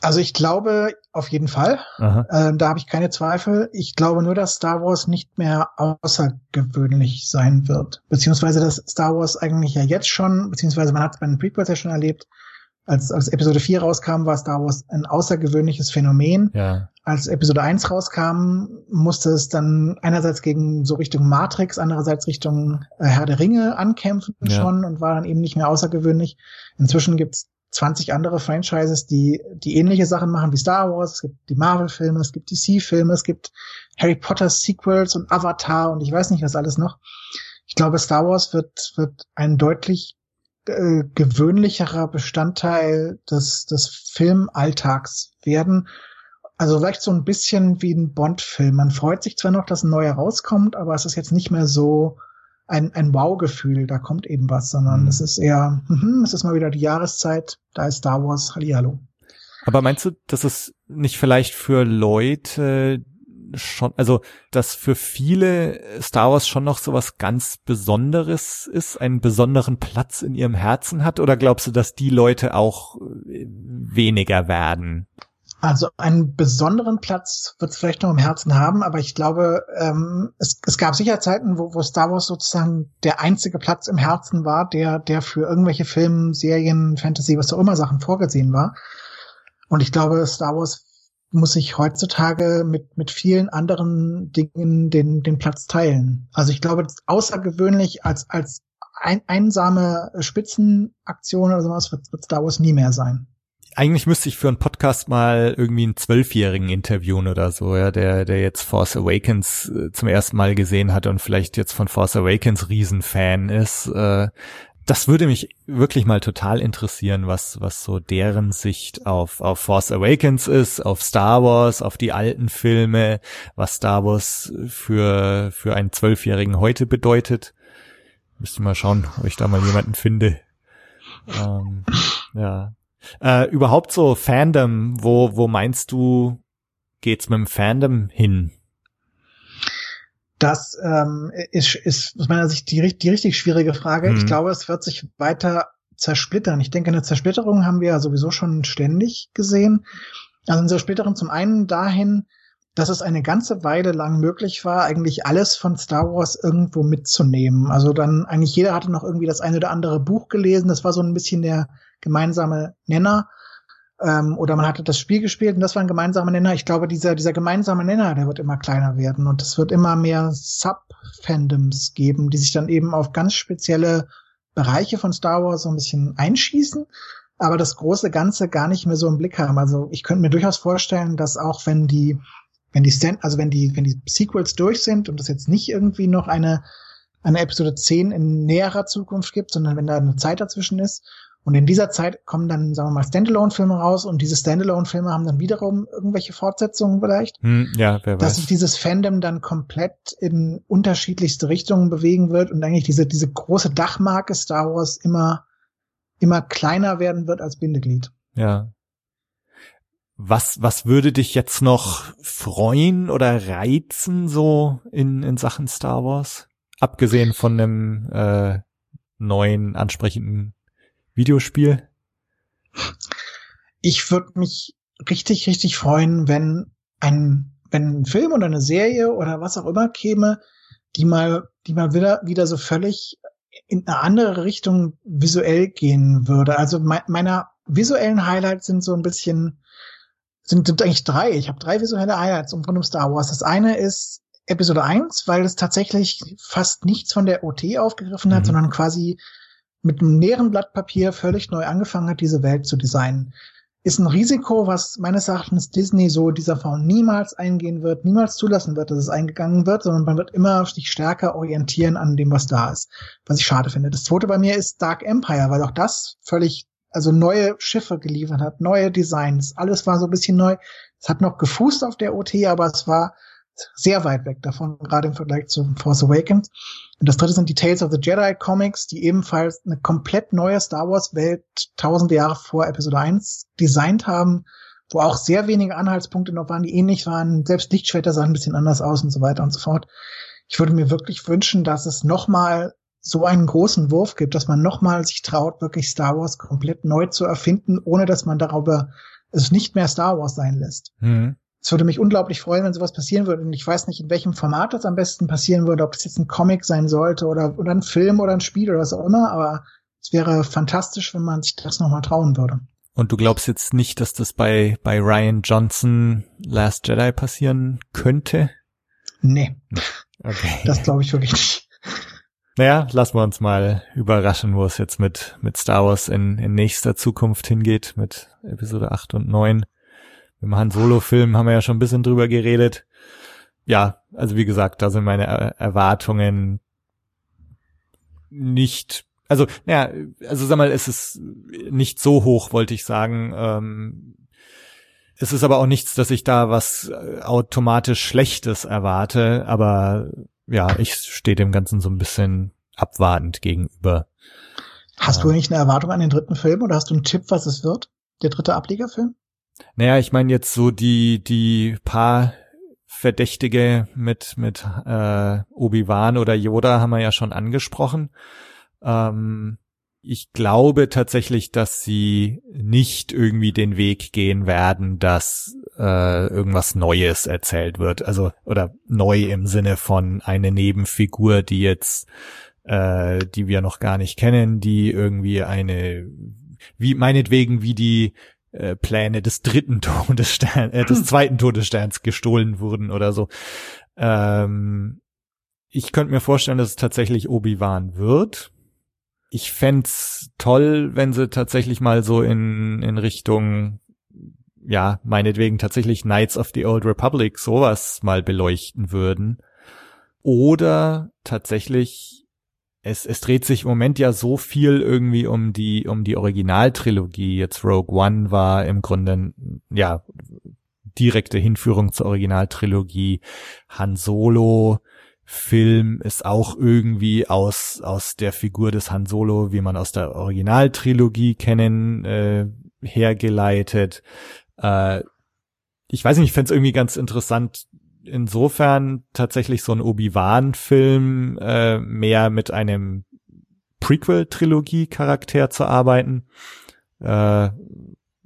Also ich glaube auf jeden Fall. Äh, da habe ich keine Zweifel. Ich glaube nur, dass Star Wars nicht mehr außergewöhnlich sein wird. Beziehungsweise dass Star Wars eigentlich ja jetzt schon, beziehungsweise man hat es bei den Prequels ja schon erlebt, als, als Episode 4 rauskam, war Star Wars ein außergewöhnliches Phänomen. Ja. Als Episode 1 rauskam, musste es dann einerseits gegen so Richtung Matrix, andererseits Richtung äh, Herr der Ringe ankämpfen ja. schon und war dann eben nicht mehr außergewöhnlich. Inzwischen gibt's 20 andere Franchises, die, die ähnliche Sachen machen wie Star Wars. Es gibt die Marvel-Filme, es gibt DC-Filme, es gibt Harry Potter Sequels und Avatar und ich weiß nicht was alles noch. Ich glaube, Star Wars wird, wird ein deutlich äh, gewöhnlicherer Bestandteil des, des Filmalltags werden. Also vielleicht so ein bisschen wie ein Bond-Film. Man freut sich zwar noch, dass ein neuer rauskommt, aber es ist jetzt nicht mehr so ein, ein Wow-Gefühl, da kommt eben was, sondern mhm. es ist eher, hm, es ist mal wieder die Jahreszeit, da ist Star Wars, Hallihallo. Aber meinst du, dass es nicht vielleicht für Leute schon, also dass für viele Star Wars schon noch so was ganz Besonderes ist, einen besonderen Platz in ihrem Herzen hat? Oder glaubst du, dass die Leute auch äh, weniger werden? Also einen besonderen Platz wird es vielleicht noch im Herzen haben, aber ich glaube, ähm, es, es gab sicher Zeiten, wo, wo Star Wars sozusagen der einzige Platz im Herzen war, der, der für irgendwelche Filme, Serien, Fantasy, was auch immer Sachen vorgesehen war. Und ich glaube, Star Wars muss sich heutzutage mit, mit vielen anderen Dingen den, den Platz teilen. Also ich glaube, außergewöhnlich als, als ein, einsame Spitzenaktion oder sowas wird, wird Star Wars nie mehr sein eigentlich müsste ich für einen Podcast mal irgendwie einen Zwölfjährigen interviewen oder so, ja, der, der jetzt Force Awakens äh, zum ersten Mal gesehen hat und vielleicht jetzt von Force Awakens Riesenfan ist. Äh, das würde mich wirklich mal total interessieren, was, was so deren Sicht auf, auf Force Awakens ist, auf Star Wars, auf die alten Filme, was Star Wars für, für einen Zwölfjährigen heute bedeutet. Müsste mal schauen, ob ich da mal jemanden finde. Ähm, ja. Äh, überhaupt so Fandom, wo, wo meinst du, geht's mit dem Fandom hin? Das ähm, ist, ist aus meiner Sicht die, die richtig schwierige Frage. Hm. Ich glaube, es wird sich weiter zersplittern. Ich denke, eine Zersplitterung haben wir ja sowieso schon ständig gesehen. Also eine Zersplitterung zum einen dahin, dass es eine ganze Weile lang möglich war, eigentlich alles von Star Wars irgendwo mitzunehmen. Also dann eigentlich jeder hatte noch irgendwie das eine oder andere Buch gelesen. Das war so ein bisschen der gemeinsame Nenner. Ähm, oder man hatte das Spiel gespielt und das war ein gemeinsamer Nenner. Ich glaube, dieser, dieser gemeinsame Nenner, der wird immer kleiner werden und es wird immer mehr Sub-Fandoms geben, die sich dann eben auf ganz spezielle Bereiche von Star Wars so ein bisschen einschießen. aber das große Ganze gar nicht mehr so im Blick haben. Also ich könnte mir durchaus vorstellen, dass auch wenn die, wenn die Stand, also wenn die, wenn die Sequels durch sind und es jetzt nicht irgendwie noch eine, eine Episode 10 in näherer Zukunft gibt, sondern wenn da eine Zeit dazwischen ist und in dieser Zeit kommen dann, sagen wir mal, Standalone-Filme raus und diese Standalone-Filme haben dann wiederum irgendwelche Fortsetzungen vielleicht. Hm, ja, wer weiß. Dass sich dieses Fandom dann komplett in unterschiedlichste Richtungen bewegen wird und eigentlich diese, diese große Dachmarke Star Wars immer, immer kleiner werden wird als Bindeglied. Ja. Was, was würde dich jetzt noch freuen oder reizen so in, in Sachen Star Wars? Abgesehen von einem äh, neuen, ansprechenden Videospiel? Ich würde mich richtig, richtig freuen, wenn ein, wenn ein Film oder eine Serie oder was auch immer käme, die mal, die mal wieder, wieder so völlig in eine andere Richtung visuell gehen würde. Also me meiner visuellen Highlights sind so ein bisschen, sind, sind eigentlich drei. Ich habe drei visuelle Highlights um von Star Wars. Das eine ist Episode 1, weil es tatsächlich fast nichts von der OT aufgegriffen hat, mhm. sondern quasi mit einem leeren Blatt Papier völlig neu angefangen hat, diese Welt zu designen. Ist ein Risiko, was meines Erachtens Disney so dieser Form niemals eingehen wird, niemals zulassen wird, dass es eingegangen wird, sondern man wird immer sich stärker orientieren an dem, was da ist, was ich schade finde. Das zweite bei mir ist Dark Empire, weil auch das völlig, also neue Schiffe geliefert hat, neue Designs, alles war so ein bisschen neu. Es hat noch gefußt auf der OT, aber es war sehr weit weg davon, gerade im Vergleich zu Force Awakens. Und das dritte sind die Tales of the Jedi Comics, die ebenfalls eine komplett neue Star Wars Welt tausende Jahre vor Episode 1 designt haben, wo auch sehr wenige Anhaltspunkte noch waren, die ähnlich waren. Selbst Lichtschwerter sahen ein bisschen anders aus und so weiter und so fort. Ich würde mir wirklich wünschen, dass es nochmal so einen großen Wurf gibt, dass man nochmal sich traut, wirklich Star Wars komplett neu zu erfinden, ohne dass man darüber es nicht mehr Star Wars sein lässt. Mhm. Es würde mich unglaublich freuen, wenn sowas passieren würde. Und ich weiß nicht, in welchem Format das am besten passieren würde, ob das jetzt ein Comic sein sollte oder, oder ein Film oder ein Spiel oder was auch immer. Aber es wäre fantastisch, wenn man sich das nochmal trauen würde. Und du glaubst jetzt nicht, dass das bei, bei Ryan Johnson Last Jedi passieren könnte? Nee. Okay. Das glaube ich wirklich nicht. Naja, lassen wir uns mal überraschen, wo es jetzt mit, mit Star Wars in, in nächster Zukunft hingeht, mit Episode 8 und 9. Im Han Solo-Film haben wir ja schon ein bisschen drüber geredet. Ja, also wie gesagt, da sind meine Erwartungen nicht, also, ja, also sag mal, es ist nicht so hoch, wollte ich sagen. Ähm, es ist aber auch nichts, dass ich da was äh, automatisch Schlechtes erwarte, aber ja, ich stehe dem Ganzen so ein bisschen abwartend gegenüber. Hast du eigentlich eine Erwartung an den dritten Film oder hast du einen Tipp, was es wird? Der dritte Ablegerfilm? Naja, ich meine jetzt so die, die paar Verdächtige mit, mit äh, Obi-Wan oder Yoda haben wir ja schon angesprochen. Ähm, ich glaube tatsächlich, dass sie nicht irgendwie den Weg gehen werden, dass äh, irgendwas Neues erzählt wird. Also, oder neu im Sinne von eine Nebenfigur, die jetzt, äh, die wir noch gar nicht kennen, die irgendwie eine, wie meinetwegen wie die äh, Pläne des dritten Todessterns, äh, des zweiten Todessterns gestohlen wurden oder so. Ähm, ich könnte mir vorstellen, dass es tatsächlich Obi-Wan wird. Ich fände toll, wenn sie tatsächlich mal so in, in Richtung, ja, meinetwegen tatsächlich Knights of the Old Republic sowas mal beleuchten würden. Oder tatsächlich es, es dreht sich im Moment ja so viel irgendwie um die, um die Originaltrilogie. Jetzt Rogue One war im Grunde, ja, direkte Hinführung zur Originaltrilogie. Han Solo Film ist auch irgendwie aus, aus der Figur des Han Solo, wie man aus der Originaltrilogie kennen, äh, hergeleitet. Äh, ich weiß nicht, ich fände es irgendwie ganz interessant, insofern tatsächlich so ein Obi-Wan-Film äh, mehr mit einem Prequel-Trilogie-Charakter zu arbeiten. Äh,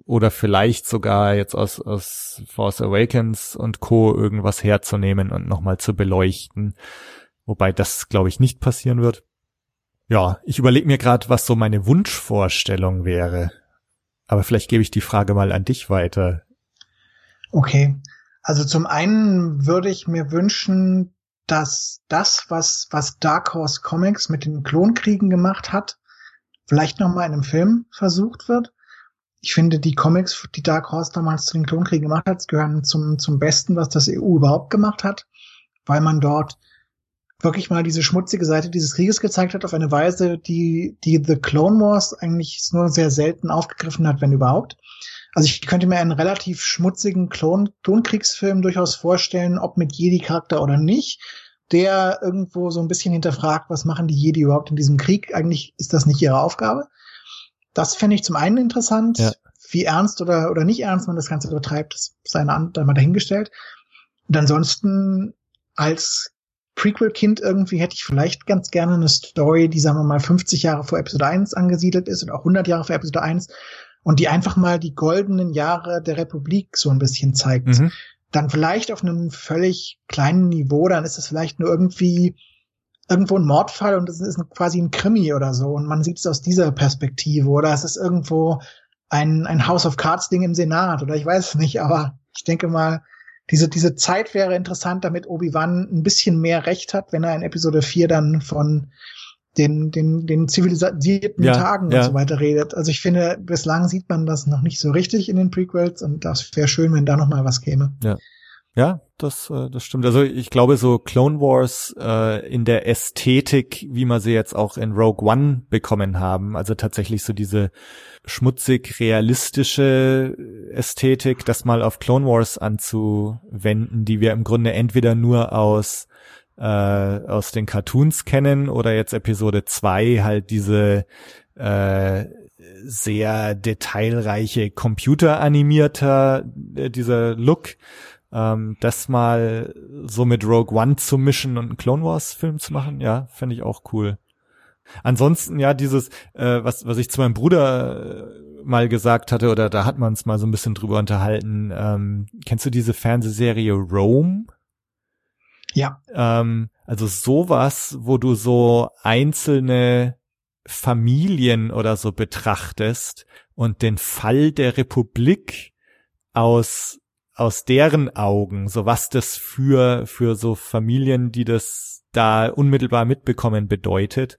oder vielleicht sogar jetzt aus, aus Force Awakens und Co. irgendwas herzunehmen und nochmal zu beleuchten. Wobei das, glaube ich, nicht passieren wird. Ja, ich überlege mir gerade, was so meine Wunschvorstellung wäre. Aber vielleicht gebe ich die Frage mal an dich weiter. Okay. Also zum einen würde ich mir wünschen, dass das, was, was Dark Horse Comics mit den Klonkriegen gemacht hat, vielleicht nochmal in einem Film versucht wird. ich finde, die Comics, die Dark Horse damals zu den Klonkriegen gemacht hat, gehören zum, zum Besten, was das EU überhaupt gemacht hat, weil man dort wirklich mal diese schmutzige Seite dieses Krieges gezeigt hat auf eine Weise, die, die The Clone Wars eigentlich nur sehr selten aufgegriffen hat, wenn überhaupt. Also ich könnte mir einen relativ schmutzigen Klon Klonkriegsfilm durchaus vorstellen, ob mit Jedi-Charakter oder nicht, der irgendwo so ein bisschen hinterfragt, was machen die Jedi überhaupt in diesem Krieg? Eigentlich ist das nicht ihre Aufgabe. Das fände ich zum einen interessant. Ja. Wie ernst oder, oder nicht ernst man das Ganze betreibt, ist seine Hand mal dahingestellt. Und ansonsten als Prequel-Kind irgendwie hätte ich vielleicht ganz gerne eine Story, die, sagen wir mal, 50 Jahre vor Episode 1 angesiedelt ist und auch 100 Jahre vor Episode 1 und die einfach mal die goldenen Jahre der Republik so ein bisschen zeigt. Mhm. Dann vielleicht auf einem völlig kleinen Niveau, dann ist es vielleicht nur irgendwie irgendwo ein Mordfall und es ist quasi ein Krimi oder so und man sieht es aus dieser Perspektive oder es ist irgendwo ein, ein House of Cards Ding im Senat oder ich weiß es nicht, aber ich denke mal, diese, diese Zeit wäre interessant, damit Obi-Wan ein bisschen mehr Recht hat, wenn er in Episode 4 dann von den, den, den zivilisierten ja, Tagen ja. und so weiter redet. Also ich finde, bislang sieht man das noch nicht so richtig in den Prequels und das wäre schön, wenn da noch mal was käme. Ja. Ja, das, äh, das stimmt. Also ich glaube, so Clone Wars äh, in der Ästhetik, wie man sie jetzt auch in Rogue One bekommen haben, also tatsächlich so diese schmutzig realistische Ästhetik, das mal auf Clone Wars anzuwenden, die wir im Grunde entweder nur aus äh, aus den Cartoons kennen oder jetzt Episode 2 halt diese äh, sehr detailreiche computeranimierter äh, dieser Look ähm, das mal so mit Rogue One zu mischen und einen Clone Wars Film zu machen, ja, fände ich auch cool. Ansonsten ja dieses, äh, was was ich zu meinem Bruder äh, mal gesagt hatte oder da hat man uns mal so ein bisschen drüber unterhalten. Ähm, kennst du diese Fernsehserie Rome? Ja. Ähm, also sowas, wo du so einzelne Familien oder so betrachtest und den Fall der Republik aus aus deren Augen, so was das für, für so Familien, die das da unmittelbar mitbekommen bedeutet.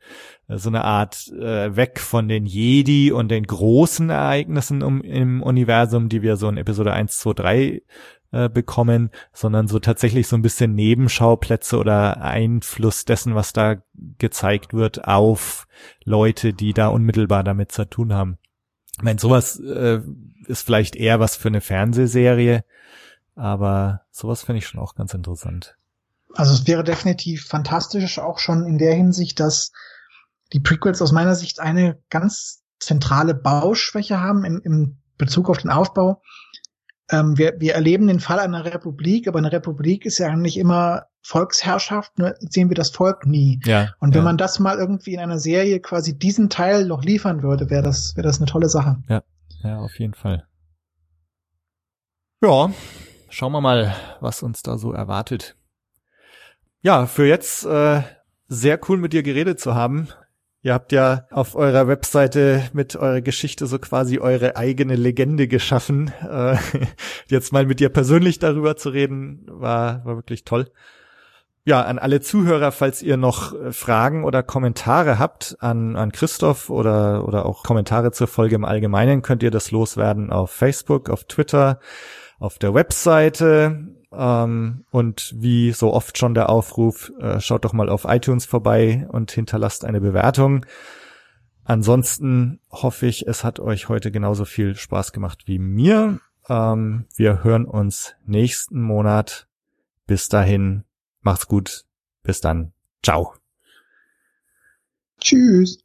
So eine Art äh, weg von den Jedi und den großen Ereignissen um, im Universum, die wir so in Episode 1, 2, 3 äh, bekommen, sondern so tatsächlich so ein bisschen Nebenschauplätze oder Einfluss dessen, was da gezeigt wird, auf Leute, die da unmittelbar damit zu tun haben. Ich meine, sowas äh, ist vielleicht eher was für eine Fernsehserie, aber sowas finde ich schon auch ganz interessant. Also es wäre definitiv fantastisch, auch schon in der Hinsicht, dass die Prequels aus meiner Sicht eine ganz zentrale Bauschwäche haben im, im Bezug auf den Aufbau. Ähm, wir, wir erleben den Fall einer Republik, aber eine Republik ist ja eigentlich immer Volksherrschaft, nur sehen wir das Volk nie. Ja, Und wenn ja. man das mal irgendwie in einer Serie quasi diesen Teil noch liefern würde, wäre das, wäre das eine tolle Sache. Ja, ja, auf jeden Fall. Ja, schauen wir mal, was uns da so erwartet. Ja, für jetzt äh, sehr cool mit dir geredet zu haben. Ihr habt ja auf eurer Webseite mit eurer Geschichte so quasi eure eigene Legende geschaffen. Äh, jetzt mal mit dir persönlich darüber zu reden, war, war wirklich toll. Ja, an alle Zuhörer, falls ihr noch äh, Fragen oder Kommentare habt an, an Christoph oder, oder auch Kommentare zur Folge im Allgemeinen, könnt ihr das loswerden auf Facebook, auf Twitter, auf der Webseite ähm, und wie so oft schon der Aufruf, äh, schaut doch mal auf iTunes vorbei und hinterlasst eine Bewertung. Ansonsten hoffe ich, es hat euch heute genauso viel Spaß gemacht wie mir. Ähm, wir hören uns nächsten Monat. Bis dahin, macht's gut. Bis dann. Ciao. Tschüss.